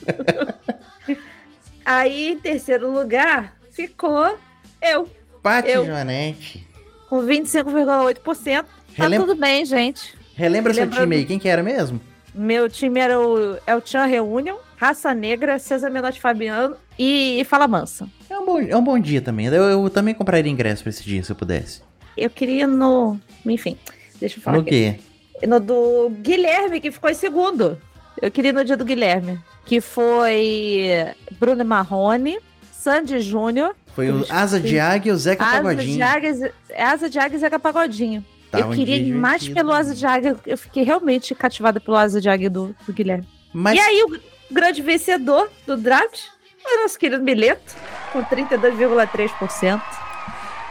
Aí, em terceiro lugar, ficou eu, Pati Eu. Joanete. com 25,8%. Tá Relem- tudo bem, gente. Relembra seu Lembrando- time aí, quem que era mesmo? Meu time era o El Chan Reunion, Raça Negra, César Menotti Fabiano e, e Fala Mansa. É um bom, é um bom dia também. Eu, eu também compraria ingresso pra esse dia, se eu pudesse. Eu queria no. Enfim, deixa eu falar. No aqui. quê? No do Guilherme, que ficou em segundo. Eu queria no dia do Guilherme. Que foi Bruno Marrone, Sandy Júnior, Foi o Asa de Águia e o Zeca Asa de Pagodinho. Águia, Asa de Águia e Zeca Pagodinho. Tá eu um queria ir mais pelo Asa de Águia. Eu fiquei realmente cativada pelo Asa de Águia do, do Guilherme. Mas E aí, o grande vencedor do draft foi o nosso querido Mileto, com 32,3%.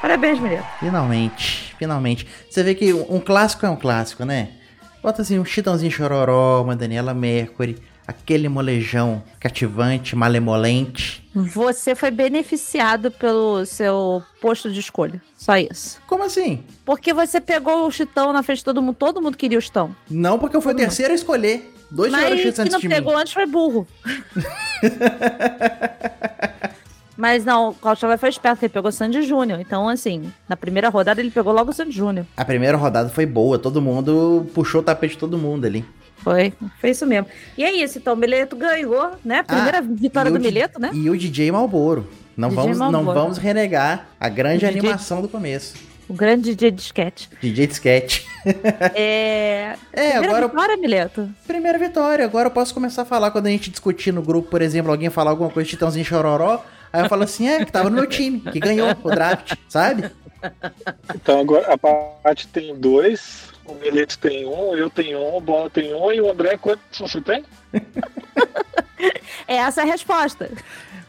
Parabéns, Mileto. Finalmente, finalmente. Você vê que um um clássico é um clássico, né? Bota assim, um Chitãozinho Chororó, uma Daniela Mercury, aquele molejão cativante, malemolente. Você foi beneficiado pelo seu posto de escolha. Só isso. Como assim? Porque você pegou o Chitão na frente de todo mundo. Todo mundo queria o Chitão. Não, porque eu fui o terceiro a escolher. Dois Mas Chitos antes não de pegou mim. antes foi burro. Mas não, o Cauchala foi esperto, que ele pegou o Sandy Júnior. Então, assim, na primeira rodada ele pegou logo o Sandy Júnior. A primeira rodada foi boa, todo mundo puxou o tapete de todo mundo ali. Foi, foi isso mesmo. E é isso, então, o Mileto ganhou, né? Primeira Ah, vitória do Mileto, né? E o DJ Malboro. Não, DJ vamos, não Marlboro. vamos renegar a grande DJ animação do começo. O grande DJ de sketch. DJ de sketch. É. É, Primeira agora vitória, Mileto. Primeira vitória. Agora eu posso começar a falar quando a gente discutir no grupo, por exemplo, alguém falar alguma coisa de Titãozinho Chororó. Aí eu falo assim, é, que tava no meu time, que ganhou o draft, sabe? Então agora a parte tem dois, o Mileto tem um, eu tenho um, o Bola tem um e o André quantos você tem? É essa a resposta.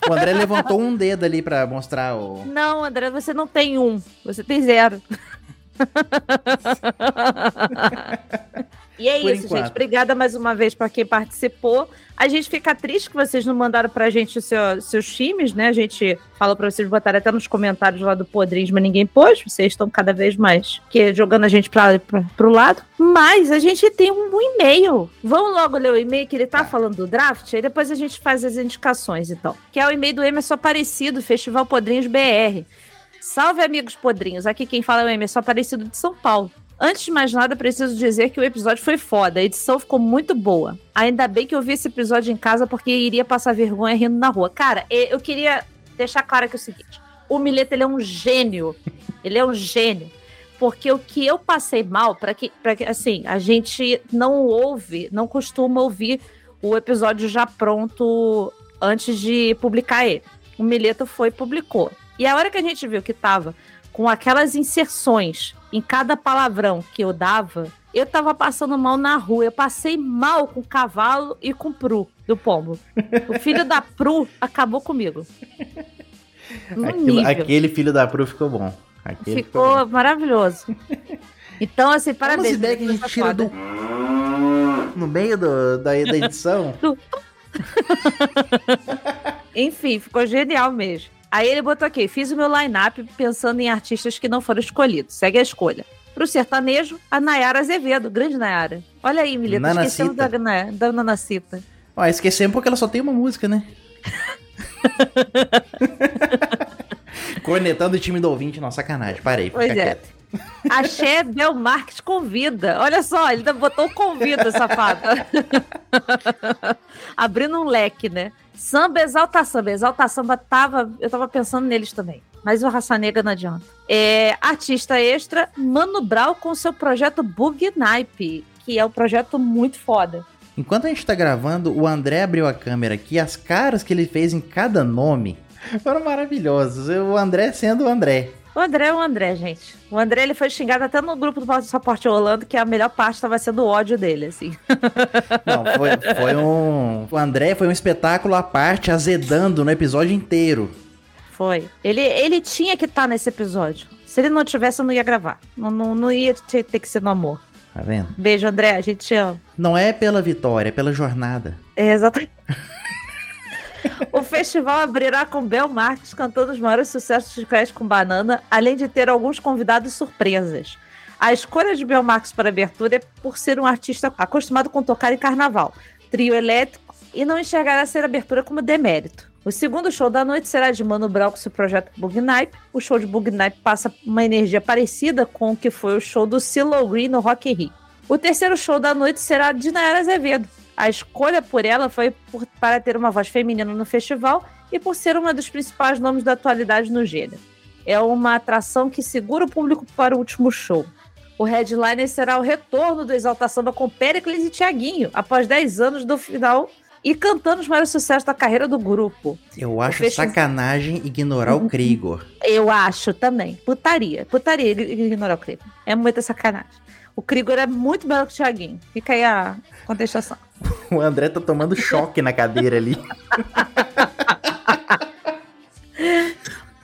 O André levantou um dedo ali pra mostrar o. Não, André, você não tem um. Você tem zero. E é Por isso, enquanto. gente. Obrigada mais uma vez para quem participou. A gente fica triste que vocês não mandaram pra gente o seu- seus times, né? A gente falou pra vocês botarem até nos comentários lá do Podrinhos, mas ninguém pôs. Vocês estão cada vez mais que jogando a gente pra, pro lado. Mas a gente tem um e-mail. Vamos logo ler o e-mail que ele tá falando do draft, aí depois a gente faz as indicações, então. Que é o e-mail do Emerson Aparecido, Festival Podrinhos BR. Salve, amigos podrinhos. Aqui quem fala é o Emerson Aparecido de São Paulo. Antes de mais nada, preciso dizer que o episódio foi foda. A edição ficou muito boa. Ainda bem que eu vi esse episódio em casa porque iria passar vergonha rindo na rua. Cara, eu queria deixar claro aqui o seguinte: o Mileto ele é um gênio. Ele é um gênio. Porque o que eu passei mal, para que, que, assim, a gente não ouve, não costuma ouvir o episódio já pronto antes de publicar ele. O Mileto foi e publicou. E a hora que a gente viu que tava com aquelas inserções em cada palavrão que eu dava, eu tava passando mal na rua. Eu passei mal com o cavalo e com o Pru do pombo. O filho da Pru acabou comigo. Aquilo- aquele filho da Pru ficou bom. Aquele Ficou maravilhoso. Então, assim, parabéns. ideias que a gente tira do. No meio do- da, da edição. Enfim, ficou genial mesmo. Aí ele botou aqui: fiz o meu line-up pensando em artistas que não foram escolhidos. Segue a escolha. Pro sertanejo, a Nayara Azevedo, grande Nayara. Olha aí, Mileta, Nanacita. esquecemos da, Naya- da Nanacita. Ó, esquecemos porque ela só tem uma música, né? Cornetando o time do ouvinte, não, sacanagem. Parei, fica Pois é. quieto. Axé Belmarques convida. Olha só, ele ainda botou convida, safado. Abrindo um leque, né? Samba, exalta samba. Exalta samba tava. Eu tava pensando neles também. Mas o Raça Negra não adianta. É, artista extra, Mano Brown com seu projeto Bug Nipe, que é um projeto muito foda. Enquanto a gente tá gravando, o André abriu a câmera aqui, as caras que ele fez em cada nome foram maravilhosos. O André sendo o André. O André é o André, gente. O André ele foi xingado até no grupo do Passaporte Orlando, que a melhor parte estava sendo o ódio dele, assim. Não, foi, foi um. O André foi um espetáculo à parte, azedando no episódio inteiro. Foi. Ele, ele tinha que estar nesse episódio. Se ele não tivesse, eu não ia gravar. Não, não, não ia ter, ter que ser no amor. Tá vendo? Beijo, André. A gente te ama. Não é pela vitória, é pela jornada. É, exatamente. o festival abrirá com Bel Marques cantando os maiores sucessos de Crash com Banana, além de ter alguns convidados surpresas. A escolha de Bel Marques para abertura é por ser um artista acostumado com tocar em carnaval, trio elétrico, e não enxergará ser abertura como demérito. O segundo show da noite será de Mano Brown com seu projeto Bug Night. O show de Bug Night passa uma energia parecida com o que foi o show do Silo Green no Rock in Rio. O terceiro show da noite será de Nayara Azevedo. A escolha por ela foi por- para ter uma voz feminina no festival e por ser uma dos principais nomes da atualidade no gênero. É uma atração que segura o público para o último show. O headliner será o retorno do Exalta Samba com Pericles e Tiaguinho, após 10 anos do final e cantando os maiores sucessos da carreira do grupo. Eu acho festival- sacanagem ignorar o Krigor. Eu acho também. Putaria. Putaria ig- ignorar o Krigor. É muita sacanagem. O Krigor é muito melhor que o Thiaguinho. Fica aí a contestação. O André tá tomando choque na cadeira ali.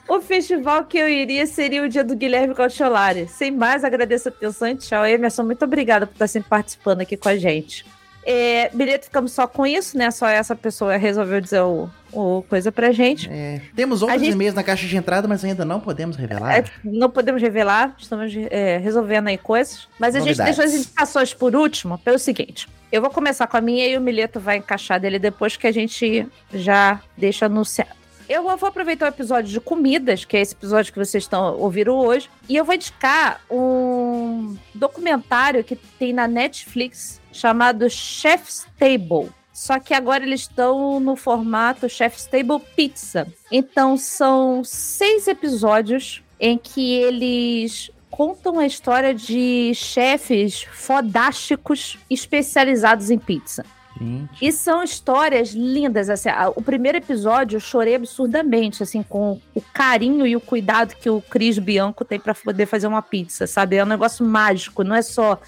O festival que eu iria seria o dia do Guilherme Cautiolari. Sem mais, agradeço a atenção e tchau. Emerson, muito obrigada por estar sempre participando aqui com a gente. É, bilhete, ficamos só com isso, né? Só essa pessoa resolveu dizer o, o coisa pra gente. É, temos outros gente- e-mails na caixa de entrada, mas ainda não podemos revelar. É, não podemos revelar, estamos é, resolvendo aí coisas. Mas a gente Novidades. deixou as indicações por último, pelo seguinte. Eu vou começar com a minha e o Mileto vai encaixar dele depois que a gente já deixa anunciado. Eu vou vou aproveitar o episódio de comidas, que é esse episódio que vocês estão ouvindo hoje, e eu vou indicar um documentário que tem na Netflix chamado Chef's Table. Só que agora eles estão no formato Chef's Table Pizza. Então são seis episódios em que eles contam a história de chefes fodásticos especializados em pizza. Gente, E são histórias lindas, assim, o primeiro episódio eu chorei absurdamente, assim, com o carinho e o cuidado que o Cris Bianco tem para poder fazer uma pizza, sabe? É um negócio mágico, não é só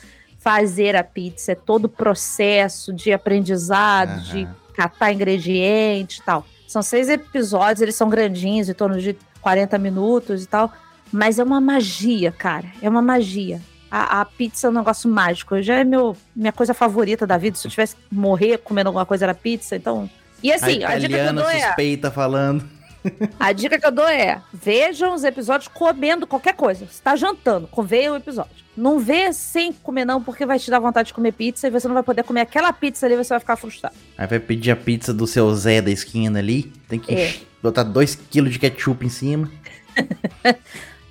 fazer a pizza, é todo o processo de aprendizado, Aham. de catar ingredientes e tal. São seis episódios, eles são grandinhos, em torno de 40 minutos e tal, mas é uma magia, cara, é uma magia. A, a pizza é um negócio mágico. Já é meu, minha coisa favorita da vida. Se eu tivesse que morrer comendo alguma coisa era pizza, então. E assim, a a, dica que eu dou é. suspeita falando. A dica que eu dou é: vejam os episódios comendo qualquer coisa. Você tá jantando, veja o episódio. Não vê sem comer, não, porque vai te dar vontade de comer pizza e você não vai poder comer aquela pizza ali, você vai ficar frustrado. Aí vai pedir a pizza do seu Zé da esquina ali. Tem que É. botar 2kg de ketchup em cima.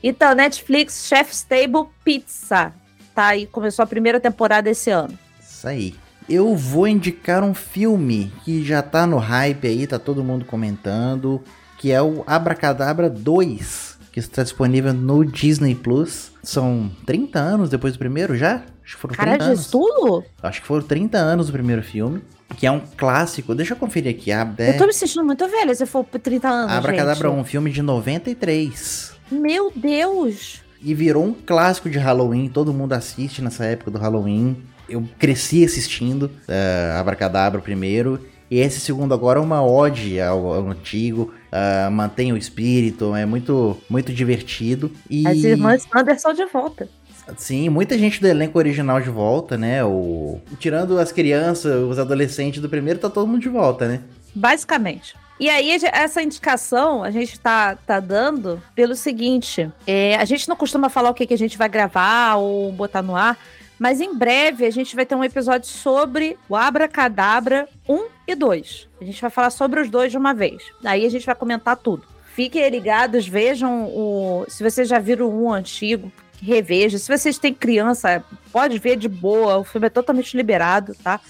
Então, Netflix, Chef's Table Pizza. Tá aí, começou a primeira temporada esse ano. Isso aí. Eu vou indicar um filme que já tá no hype aí, tá todo mundo comentando, que é o Abracadabra 2, que está disponível no Disney Plus. São 30 anos depois do primeiro já? Acho que foram 30 Caralho, anos. isso tudo? Acho que foram 30 anos o primeiro filme, que é um clássico. Deixa eu conferir aqui. A, Eu tô me sentindo muito velha se for por 30 anos. Abracadabra gente. 1, filme de 93. Meu Deus! E virou um clássico de Halloween, todo mundo assiste nessa época do Halloween. Eu cresci assistindo uh, Abracadabra primeiro. E esse segundo agora é uma ode ao, ao antigo, ah, mantém o espírito, é muito, muito divertido. E As irmãs Anderson de volta. sim, muita gente do elenco original de volta, né? O, tirando as crianças, os adolescentes do primeiro, tá todo mundo de volta, né? Basicamente. E aí, essa indicação a gente tá, tá dando pelo seguinte: é, a gente não costuma falar o que, que a gente vai gravar ou botar no ar, mas em breve a gente vai ter um episódio sobre o Abracadabra 1 e 2. A gente vai falar sobre os dois de uma vez. Aí a gente vai comentar tudo. Fiquem ligados, vejam o. Se vocês já viram um antigo, reveja. Se vocês têm criança, pode ver de boa. O filme é totalmente liberado, tá?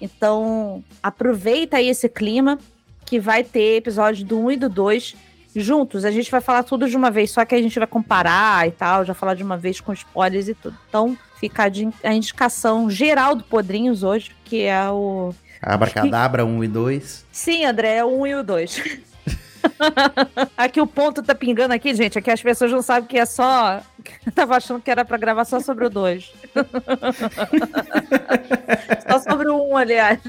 Então, aproveita aí esse clima que vai ter episódio do 1 e do 2 juntos. A gente vai falar tudo de uma vez, só que a gente vai comparar e tal, já falar de uma vez com spoilers e tudo. Então, fica a indicação geral do Podrinhos hoje, que é o. Abracadabra 1 e 2. Sim, André, é o 1 e o 2. aqui o ponto tá pingando aqui, gente. Aqui as pessoas não sabem que é só. tava achando que era pra gravar só sobre o 2. só sobre o 1, um, aliás.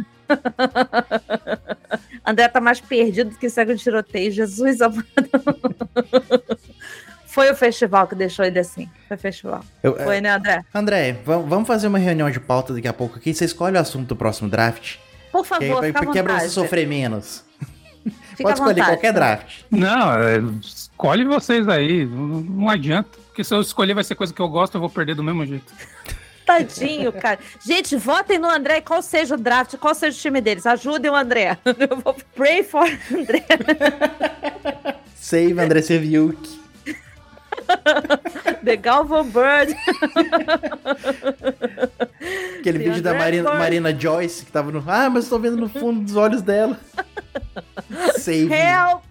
André tá mais perdido do que segue um tiroteio. Jesus amado. Foi o festival que deixou ele assim. Foi o festival. Eu, Foi, né, André? André, vamos fazer uma reunião de pauta daqui a pouco aqui. Você escolhe o assunto do próximo draft. Por favor, que, fica pra você sofrer menos. Fica Pode escolher qualquer draft. Não, é, escolhe vocês aí. Não, não adianta. Porque se eu escolher vai ser coisa que eu gosto, eu vou perder do mesmo jeito. Tadinho, cara. Gente, votem no André, qual seja o draft, qual seja o time deles. Ajudem o André. Eu vou pray for André. Save André Serviuk. The Galvan Bird. Aquele The vídeo da Marina, Marina, Joyce que tava no. Ah, mas estou vendo no fundo dos olhos dela. Save. Help!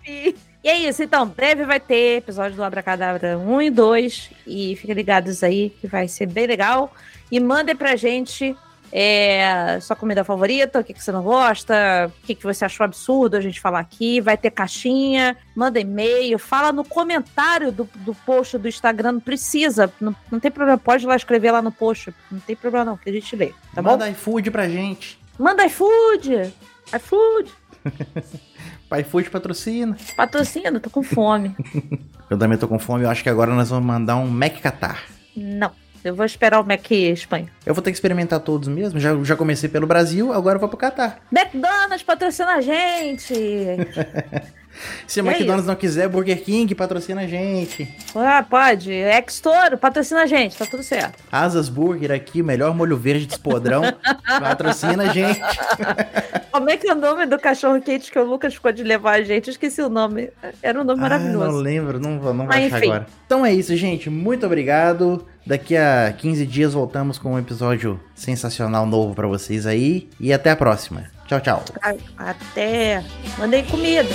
E é isso, então, breve vai ter episódio do Abracadabra 1 e 2. E fiquem ligados aí, que vai ser bem legal. E mandem pra gente é, sua comida favorita, o que, que você não gosta, o que, que você achou absurdo a gente falar aqui. Vai ter caixinha, manda e-mail, fala no comentário do, do post do Instagram, não precisa, não, não tem problema, pode ir lá escrever lá no post, não tem problema não, que a gente lê, tá manda bom? iFood pra gente. Manda iFood! iFood! iFood patrocina. Patrocina, tô com fome. eu também tô com fome, eu acho que agora nós vamos mandar um Mac Qatar. Não. Eu vou esperar o Mac Espanha. Eu vou ter que experimentar todos mesmo. Já, já comecei pelo Brasil, agora eu vou pro Catar. McDonald's patrocina a gente! Se o McDonald's não quiser, Burger King patrocina a gente. Ah, pode. Ex-Toro patrocina a gente, tá tudo certo. Asas Burger aqui, melhor molho verde de espodrão, patrocina a gente. Como é que é o nome do cachorro quente que o Lucas ficou de levar a gente? Eu esqueci o nome. Era um nome ah, maravilhoso. Não lembro, não, não vou achar agora. Então é isso, gente. Muito obrigado. Daqui a 15 dias voltamos com um episódio sensacional novo para vocês aí. E até a próxima. Tchau, tchau. Até. Mandei comida.